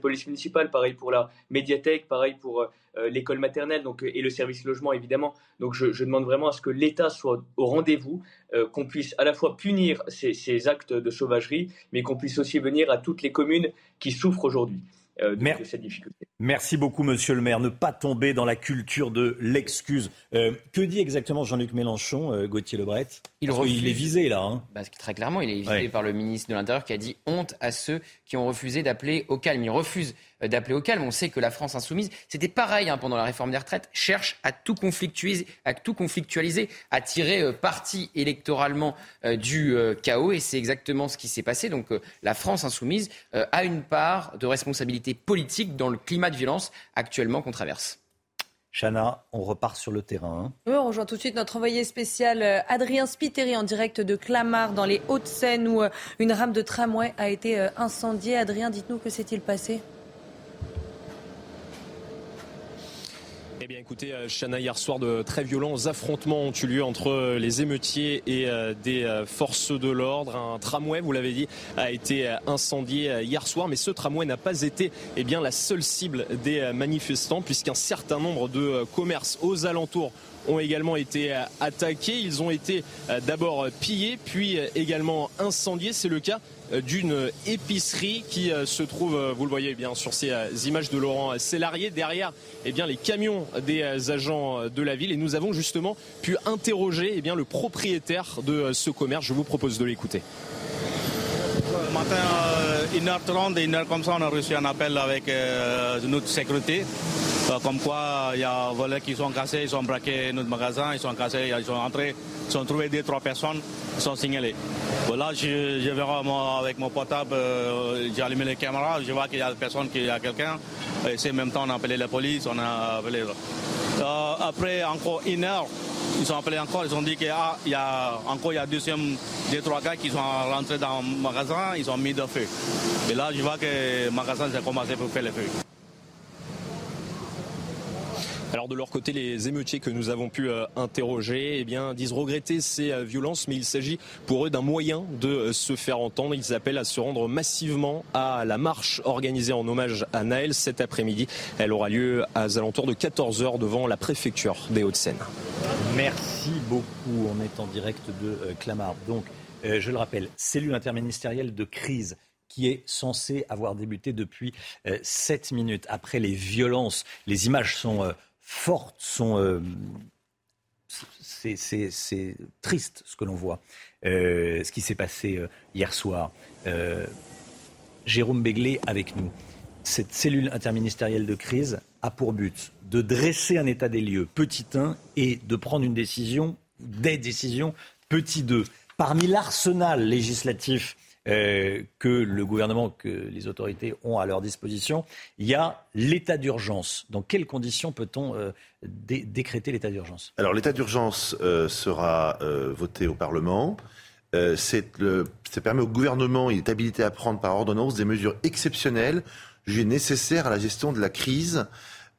police municipale. Pareil pour la médiathèque, pareil pour l'école maternelle donc, et le service logement, évidemment. Donc je, demande vraiment à ce que l'État soit au rendez-vous, qu'on puisse à la fois punir ces actes de sauvagerie, mais qu'on puisse aussi venir à toutes les communes qui souffrent aujourd'hui. Euh, de, cette difficulté. Merci beaucoup, monsieur le maire. Ne pas tomber dans la culture de l'excuse. Euh, que dit exactement Jean-Luc Mélenchon, euh, Gauthier Lebret il, il, est visé là. Hein. Parce que très clairement, il est visé par le ministre de l'Intérieur qui a dit honte à ceux qui ont refusé d'appeler au calme. Il refuse d'appeler au calme. On sait que la France insoumise, c'était pareil hein, pendant la réforme des retraites, cherche à tout conflictualiser, à, tout conflictualiser, à tirer parti électoralement du chaos. Et c'est exactement ce qui s'est passé. Donc la France insoumise a une part de responsabilité politique dans le climat de violence actuellement qu'on traverse. Chana, on repart sur le terrain. Oui, on rejoint tout de suite notre envoyé spécial euh, Adrien Spiteri en direct de Clamart dans les Hauts-de-Seine où euh, une rame de tramway a été euh, incendiée. Adrien, dites-nous que s'est-il passé? Écoutez, Chana, hier soir, de très violents affrontements ont eu lieu entre les émeutiers et des forces de l'ordre. Un tramway, vous l'avez dit, a été incendié hier soir, mais ce tramway n'a pas été eh bien, la seule cible des manifestants, puisqu'un certain nombre de commerces aux alentours ont également été euh, attaqués. Ils ont été euh, d'abord pillés, puis euh, également incendiés. C'est le cas d'une épicerie qui se trouve, vous le voyez bien sur ces images de Laurent Célarier, derrière eh bien, les camions des agents de la ville. Et nous avons justement pu interroger eh bien, le propriétaire de ce commerce. Je vous propose de l'écouter. Matin, 1h30 et 1h comme ça, on a reçu un appel avec notre sécurité. Euh, comme quoi, il y a volets qui sont cassés, ils ont braqué notre magasin, ils sont cassés, ils sont entrés, ils ont trouvé deux, trois personnes, ils sont signalés. Voilà, je, je verrai avec mon portable, euh, j'ai allumé les caméras, je vois qu'il y a personne, qu'il y a quelqu'un. Et c'est en même temps, on a appelé la police, on a appelé. Euh, après encore une heure, ils ont appelé encore, ils ont dit qu'il ah, y a encore il y a deuxième, deux, trois gars qui sont rentrés dans le magasin, ils ont mis de feu. Et là, je vois que le magasin a commencé à faire le feu. Alors de leur côté, les émeutiers que nous avons pu euh, interroger eh bien, disent regretter ces euh, violences, mais il s'agit pour eux d'un moyen de euh, se faire entendre. Ils appellent à se rendre massivement à la marche organisée en hommage à Naël cet après-midi. Elle aura lieu à alentours de 14h devant la préfecture des Hauts-de-Seine. Merci beaucoup. On est en direct de Clamart. Donc, je le rappelle, cellule interministérielle de crise qui est censée avoir débuté depuis 7 minutes après les violences. Les images sont fortes sont... Euh, c'est triste ce que l'on voit, euh, ce qui s'est passé euh, hier soir. Jérôme Béglé avec nous. Cette cellule interministérielle de crise a pour but de dresser un état des lieux, petit 1, et de prendre une décision, des décisions, petit 2. Parmi l'arsenal législatif euh, que le gouvernement, que les autorités ont à leur disposition. Il y a l'état d'urgence. Dans quelles conditions peut-on euh, décréter l'état d'urgence? Alors l'état d'urgence euh, sera voté au Parlement. ça permet au gouvernement, il est habilité à prendre par ordonnance des mesures exceptionnelles jugées nécessaires à la gestion de la crise.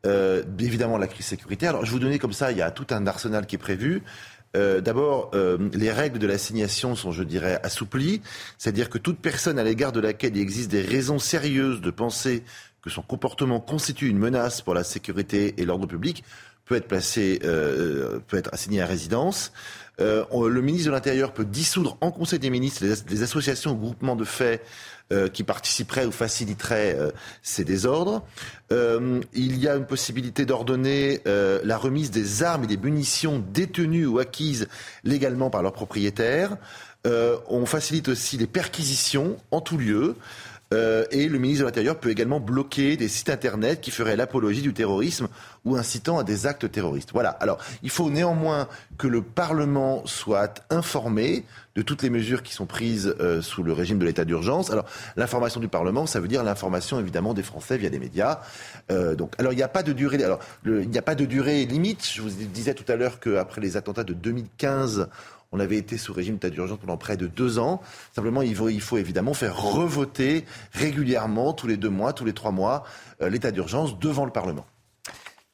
évidemment la crise sécuritaire. Alors je vous donner comme ça, il y a tout un arsenal qui est prévu. Euh, d'abord, euh, les règles de l'assignation sont, je dirais, assouplies. C'est-à-dire que toute personne à l'égard de laquelle il existe des raisons sérieuses de penser que son comportement constitue une menace pour la sécurité et l'ordre public peut être placé, euh, peut être à résidence. le ministre de l'Intérieur peut dissoudre en Conseil des ministres les, associations ou groupements de faits euh, qui participeraient ou faciliteraient euh, ces désordres. Euh, il y a une possibilité d'ordonner la remise des armes et des munitions détenues ou acquises légalement par leurs propriétaires. on facilite aussi les perquisitions en tout lieu. Euh, et le ministre de l'Intérieur peut également bloquer des sites Internet qui feraient l'apologie du terrorisme ou incitant à des actes terroristes. Voilà. Alors, il faut néanmoins que le Parlement soit informé de toutes les mesures qui sont prises euh, sous le régime de l'état d'urgence. Alors, l'information du Parlement, ça veut dire l'information évidemment des Français via des médias. Euh, donc, alors il n'y a pas de durée. Alors, il n'y a pas de durée limite. Je vous disais tout à l'heure qu'après les attentats de 2015, on avait été sous régime d'état d'urgence pendant près de deux ans. Simplement, il faut, évidemment faire revoter régulièrement, tous les deux mois, tous les trois mois, euh, l'état d'urgence devant le Parlement.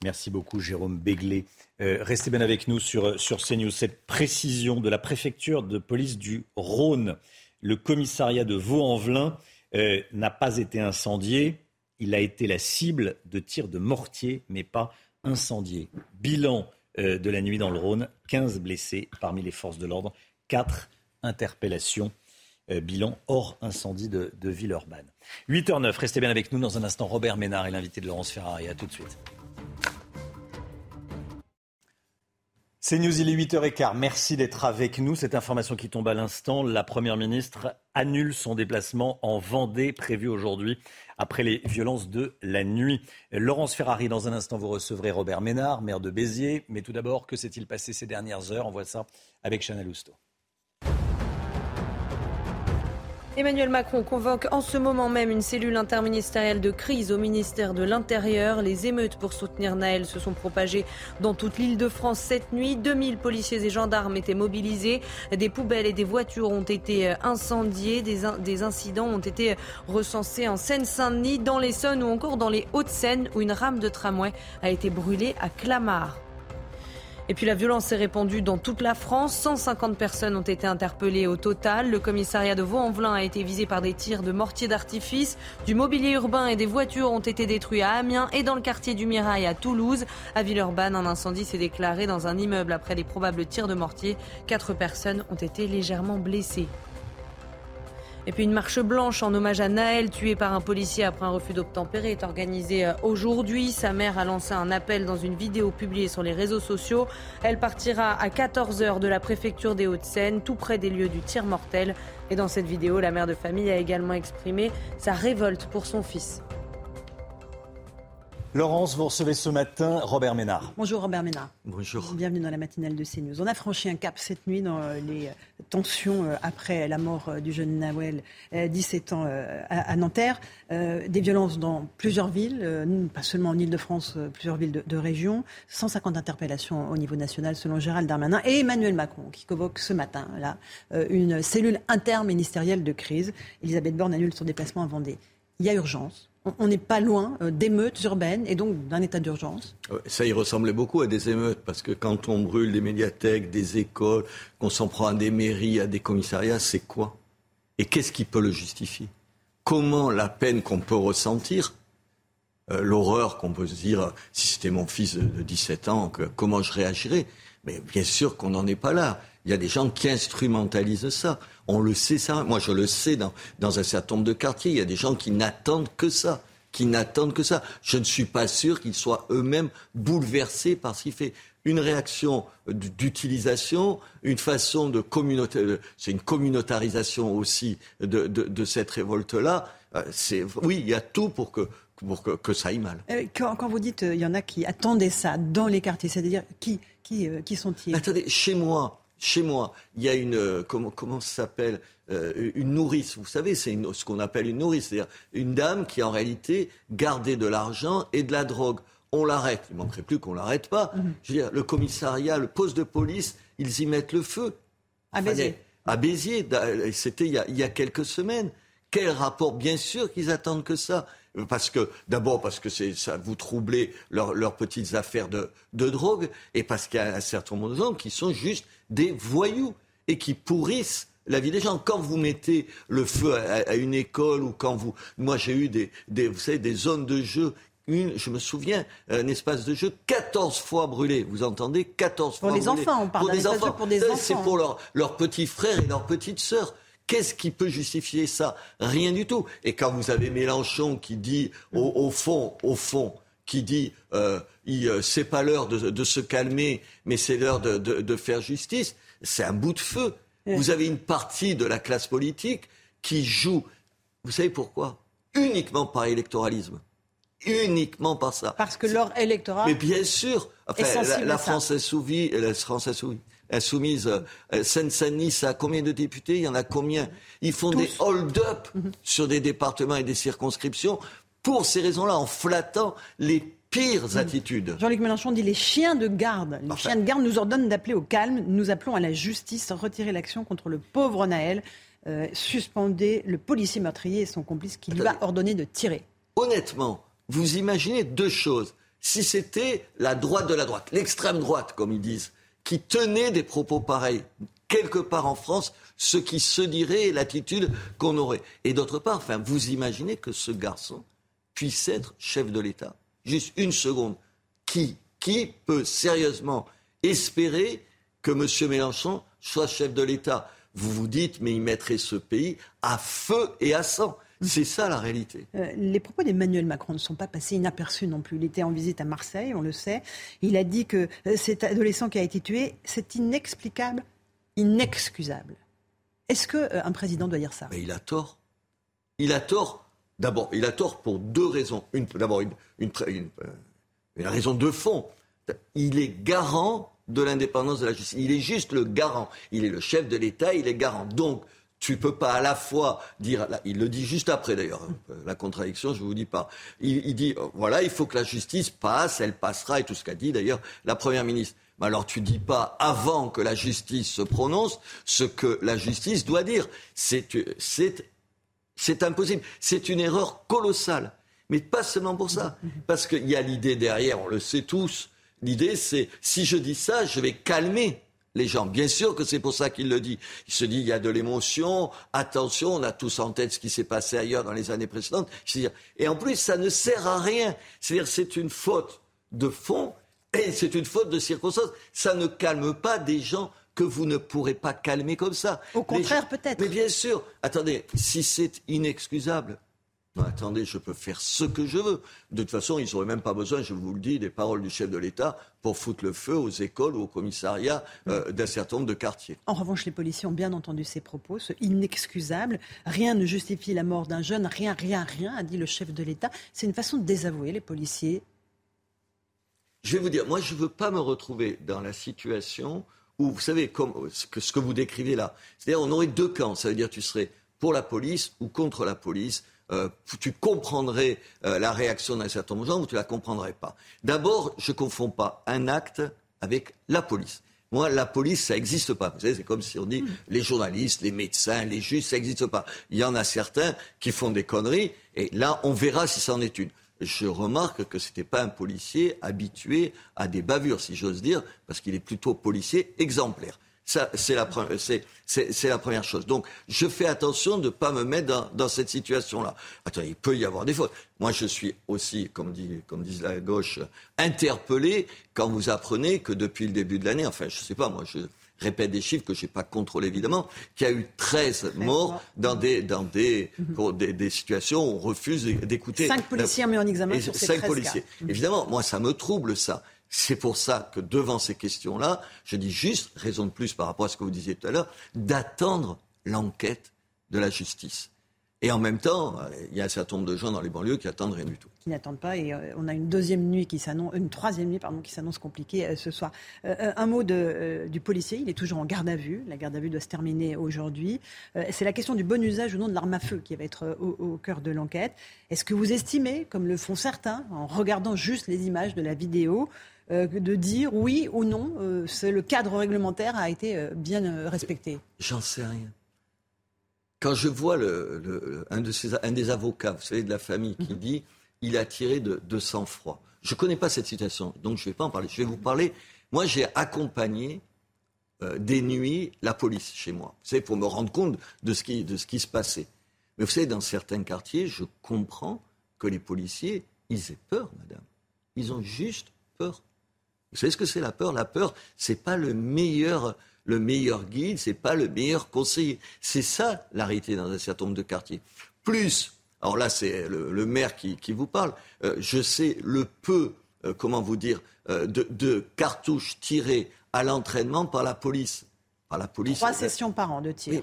Merci beaucoup, Jérôme Béglé. Euh, restez bien avec nous sur, sur CNews. Cette précision de la préfecture de police du Rhône, le commissariat de Vaux-en-Velin euh, n'a pas été incendié. Il a été la cible de tirs de mortier, mais pas incendié. Bilan de la nuit dans le Rhône. 15 blessés parmi les forces de l'ordre, 4 interpellations. Euh, bilan hors incendie de, Villeurbanne. 8h09, restez bien avec nous dans un instant. Robert Ménard est l'invité de Laurence Ferrari. A tout de suite. C'est News, il est 8h15. Merci d'être avec nous. Cette information qui tombe à l'instant, la Première ministre annule son déplacement en Vendée prévu aujourd'hui après les violences de la nuit. Laurence Ferrari, dans un instant, vous recevrez Robert Ménard, maire de Béziers. Mais tout d'abord, que s'est-il passé ces dernières heures? On voit ça avec Chanel Housteau. Emmanuel Macron convoque en ce moment même une cellule interministérielle de crise au ministère de l'Intérieur. Les émeutes pour soutenir Naël se sont propagées dans toute l'île de France cette nuit. 2000 policiers et gendarmes étaient mobilisés. Des poubelles et des voitures ont été incendiées. Des, incidents ont été recensés en Seine-Saint-Denis, dans l'Essonne ou encore dans les Hauts-de-Seine où une rame de tramway a été brûlée à Clamart. Et puis la violence s'est répandue dans toute la France. 150 personnes ont été interpellées au total. Le commissariat de Vaux-en-Velin a été visé par des tirs de mortier d'artifice. Du mobilier urbain et des voitures ont été détruits à Amiens et dans le quartier du Mirail à Toulouse. À Villeurbanne, un incendie s'est déclaré dans un immeuble après des probables tirs de mortier. Quatre personnes ont été légèrement blessées. Et puis une marche blanche en hommage à Naël, tué par un policier après un refus d'obtempérer, est organisée euh, aujourd'hui. Sa mère a lancé un appel dans une vidéo publiée sur les réseaux sociaux. Elle partira à 14h de la préfecture des Hauts-de-Seine, tout près des lieux du tir mortel. Et dans cette vidéo, la mère de famille a également exprimé sa révolte pour son fils. Laurence, vous recevez ce matin Robert Ménard. Bonjour Robert Ménard. Bonjour. Bienvenue dans la matinale de CNews. On a franchi un cap cette nuit dans euh, les euh, tensions euh, après la mort du jeune Nawel, 17 ans, à Nanterre. Des violences dans plusieurs villes, pas seulement en Ile-de-France, plusieurs villes de, de région. 150 interpellations au niveau national selon Gérald Darmanin et Emmanuel Macron qui convoque ce matin là une cellule interministérielle de crise. Elisabeth Borne annule son déplacement à Vendée. Il y a urgence on n'est pas loin euh, d'émeutes urbaines et donc d'un état d'urgence. Ça y ressemblait beaucoup à des émeutes, parce que quand on brûle des médiathèques, des écoles, qu'on s'en prend à des mairies, à des commissariats, c'est quoi? Et qu'est-ce qui peut le justifier? Comment la peine qu'on peut ressentir, euh, l'horreur qu'on peut se dire, si c'était mon fils de, 17 ans, comment je réagirais? Mais bien sûr qu'on n'en est pas là. Il y a des gens qui instrumentalisent ça. On le sait ça. Moi, je le sais dans, dans un certain nombre de quartiers. Il y a des gens qui n'attendent que ça qui n'attendent que ça. Je ne suis pas sûr qu'ils soient eux-mêmes bouleversés par ce qu'il fait. Une réaction d'utilisation, une façon de communauté, c'est une communautarisation aussi de, de, de cette révolte-là. Euh, c'est, oui, il y a tout pour que, pour que, que ça aille mal. Euh, quand, quand vous dites il euh, y en a qui attendaient ça dans les quartiers, c'est-à-dire qui, qui, qui sont-ils? Attendez, chez moi, chez moi, il y a une euh, comment comment ça s'appelle euh, une nourrice. Vous savez, c'est ce qu'on appelle une nourrice, c'est-à-dire une dame qui en réalité gardait de l'argent et de la drogue. On l'arrête. Il manquerait plus qu'on l'arrête pas. Mhm. Je veux dire, le commissariat, le poste de police, ils y mettent le feu. À Béziers. À Béziers. C'était il, il y a quelques semaines. Quel rapport? Bien sûr qu'ils attendent que ça. Parce que, d'abord, parce que ça vous troublez leurs petites affaires de, de drogue, et parce qu'il y a un certain nombre de gens qui sont juste des voyous et qui pourrissent la vie des gens. Quand vous mettez le feu à, une école ou quand vous, moi j'ai eu des, des, vous savez, des zones de jeu. Une, je me souviens, un espace de jeu 14 fois brûlé. Vous entendez 14 fois brûlé. Pour les enfants, on parle pour des enfants. C'est pour leurs petits frères et leurs petites sœurs. Qu'est-ce qui peut justifier ça? Rien du tout. Et quand vous avez Mélenchon qui dit, au, fond, au fond, qui dit, euh, euh c'est pas l'heure de, se calmer, mais c'est l'heure de, faire justice, c'est un bout de feu. Vous avez une partie de la classe politique qui joue. Vous savez pourquoi? Uniquement par électoralisme. Uniquement par ça. Parce que leur électorat. Mais bien sûr. la, France insoumise, la France insoumise, insoumise euh, Seine-Saint-Denis, ça a combien de députés? Il y en a combien? Ils font des hold-up mhm. sur des départements et des circonscriptions pour ces raisons-là, en flattant les pires mhm. attitudes. Jean-Luc Mélenchon dit les chiens de garde. Les chiens de garde nous ordonnent d'appeler au calme. Nous appelons à la justice, retirer l'action contre le pauvre Naël, euh, suspendez le policier meurtrier et son complice qui lui a ordonné de tirer. Honnêtement, vous imaginez deux choses. Si c'était la droite de la droite, l'extrême droite, comme ils disent, qui tenait des propos pareils quelque part en France, ce qui se dirait l'attitude qu'on aurait. Et d'autre part, enfin, vous imaginez que ce garçon puisse être chef de l'État Juste une seconde. Qui, qui peut sérieusement espérer que M. Mélenchon soit chef de l'État? Vous vous dites, mais il mettrait ce pays à feu et à sang. C'est ça la réalité. Euh, les propos d'Emmanuel Macron ne sont pas passés inaperçus non plus. Il était en visite à Marseille, on le sait. Il a dit que euh, cet adolescent qui a été tué, c'est inexplicable, inexcusable. Est-ce qu'un euh, président doit dire ça? Mais Il a tort. Il a tort. D'abord, il a tort pour deux raisons. D'abord, une, une, une, raison de fond. Il est garant de l'indépendance de la justice. Il est juste le garant. Il est le chef de l'État, il est garant. Donc, tu peux pas à la fois dire, il le dit juste après d'ailleurs, hein, la contradiction, je vous dis pas. Il, dit, euh, voilà, il faut que la justice passe, elle passera, et tout ce qu'a dit d'ailleurs la première ministre. Mais alors tu dis pas avant que la justice se prononce ce que la justice doit dire. C'est, c'est impossible. C'est une erreur colossale. Mais pas seulement pour ça. Parce qu'il y a l'idée derrière, on le sait tous. L'idée, c'est si je dis ça, je vais calmer les gens. Bien sûr que c'est pour ça qu'il le dit. Il se dit, il y a de l'émotion, attention, on a tous en tête ce qui s'est passé ailleurs dans les années précédentes. Et en plus, ça ne sert à rien. C'est-à-dire, c'est une faute de fond et c'est une faute de circonstance. Ça ne calme pas des gens que vous ne pourrez pas calmer comme ça. Au contraire, peut-être. Mais bien sûr. Attendez, si c'est inexcusable, non, attendez, je peux faire ce que je veux. De toute façon, ils n'auraient même pas besoin, je vous le dis, des paroles du chef de l'État pour foutre le feu aux écoles ou aux commissariats euh, d'un certain nombre de quartiers. En revanche, les policiers ont bien entendu ces propos, ce inexcusable. Rien ne justifie la mort d'un jeune, rien, rien, rien, a dit le chef de l'État. C'est une façon de désavouer les policiers. Je vais vous dire, moi, je ne veux pas me retrouver dans la situation où, vous savez, comme ce que, ce que vous décrivez là, c'est-à-dire on aurait deux camps. Ça veut dire tu serais pour la police ou contre la police euh, tu comprendrais euh, la réaction d'un certain nombre de gens ou tu la comprendrais pas. D'abord, je ne confonds pas un acte avec la police. Moi, la police, ça n'existe pas. Vous savez, c'est comme si on dit les journalistes, les médecins, les juges, ça n'existe pas. Il y en a certains qui font des conneries, et là, on verra si c'en est une. Je remarque que ce n'était pas un policier habitué à des bavures, si j'ose dire, parce qu'il est plutôt policier exemplaire. Ça, c'est la, la, première chose. Donc, je fais attention de ne pas me mettre dans, dans cette situation-là. Attends, il peut y avoir des fautes. Moi, je suis aussi, comme, dit, comme disent la gauche, interpellé quand vous apprenez que depuis le début de l'année, enfin, je ne sais pas, moi, je répète des chiffres que je n'ai pas contrôlés, évidemment, qu'il y a eu 13 morts dans des, dans des, mhm. des, des, situations où on refuse d'écouter. Cinq policiers mis en examen sur ces 13 policiers. Mhm. Évidemment, moi, ça me trouble, ça. C'est pour ça que devant ces questions-là, je dis juste, raison de plus par rapport à ce que vous disiez tout à l'heure, d'attendre l'enquête de la justice. Et en même temps, il y a un certain nombre de gens dans les banlieues qui attendent rien du tout. Qui n'attendent pas. Et euh, on a une deuxième nuit qui s'annonce, une troisième nuit pardon, qui s'annonce compliquée euh, ce soir. Euh, un mot du policier. Il est toujours en garde à vue. La garde à vue doit se terminer aujourd'hui. c'est la question du bon usage ou non de l'arme à feu qui va être au, au cœur de l'enquête. Est-ce que vous estimez, comme le font certains, en regardant juste les images de la vidéo, de dire oui ou non, euh, le cadre réglementaire a été euh, bien respecté J'en sais rien. Quand je vois un, des avocats, vous savez, de la famille qui mhm. dit il a tiré de, sang-froid. Je ne connais pas cette citation, donc je ne vais pas en parler. Je vais vous parler. Moi, j'ai accompagné des nuits la police chez moi. Vous savez, pour me rendre compte de ce, qui, de ce qui se passait. Mais vous savez, dans certains quartiers, je comprends que les policiers, ils aient peur, madame. Ils ont juste peur. Vous savez ce que c'est la peur? La peur, c'est pas le meilleur, le meilleur guide, c'est pas le meilleur conseiller. C'est ça la réalité dans un certain nombre de quartiers. Plus, alors là c'est le, maire qui, vous parle, euh, je sais le peu, euh, comment vous dire, euh, de, cartouches tirées à l'entraînement par la police. Par la police. Trois sessions par an de tir.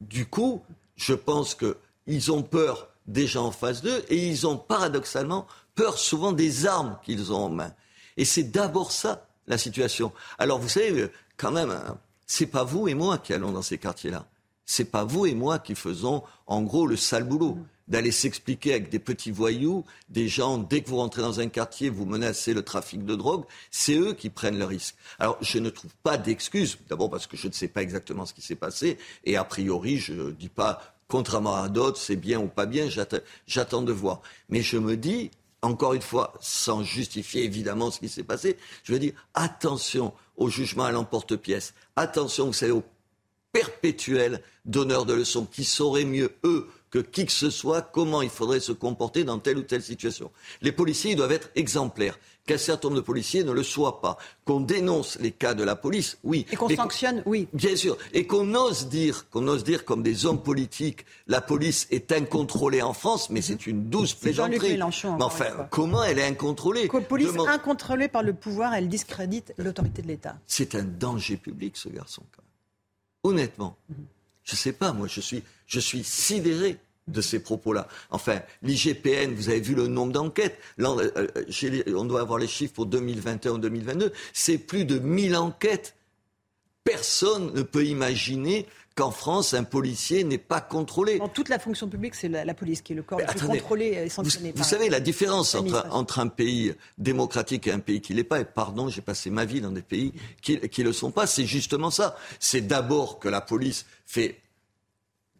du coup, je pense qu'ils ont peur des gens en face d'eux et ils ont paradoxalement peur souvent des armes qu'ils ont en main. Et c'est d'abord ça, la situation. Alors, vous savez, quand même, hein, c'est pas vous et moi qui allons dans ces quartiers-là. C'est pas vous et moi qui faisons, en gros, le sale boulot. D'aller s'expliquer avec des petits voyous, des gens, dès que vous rentrez dans un quartier, vous menacez le trafic de drogue, c'est eux qui prennent le risque. Alors, je ne trouve pas d'excuses, d'abord parce que je ne sais pas exactement ce qui s'est passé, et a priori, je ne dis pas, contrairement à d'autres, c'est bien ou pas bien, j'attends de voir. Mais je me dis, encore une fois, sans justifier évidemment ce qui s'est passé, je veux dire attention au jugement à l'emporte-pièce, attention, vous savez, aux perpétuels donneurs de leçons qui sauraient mieux, eux, que qui que ce soit, comment il faudrait se comporter dans telle ou telle situation. Les policiers doivent être exemplaires qu'un certain nombre de policiers ne le soient pas, qu'on dénonce les cas de la police, oui. Et qu'on sanctionne, oui. Bien sûr. Et qu'on ose dire, qu'on ose dire comme des hommes politiques, la police est incontrôlée en France, mais c'est une douce plaisanterie. Mélenchon. Mais enfin, comment elle est incontrôlée La police incontrôlée par le pouvoir, elle discrédite l'autorité de l'État. C'est un danger public, ce garçon, quand même. Honnêtement. Mhm. Je ne sais pas, moi, je suis, je suis sidéré de ces propos-là. Enfin, l'IGPN, vous avez vu le nombre d'enquêtes. Euh, euh, on doit avoir les chiffres pour 2021 ou 2022. C'est plus de 1000 enquêtes personne ne peut imaginer qu'en France, un policier n'est pas contrôlé. Dans toute la fonction publique, c'est la, police qui est le corps le plus contrôlé et sanctionné. Vous, savez la différence entre, entre, un pays démocratique et un pays qui ne l'est pas. Et pardon, j'ai passé ma vie dans des pays qui ne le sont pas. C'est justement ça. C'est d'abord que la police fait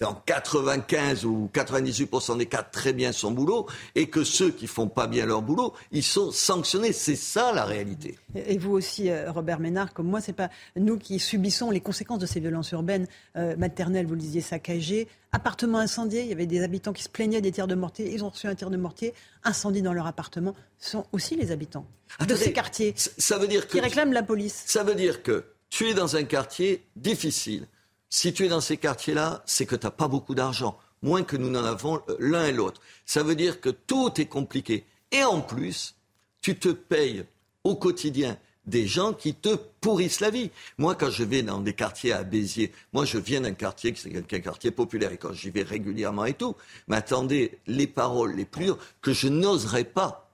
dans 95 ou 98% des cas très bien son boulot et que ceux qui font pas bien leur boulot, ils sont sanctionnés. C'est ça la réalité. Et vous aussi, euh, Robert Ménard, comme moi, c'est pas nous qui subissons les conséquences de ces violences urbaines euh, maternelles, vous le disiez, saccagées, appartements incendiés. Il y avait des habitants qui se plaignaient des tirs de mortier. Ils ont reçu un tir de mortier, incendie dans leur appartement. Ce sont aussi les habitants de ces quartiers ça veut dire qui réclament la police. Ça veut dire que tu es dans un quartier difficile si tu es dans ces quartiers-là, c'est que tu n'as pas beaucoup d'argent, moins que nous n'en avons euh, l'un et l'autre. Ça veut dire que tout est compliqué. Et en plus, tu te payes au quotidien des gens qui te pourrissent la vie. Moi, quand je vais dans des quartiers à Béziers, moi, je viens d'un quartier qui est un quartier populaire et quand j'y vais régulièrement et tout, mais attendez, les paroles les plus dures que je n'oserais pas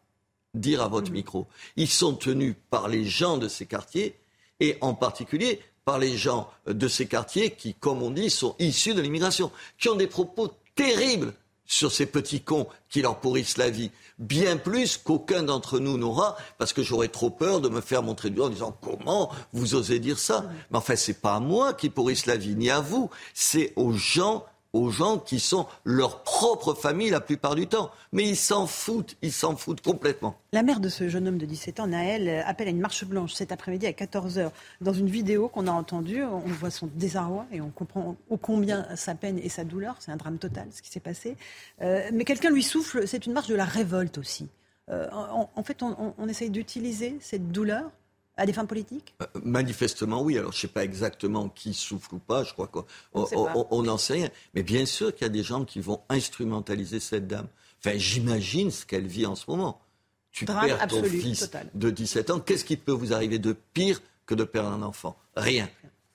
dire à votre mmh. micro, ils sont tenus par les gens de ces quartiers et en particulier par les gens de ces quartiers qui, comme on dit, sont issus de l'immigration, qui ont des propos terribles sur ces petits cons qui leur pourrissent la vie, bien plus qu'aucun d'entre nous n'aura, parce que j'aurais trop peur de me faire montrer du doigt en disant comment vous osez dire ça? Mais enfin, c'est pas à moi qui pourrissent la vie, ni à vous, c'est aux gens aux gens qui sont leur propre famille la plupart du temps. Mais ils s'en foutent, ils s'en foutent complètement. La mère de ce jeune homme de 17 ans, Naël, appelle à une marche blanche cet après-midi à 14h. Dans une vidéo qu'on a entendue, on voit son désarroi et on comprend ô combien sa peine et sa douleur. C'est un drame total ce qui s'est passé. Euh, mais quelqu'un lui souffle, c'est une marche de la révolte aussi. Euh, en, fait, on, on essaye d'utiliser cette douleur à des fins politiques? Euh, Manifestement, oui. Alors, je ne sais pas exactement qui souffle ou pas. Je crois qu'on n'en sait rien. Mais bien sûr qu'il y a des gens qui vont instrumentaliser cette dame. Enfin, j'imagine ce qu'elle vit en ce moment. Tu perds ton fils de 17 ans. Qu'est-ce qui peut vous arriver de pire que de perdre un enfant? Rien.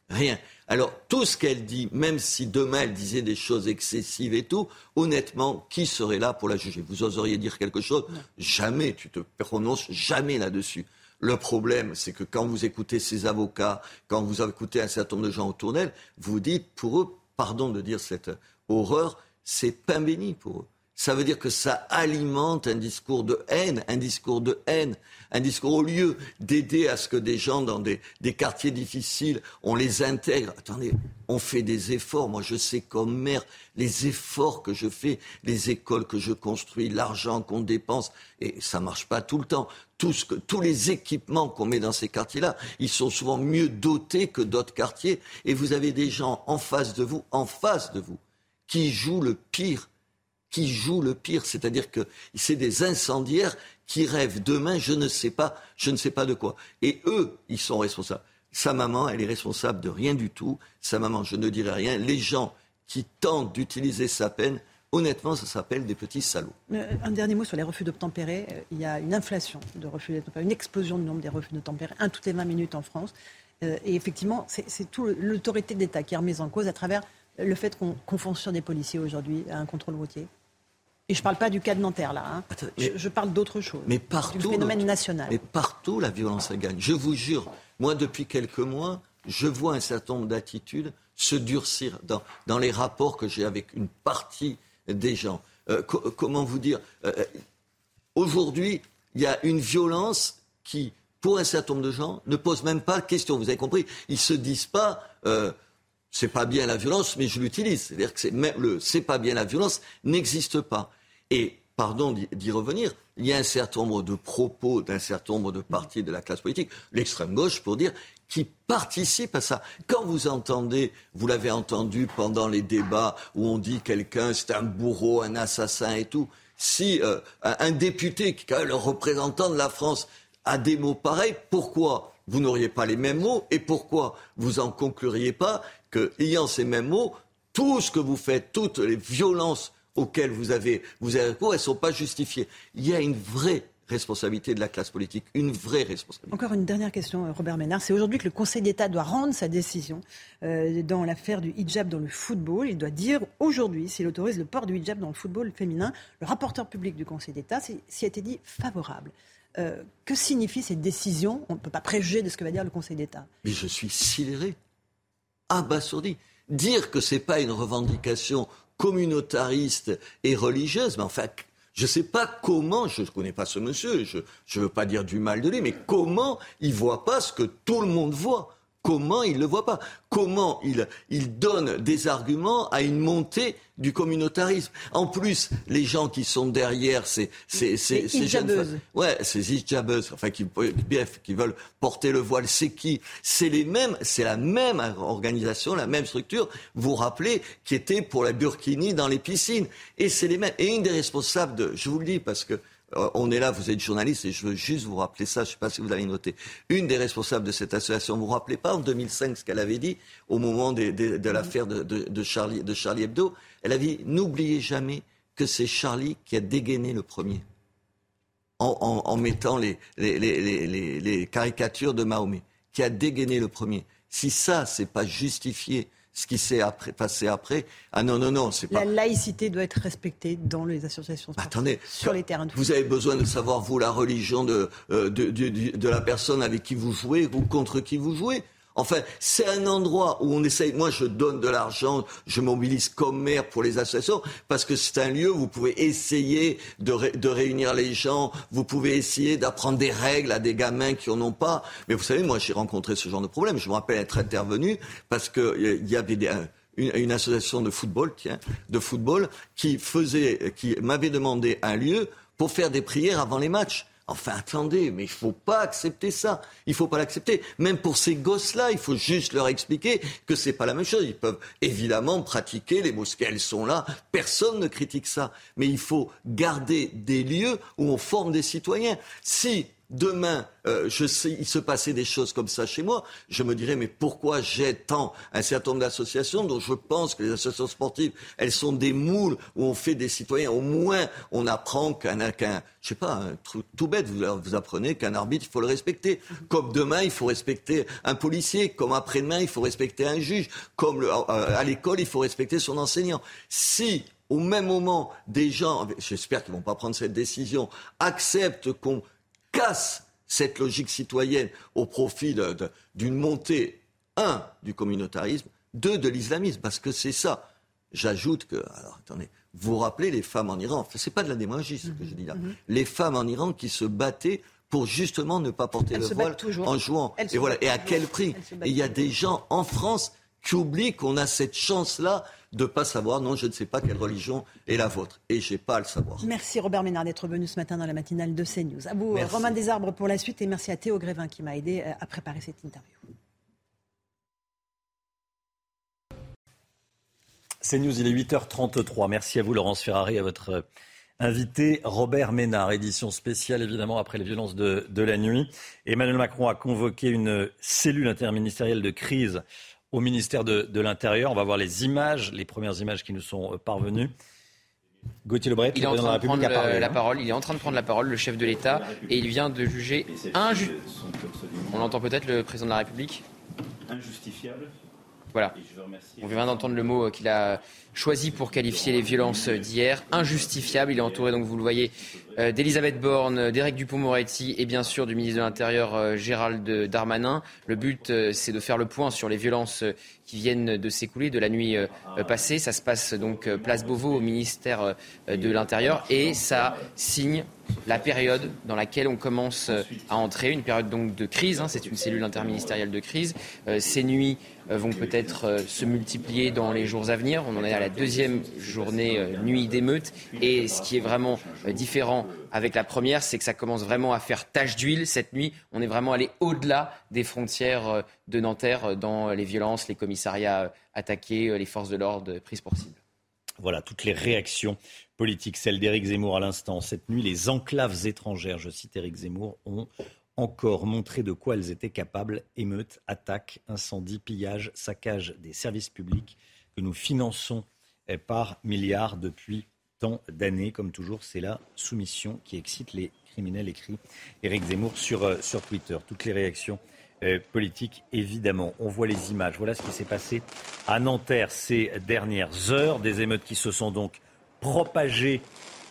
Rien. Alors, tout ce qu'elle dit, même si demain elle disait des choses excessives et tout, honnêtement, qui serait là pour la juger? Vous oseriez dire quelque chose? Jamais. Tu te prononces jamais là-dessus. Le problème, c'est que quand vous écoutez ces avocats, quand vous écoutez un certain nombre de gens autour d'elle, vous dites, pour eux, pardon de dire cette horreur, c'est pain béni pour eux ça veut dire que ça alimente un discours de haine, un discours de haine, un discours au lieu d'aider à ce que des gens dans des, quartiers difficiles, on les intègre. Attendez, on fait des efforts. Moi, je sais comme maire les efforts que je fais, les écoles que je construis, l'argent qu'on dépense, et ça marche pas tout le temps. Tous les équipements qu'on met dans ces quartiers-là, ils sont souvent mieux dotés que d'autres quartiers. Et vous avez des gens en face de vous, en face de vous, qui jouent le pire qui jouent le pire, c'est-à-dire que c'est des incendiaires qui rêvent demain, je ne sais pas, je ne sais pas de quoi. Et eux, ils sont responsables. Sa maman, elle est responsable de rien du tout. Sa maman, je ne dirai rien. Les gens qui tentent d'utiliser sa peine, honnêtement, ça s'appelle des petits salauds. Euh, un dernier mot sur les refus d'obtempérer. Euh, il y a une inflation de refus d'obtempérer, une explosion du nombre des refus d'obtempérer, un toutes les 20 minutes en France. Euh, et effectivement, c'est toute l'autorité d'État qui est remise en cause à travers le fait qu'on fonctionne des policiers aujourd'hui à un contrôle routier et je ne parle pas du cas de Nanterre, là. Hein. je, parle d'autre chose. Mais partout. Du phénomène national. Mais partout, la violence, elle gagne. Je vous jure, moi, depuis quelques mois, je vois un certain nombre d'attitudes se durcir dans, dans les rapports que j'ai avec une partie des gens. Euh, comment vous dire euh, euh, Aujourd'hui, il y a une violence qui, pour un certain nombre de gens, ne pose même pas de question. Vous avez compris Ils ne se disent pas c'est pas bien la violence, mais je l'utilise. C'est-à-dire que le c'est pas bien la violence n'existe pas. Et, pardon d'y revenir, il y a un certain nombre de propos d'un certain nombre de partis de la classe politique, l'extrême gauche pour dire, qui participent à ça. Quand vous entendez, vous l'avez entendu pendant les débats où on dit quelqu'un c'est un bourreau, un assassin et tout, si euh, un député qui est le représentant de la France a des mots pareils, pourquoi vous n'auriez pas les mêmes mots et pourquoi vous en concluriez pas que, ayant ces mêmes mots, tout ce que vous faites, toutes les violences auxquelles vous avez, vous avez recours, elles ne sont pas justifiées. Il y a une vraie responsabilité de la classe politique, une vraie responsabilité. Encore une dernière question, euh, Robert Ménard. C'est aujourd'hui que le Conseil d'État doit rendre sa décision euh, dans l'affaire du hijab dans le football. Il doit dire aujourd'hui s'il autorise le port du hijab dans le football féminin. Le rapporteur public du Conseil d'État s'y a été dit favorable. Euh, que signifie cette décision? On ne peut pas préjuger de ce que va dire le Conseil d'État. Mais je suis sidéré. abasourdi. Dire que c'est pas une revendication communautariste et religieuse, mais enfin, je ne sais pas comment, je ne connais pas ce monsieur, je ne veux pas dire du mal de lui, mais comment il voit pas ce que tout le monde voit Comment il ne le voit pas? Comment il, il donne des arguments à une montée du communautarisme? En plus, les gens qui sont derrière ces, ces, ces, ces jeunes... Ouais, ces hijabeuses, enfin, qui, qui veulent porter le voile, c'est qui? C'est les mêmes, c'est la même organisation, la même structure, vous vous rappelez, qui était pour la burkini dans les piscines. Et c'est les mêmes. Et une des responsables de... Je vous le dis parce que on est là, vous êtes journaliste, et je veux juste vous rappeler ça, je ne sais pas si vous avez noté. Une des responsables de cette association, vous vous rappelez pas en 2005 ce qu'elle avait dit au moment de l'affaire de, Charlie, de Charlie Hebdo Elle avait dit, n'oubliez jamais que c'est Charlie qui a dégainé le premier. En, mettant les, les, caricatures de Mahomet, qui a dégainé le premier. Si ça, c'est pas justifié ce qui s'est passé après. Ah non, non, non, c'est pas. La laïcité doit être respectée dans les associations sportives. Attendez, sur les terrains de foot. Vous avez besoin de savoir, vous, la religion de, euh, de, de, de la personne avec qui vous jouez ou contre qui vous jouez. Enfin, c'est un endroit où on essaye. Moi, je donne de l'argent, je mobilise comme maire pour les associations parce que c'est un lieu où vous pouvez essayer de, réunir les gens, vous pouvez essayer d'apprendre des règles à des gamins qui en ont pas. Mais vous savez, moi, j'ai rencontré ce genre de problème. Je me rappelle être intervenu parce qu'il euh, y avait une, association de football, tiens, de football, qui faisait, qui m'avait demandé un lieu pour faire des prières avant les matchs. Enfin, attendez, mais il faut pas accepter ça. Il faut pas l'accepter. Même pour ces gosses-là, il faut juste leur expliquer que c'est pas la même chose. Ils peuvent évidemment pratiquer les mosquées, elles sont là. Personne ne critique ça. Mais il faut garder des lieux où on forme des citoyens. Si demain, euh, je sais, il se passait des choses comme ça chez moi, je me dirais, mais pourquoi j'ai tant un certain nombre d'associations dont je pense que les associations sportives, elles sont des moules où on fait des citoyens. Au moins, on apprend qu'un, qu'un je sais pas, un truc tout bête, vous, apprenez qu'un arbitre, il faut le respecter. Comme demain, il faut respecter un policier. Comme après-demain, il faut respecter un juge. Comme euh, à l'école, il faut respecter son enseignant. Si au même moment, des gens, j'espère qu'ils vont pas prendre cette décision, acceptent qu'on casse cette logique citoyenne au profit d'une montée, un, du communautarisme, deux, de l'islamisme, parce que c'est ça. J'ajoute que, alors attendez, vous vous rappelez les femmes en Iran, c'est pas de la démagogie ce que je dis là, mhm. les femmes en Iran qui se battaient pour justement ne pas porter le voile en jouant. Et voilà, et à quel prix il y a des gens en France qui oublient qu'on a cette chance-là de ne pas savoir, non, je ne sais pas quelle religion est la vôtre. Et je n'ai pas à le savoir. Merci Robert Ménard d'être venu ce matin dans la matinale de CNews. À vous, Romain Desarbres, pour la suite. Et merci à Théo Grévin qui m'a aidé euh, à préparer cette interview. CNews, il est 8h33. Merci à vous, Laurence Ferrari, à votre euh, invité, Robert Ménard. Édition spéciale, évidemment, après les violences de, de la nuit. Emmanuel Macron a convoqué une cellule interministérielle de crise au ministère de, l'Intérieur. On va voir les images, les premières images qui nous sont euh, parvenues. Gauthier Lebret, il est en train de prendre la, hein. parole. Il est en train de prendre la parole, le chef de l'État, et il vient de juger injuste. On l'entend peut-être, le président de la République? Injustifiable. Voilà. On vient d'entendre le mot qu'il a choisi pour qualifier les violences d'hier. Injustifiable. Il est entouré, donc vous le voyez, euh, d'Elisabeth Borne, d'Éric Dupont-Moretti et bien sûr du ministre de l'Intérieur euh, Gérald Darmanin. Le but, euh, c'est de faire le point sur les violences qui viennent de s'écouler de la nuit passée. Ça se passe donc place Beauvau au ministère de l'Intérieur et ça signe la période dans laquelle on commence à entrer, une période donc de crise. Hein. c'est une cellule interministérielle de crise. ces nuits vont peut-être se multiplier dans les jours à venir. On en est à la deuxième journée nuit d'émeute et ce qui est vraiment différent avec la première, c'est que ça commence vraiment à faire tache d'huile cette nuit. On est vraiment allé au-delà des frontières euh, de Nanterre euh, dans les violences, les commissariats euh, attaqués, les forces de l'ordre prises pour cible. Voilà toutes les réactions politiques, celles d'Éric Zemmour à l'instant. Cette nuit, les enclaves étrangères, je cite Éric Zemmour, ont encore montré de quoi elles étaient capables. Émeutes, attaques, incendies, pillages, saccages des services publics que nous finançons par milliards depuis tant d'années. Comme toujours, c'est la soumission qui excite les criminels, écrit Éric Zemmour sur, euh, Twitter. Toutes les réactions euh, politiques, évidemment. On voit les images. Voilà ce qui s'est passé à Nanterre ces dernières heures. Des émeutes qui se sont donc propagées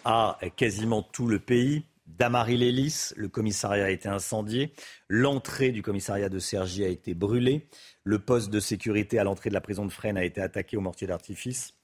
à quasiment tout le pays. d'Amarie-Lélis. Le commissariat a été incendié. L'entrée du commissariat de Cergy a été brûlée. Le poste de sécurité à l'entrée de la prison de Fresnes a été attaqué au mortier d'artifice,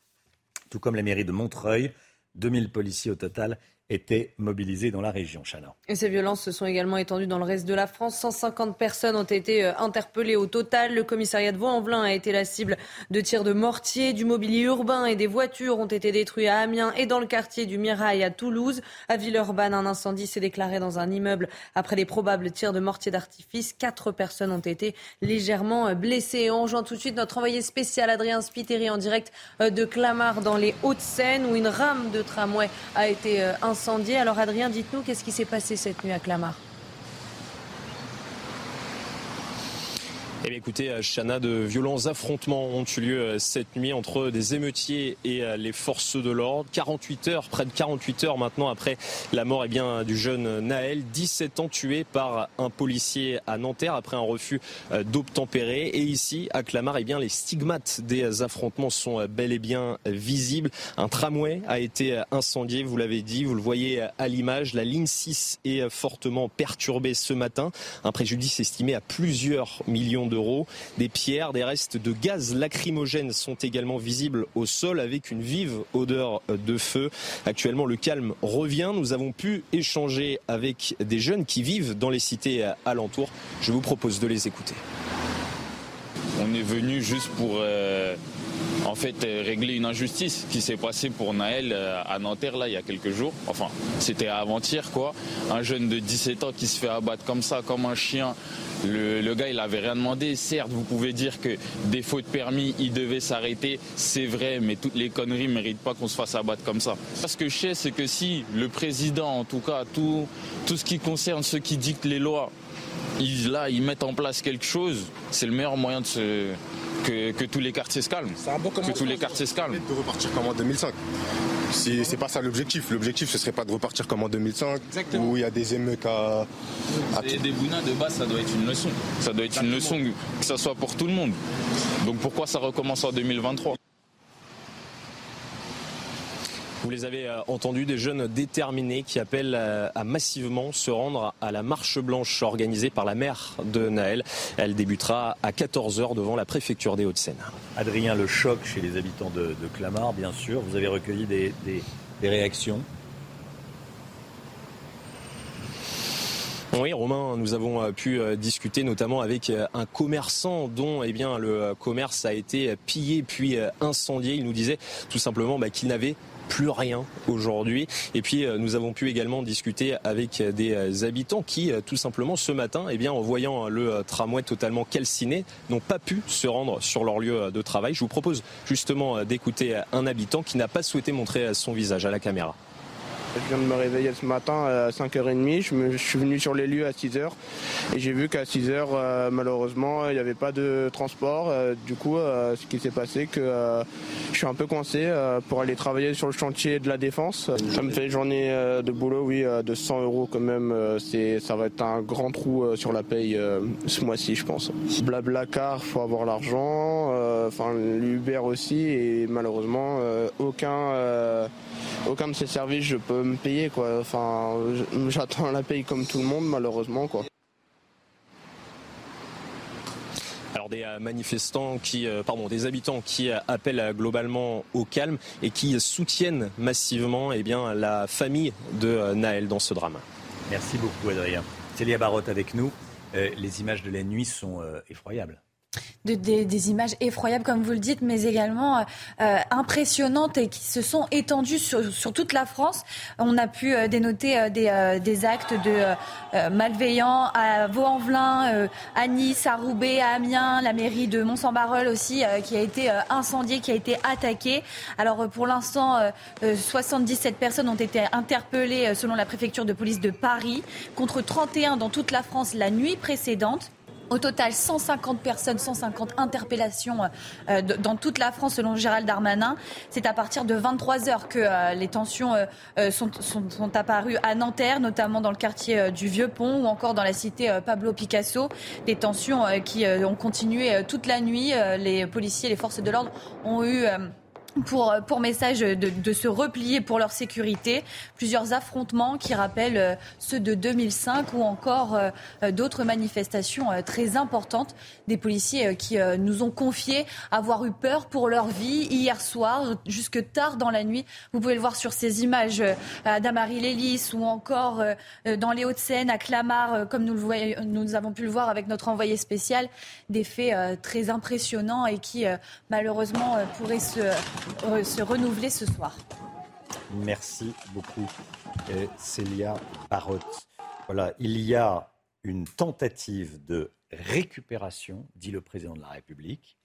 tout comme la mairie de Montreuil. 2000 policiers au total étaient mobilisés dans la région. Chana. Et ces violences se sont également étendues dans le reste de la France. 150 personnes ont été euh, interpellées au total. Le commissariat de Vaux-en-Velin a été la cible de tirs de mortier. Du mobilier urbain et des voitures ont été détruits à Amiens et dans le quartier du Mirail à Toulouse. À Villeurbanne, un incendie s'est déclaré dans un immeuble après les probables tirs de mortier d'artifice. Quatre personnes ont été légèrement euh, blessées. on rejoint tout de suite notre envoyé spécial Adrien Spiteri en direct euh, de Clamart dans les Hauts-de-Seine où une rame de tramway a été incendiée alors Adrien, dites-nous, qu'est-ce qui s'est passé cette nuit à Clamart? Eh bien, écoutez, euh, Chana, de violents affrontements ont eu lieu euh, cette nuit entre des émeutiers et euh, les forces de l'ordre. 48 heures, près de 48 heures maintenant après la mort eh bien, du jeune Naël, 17 ans tué par un policier à Nanterre après un refus d'obtempérer. Et ici, à Clamart, eh bien, les stigmates des affrontements sont bel et bien visibles. Un tramway a été incendié, vous l'avez dit, vous le voyez à l'image. La ligne 6 est fortement perturbée ce matin. Un préjudice estimé à plusieurs millions Des pierres, des restes de gaz lacrymogène sont également visibles au sol avec une vive odeur de feu. Actuellement, le calme revient. Nous avons pu échanger avec des jeunes qui vivent dans les cités alentours. Je vous propose de les écouter. On est venu juste pour euh, en fait euh, régler une injustice qui s'est passée pour Naël euh, à Nanterre là il y a quelques jours. Enfin, c'était avant-hier quoi. Un jeune de 17 ans qui se fait abattre comme ça, comme un chien. Le, gars, il avait rien demandé. Certes, vous pouvez dire que des fautes permis, il devait s'arrêter. C'est vrai, mais toutes les conneries ne méritent pas qu'on se fasse abattre comme ça. Ce que je sais, c'est que si le président, en tout cas, tout, tout ce qui concerne ceux qui dictent les lois, ils, là, ils mettent en place quelque chose, c'est le meilleur moyen de se, que, tous les quartiers se calment. que tous les quartiers se calment. De repartir comme en 2005. C'est pas ça l'objectif. L'objectif, ce serait pas de repartir comme en 2005, où il y a des émeutes à. Des bounas de base, ça doit être une leçon. Ça doit être une leçon, que ça soit pour tout le monde. Donc pourquoi ça recommence en 2023 Vous les avez euh, entendus, des jeunes déterminés qui appellent euh, à massivement se rendre à la marche blanche organisée par la mère de Naël. Elle débutera à 14h devant la préfecture des Hauts-de-Seine. Adrien, le choc chez les habitants de, Clamart, bien sûr. Vous avez recueilli des, réactions Oui, Romain, nous avons euh, pu discuter notamment avec un commerçant dont eh bien, le commerce a été pillé puis incendié. Il nous disait tout simplement bah, qu'il n'avait plus rien aujourd'hui. Et puis euh, nous avons pu également discuter avec des euh, habitants qui, euh, tout simplement, ce matin, eh bien, en voyant le tramway totalement calciné, n'ont pas pu se rendre sur leur lieu de travail. Je vous propose justement d'écouter un habitant qui n'a pas souhaité montrer son visage à la caméra. Je viens de me réveiller ce matin à 5h30. Je, suis venu sur les lieux à 6h et j'ai vu qu'à 6h, euh, malheureusement, il n'y avait pas de transport. Euh, du coup, euh, ce qui s'est passé, que je suis un peu coincé pour aller travailler sur le chantier de la défense. Ça me fait une journée de boulot, oui, de 100 euros quand même. ça va être un grand trou sur la paye ce mois-ci, je pense. Blablacar, faut avoir l'argent. Enfin, l'Uber aussi et malheureusement, aucun aucun de ces services je peux me payer quoi. Enfin, j'attends la paye comme tout le monde malheureusement quoi. Alors des euh, manifestants qui, euh, pardon, des habitants qui euh, appellent globalement au calme et qui soutiennent massivement eh bien, la famille de Naël dans ce drame. Merci beaucoup Adrien. Célia Barotte avec nous. les images de la nuit sont effroyables des, images effroyables, comme vous le dites, mais également euh, euh, impressionnantes et qui se sont étendues sur, sur toute la France. On a pu euh, dénoter des, des, actes de malveillants à Vaux-en-Velin, à Nice, à Roubaix, à Amiens, la mairie de Mont-Saint-Barreul aussi, qui a été incendiée, qui a été attaquée. Alors pour l'instant, 77 personnes ont été interpellées selon la préfecture de police de Paris, contre 31 dans toute la France la nuit précédente. Au total, 150 personnes, 150 interpellations euh, dans toute la France selon Gérald Darmanin. C'est à partir de 23 heures que euh, les tensions euh, sont, apparues à Nanterre, notamment dans le quartier du Vieux-Pont ou encore dans la cité Pablo Picasso. Des tensions qui ont continué toute la nuit. Les policiers, les forces de l'ordre ont eu pour, euh, pour message de, de, se replier pour leur sécurité. Plusieurs affrontements qui rappellent euh, ceux de 2005 ou encore euh, d'autres manifestations très importantes. Des policiers qui nous ont confié avoir eu peur pour leur vie hier soir, jusque tard dans la nuit. Vous pouvez le voir sur ces images à Damary-Lélis ou encore dans les Hauts-de-Seine, à Clamart, comme nous, le voyons, nous avons pu le voir avec notre envoyé spécial. Des faits très impressionnants et qui malheureusement pourraient se se renouveler ce soir. Merci beaucoup, euh, Célia Barotte. Voilà, il y a une tentative de récupération, dit le président de la République.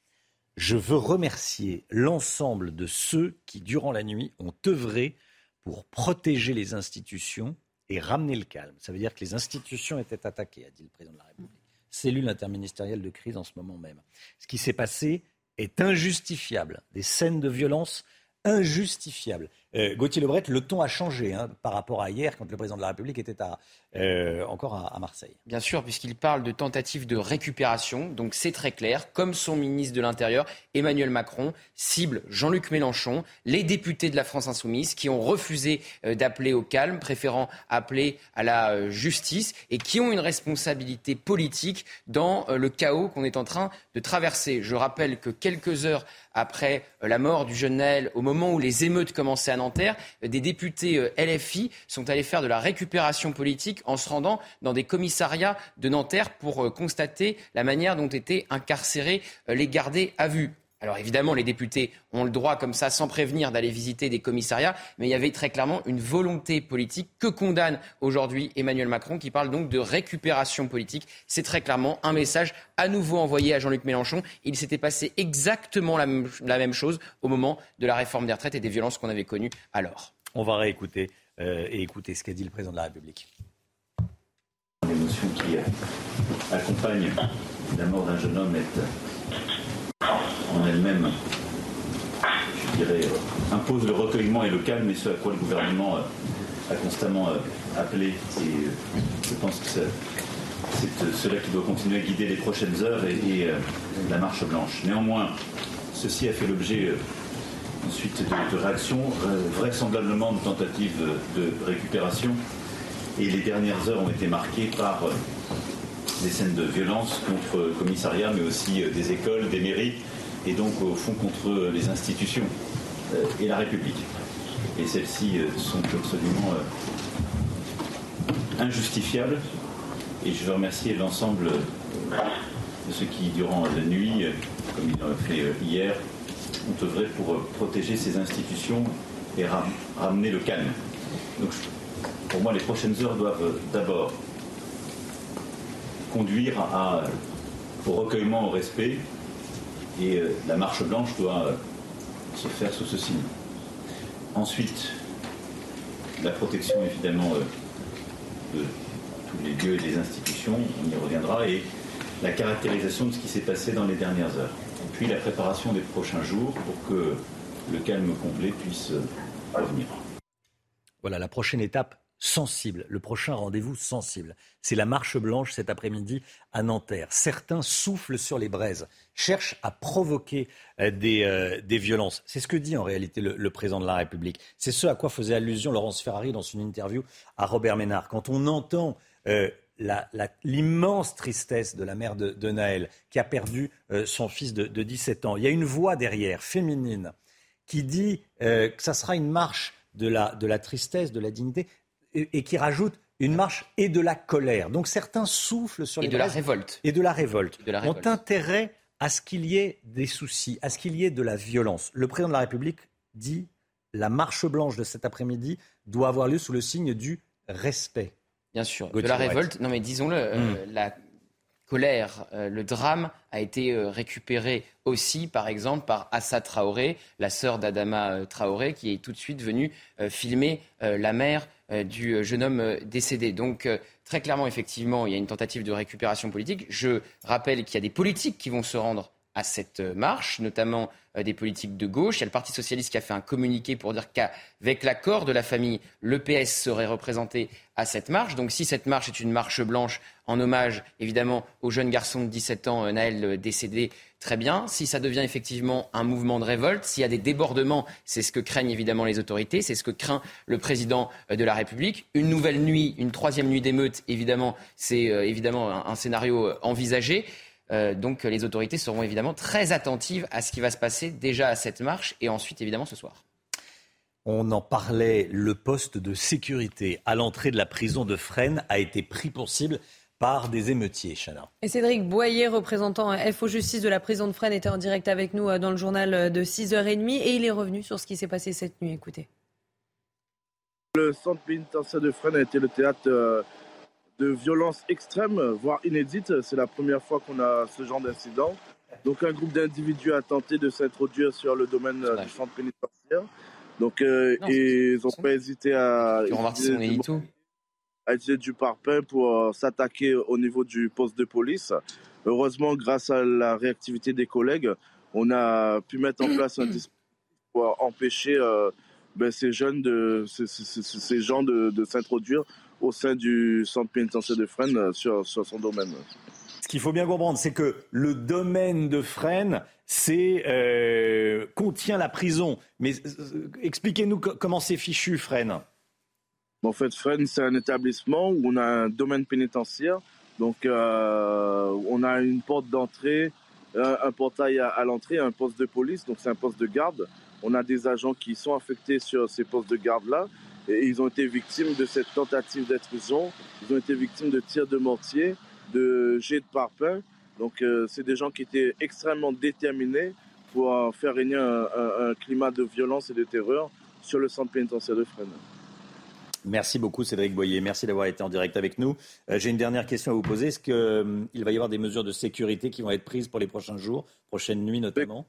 Je veux remercier l'ensemble de ceux qui, durant la nuit, ont œuvré pour protéger les institutions et ramener le calme. Ça veut dire que les institutions étaient attaquées, a dit le président de la République. Cellule interministérielle de crise en ce moment même. Ce qui s'est passé, est injustifiable. Des scènes de violence injustifiables. Euh, Gauthier Lebret, le ton a changé hein, par rapport à hier quand le président de la République était à, euh, encore à, Marseille. Bien sûr, puisqu'il parle de tentative de récupération, donc c'est très clair, comme son ministre de l'Intérieur, Emmanuel Macron, cible Jean-Luc Mélenchon, les députés de la France insoumise qui ont refusé euh, d'appeler au calme, préférant appeler à la justice, et qui ont une responsabilité politique dans le chaos qu'on est en train de traverser. Je rappelle que quelques heures après la mort du jeune Naël, au moment où les émeutes commençaient à Nanterre, des députés euh, LFI sont allés faire de la récupération politique en se rendant dans des commissariats de Nanterre pour euh, constater la manière dont étaient incarcérés euh, les gardés à vue. Alors évidemment, les députés ont le droit, comme ça, sans prévenir, d'aller visiter des commissariats, mais il y avait très clairement une volonté politique que condamne aujourd'hui Emmanuel Macron, qui parle donc de récupération politique. C'est très clairement un message à nouveau envoyé à Jean-Luc Mélenchon. Il s'était passé exactement la même, chose au moment de la réforme des retraites et des violences qu'on avait connues alors. On va réécouter euh, et écouter ce qu'a dit le président de la République. L'émotion qui accompagne la mort d'un jeune homme est en elle-même, je dirais, euh, impose le recueillement et le calme, et ce à quoi le gouvernement euh, a constamment euh, appelé. Et je pense que c'est cela qui doit continuer à guider les prochaines heures et, la marche blanche. Néanmoins, ceci a fait l'objet ensuite de, réactions, vraisemblablement de tentatives de, récupération. Et les dernières heures ont été marquées par des scènes de violence contre commissariats, mais aussi des écoles, des mairies, et donc au fond contre les institutions euh, et la République. Et celles-ci euh, sont absolument euh, injustifiables. Et je veux remercier l'ensemble de ceux qui, durant la nuit, comme ils l'ont fait hier, ont œuvré pour protéger ces institutions et ramener le calme. Donc, pour moi, les prochaines heures doivent d'abord conduire au recueillement, au respect, et euh, la marche blanche doit euh, se faire sous ce signe. Ensuite, la protection évidemment euh, de tous les lieux et des institutions, on y reviendra, et la caractérisation de ce qui s'est passé dans les dernières heures. Et puis la préparation des prochains jours pour que le calme complet puisse revenir. Voilà, la prochaine étape sensible, le prochain rendez-vous sensible. C'est la marche blanche cet après-midi à Nanterre. Certains soufflent sur les braises, cherchent à provoquer euh, euh, des, violences. C'est ce que dit en réalité le, président de la République. C'est ce à quoi faisait allusion Laurence Ferrari dans une interview à Robert Ménard. Quand on entend euh, l'immense tristesse de la mère de, Naël, qui a perdu son fils de, 17 ans, il y a une voix derrière, féminine, qui dit que ça sera une marche de la, de la tristesse, de la dignité et, qui rajoute une marche et de la colère. Donc certains soufflent sur les et de la révolte et de la révolte. De la révolte. Ont intérêt à ce qu'il y ait des soucis, à ce qu'il y ait de la violence. Le président de la République dit la marche blanche de cet après-midi doit avoir lieu sous le signe du respect. Bien sûr, de la révolte. Non mais disons-le, euh, hmm. la colère, euh, le drame a été euh, récupéré aussi, par exemple, par Assa Traoré, la sœur d'Adama Traoré, qui est tout de suite venue filmer la mère du euh, jeune homme euh, décédé. Donc très clairement, effectivement, il y a une tentative de récupération politique. Je rappelle qu'il y a des politiques qui vont se rendre à cette marche, notamment des politiques de gauche. Il y a le Parti socialiste qui a fait un communiqué pour dire qu'avec l'accord de la famille, le PS serait représenté à cette marche. Donc si cette marche est une marche blanche en hommage évidemment au jeune garçon de 17 ans, Naël, décédé très bien. Si ça devient effectivement un mouvement de révolte, s'il y a des débordements, c'est ce que craignent évidemment les autorités, c'est ce que craint le président de la République. Une nouvelle nuit, une troisième nuit d'émeute, évidemment, c'est évidemment un, scénario envisagé. donc les autorités seront évidemment très attentives à ce qui va se passer déjà à cette marche et ensuite évidemment ce soir. On en parlait, le poste de sécurité à l'entrée de la prison de Fresnes a été pris pour cible par des émeutiers, Chana. Et Cédric Boyer, représentant FO Justice de la prison de Fresnes, était en direct avec nous euh, dans le journal euh, de 6h30 et il est revenu sur ce qui s'est passé cette nuit. Écoutez. Le centre pénitentiaire de Fresnes a été le théâtre euh, de violences extrêmes, voire inédites. C'est la première fois qu'on a ce genre d'incident. Donc un groupe d'individus a tenté de s'introduire sur le domaine du centre pénitentiaire. Donc, euh, ils n'ont pas hésité à utiliser, du, à utiliser du parpaing pour euh, s'attaquer au niveau du poste de police. Heureusement, grâce à la réactivité des collègues, on a pu mettre en place un [CLEARS THROAT] dispositif pour empêcher euh, ben, ces jeunes, de, ces, ces, gens de, de s'introduire au sein du centre pénitentiaire de Fresnes sur, sur son domaine. Ce qu'il faut bien comprendre, c'est que le domaine de Fresnes, c'est euh, contient la prison. Mais euh, expliquez-nous comment c'est fichu, Fresnes? En fait, Fresnes, c'est un établissement où on a un domaine pénitentiaire. Donc, euh, on a une porte d'entrée, un, portail à, l'entrée, un poste de police. Donc, c'est un poste de garde. On a des agents qui sont affectés sur ces postes de garde-là. Et ils ont été victimes de cette tentative d'intrusion. Ils ont été victimes de tirs de mortier de jets de parpaing. Donc, euh, c'est des gens qui étaient extrêmement déterminés pour euh, faire régner un, climat de violence et de terreur sur le centre pénitentiaire de Fresnes. Merci beaucoup Cédric Boyer. Merci d'avoir été en direct avec nous. Euh, j'ai une dernière question à vous poser. Est-ce qu'il va y avoir des mesures de sécurité qui vont être prises pour les prochains jours, prochaines nuits notamment?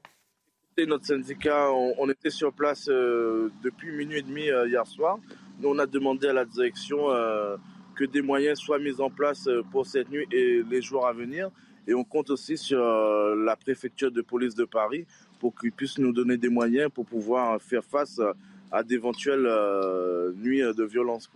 Notre syndicat, on, était sur place depuis minuit et demi hier soir. Nous, on a demandé à la direction que des moyens soient mis en place euh, pour cette nuit et les jours à venir. Et on compte aussi sur euh, la préfecture de police de Paris pour qu'ils puissent nous donner des moyens pour pouvoir faire face à d'éventuelles euh, nuits de violence.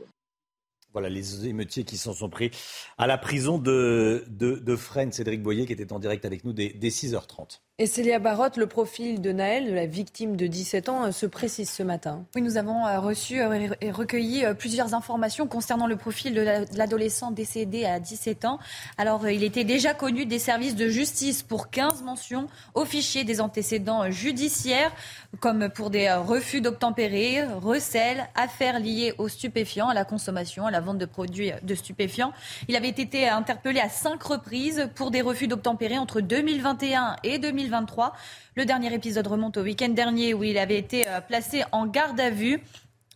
Voilà les émeutiers qui s'en sont pris à la prison de, de, de Fresnes. Cédric Boyer qui était en direct avec nous dès, dès 6h30. Et Célia Barotte, le profil de Naël, de la victime de 17 ans, euh, se précise ce matin. Oui, nous avons euh, reçu euh, et recueilli plusieurs informations concernant le profil de l'adolescent décédé à 17 ans. Alors, il était déjà connu des services de justice pour 15 mentions au fichier des antécédents judiciaires, comme pour des refus d'obtempérer, recels, affaires liées aux stupéfiants, à la consommation, à la vente de produits de stupéfiants. Il avait été interpellé à cinq reprises pour des refus d'obtempérer entre 2021 et 2022. 2023. Le dernier épisode remonte au week-end dernier où il avait été euh, placé en garde à vue.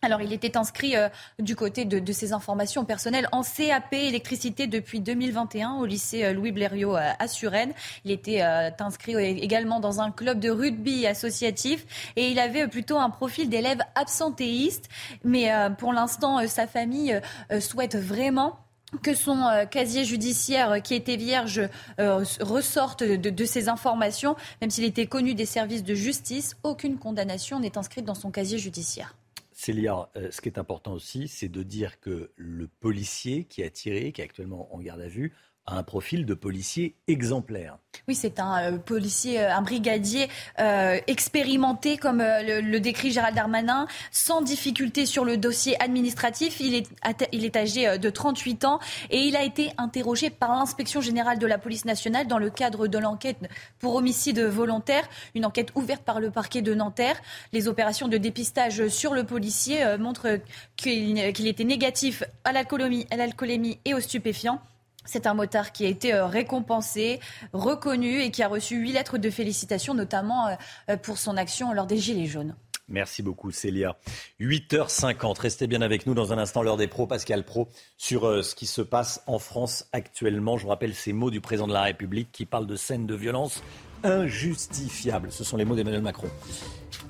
Alors, il était inscrit euh, du côté de, ses informations personnelles en CAP électricité depuis 2021 au lycée euh, Louis Blériot à Suresnes. Il était inscrit également dans un club de rugby associatif et il avait plutôt un profil d'élève absentéiste. Mais pour l'instant, sa famille souhaite vraiment que son euh, casier judiciaire euh, qui était vierge euh, ressorte de, ces informations, même s'il était connu des services de justice, aucune condamnation n'est inscrite dans son casier judiciaire. Célia, ce qui est important aussi, c'est de dire que le policier qui a tiré, qui est actuellement en garde à vue, un profil de policier exemplaire. Oui, c'est un euh, policier, euh, un brigadier euh, expérimenté, comme le, décrit Gérald Darmanin, sans difficulté sur le dossier administratif. Il est, il est âgé de 38 ans et il a été interrogé par l'inspection générale de la police nationale dans le cadre de l'enquête pour homicide volontaire, une enquête ouverte par le parquet de Nanterre. Les opérations de dépistage sur le policier montrent qu'il était négatif à l'alcoolémie et aux stupéfiants. C'est un motard qui a été euh, récompensé, reconnu et qui a reçu huit lettres de félicitations, notamment euh, euh, pour son action lors des Gilets jaunes. Merci beaucoup Célia. 8h50, restez bien avec nous dans un instant l'heure des pros, Pascal Pro, sur ce qui se passe en France actuellement. Je vous rappelle ces mots du président de la République qui parle de scènes de violence injustifiables. Ce sont les mots d'Emmanuel Macron.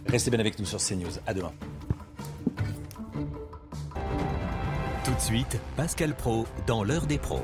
Restez bien avec nous sur CNews. À demain. Tout de suite, Pascal Pro dans l'heure des pros.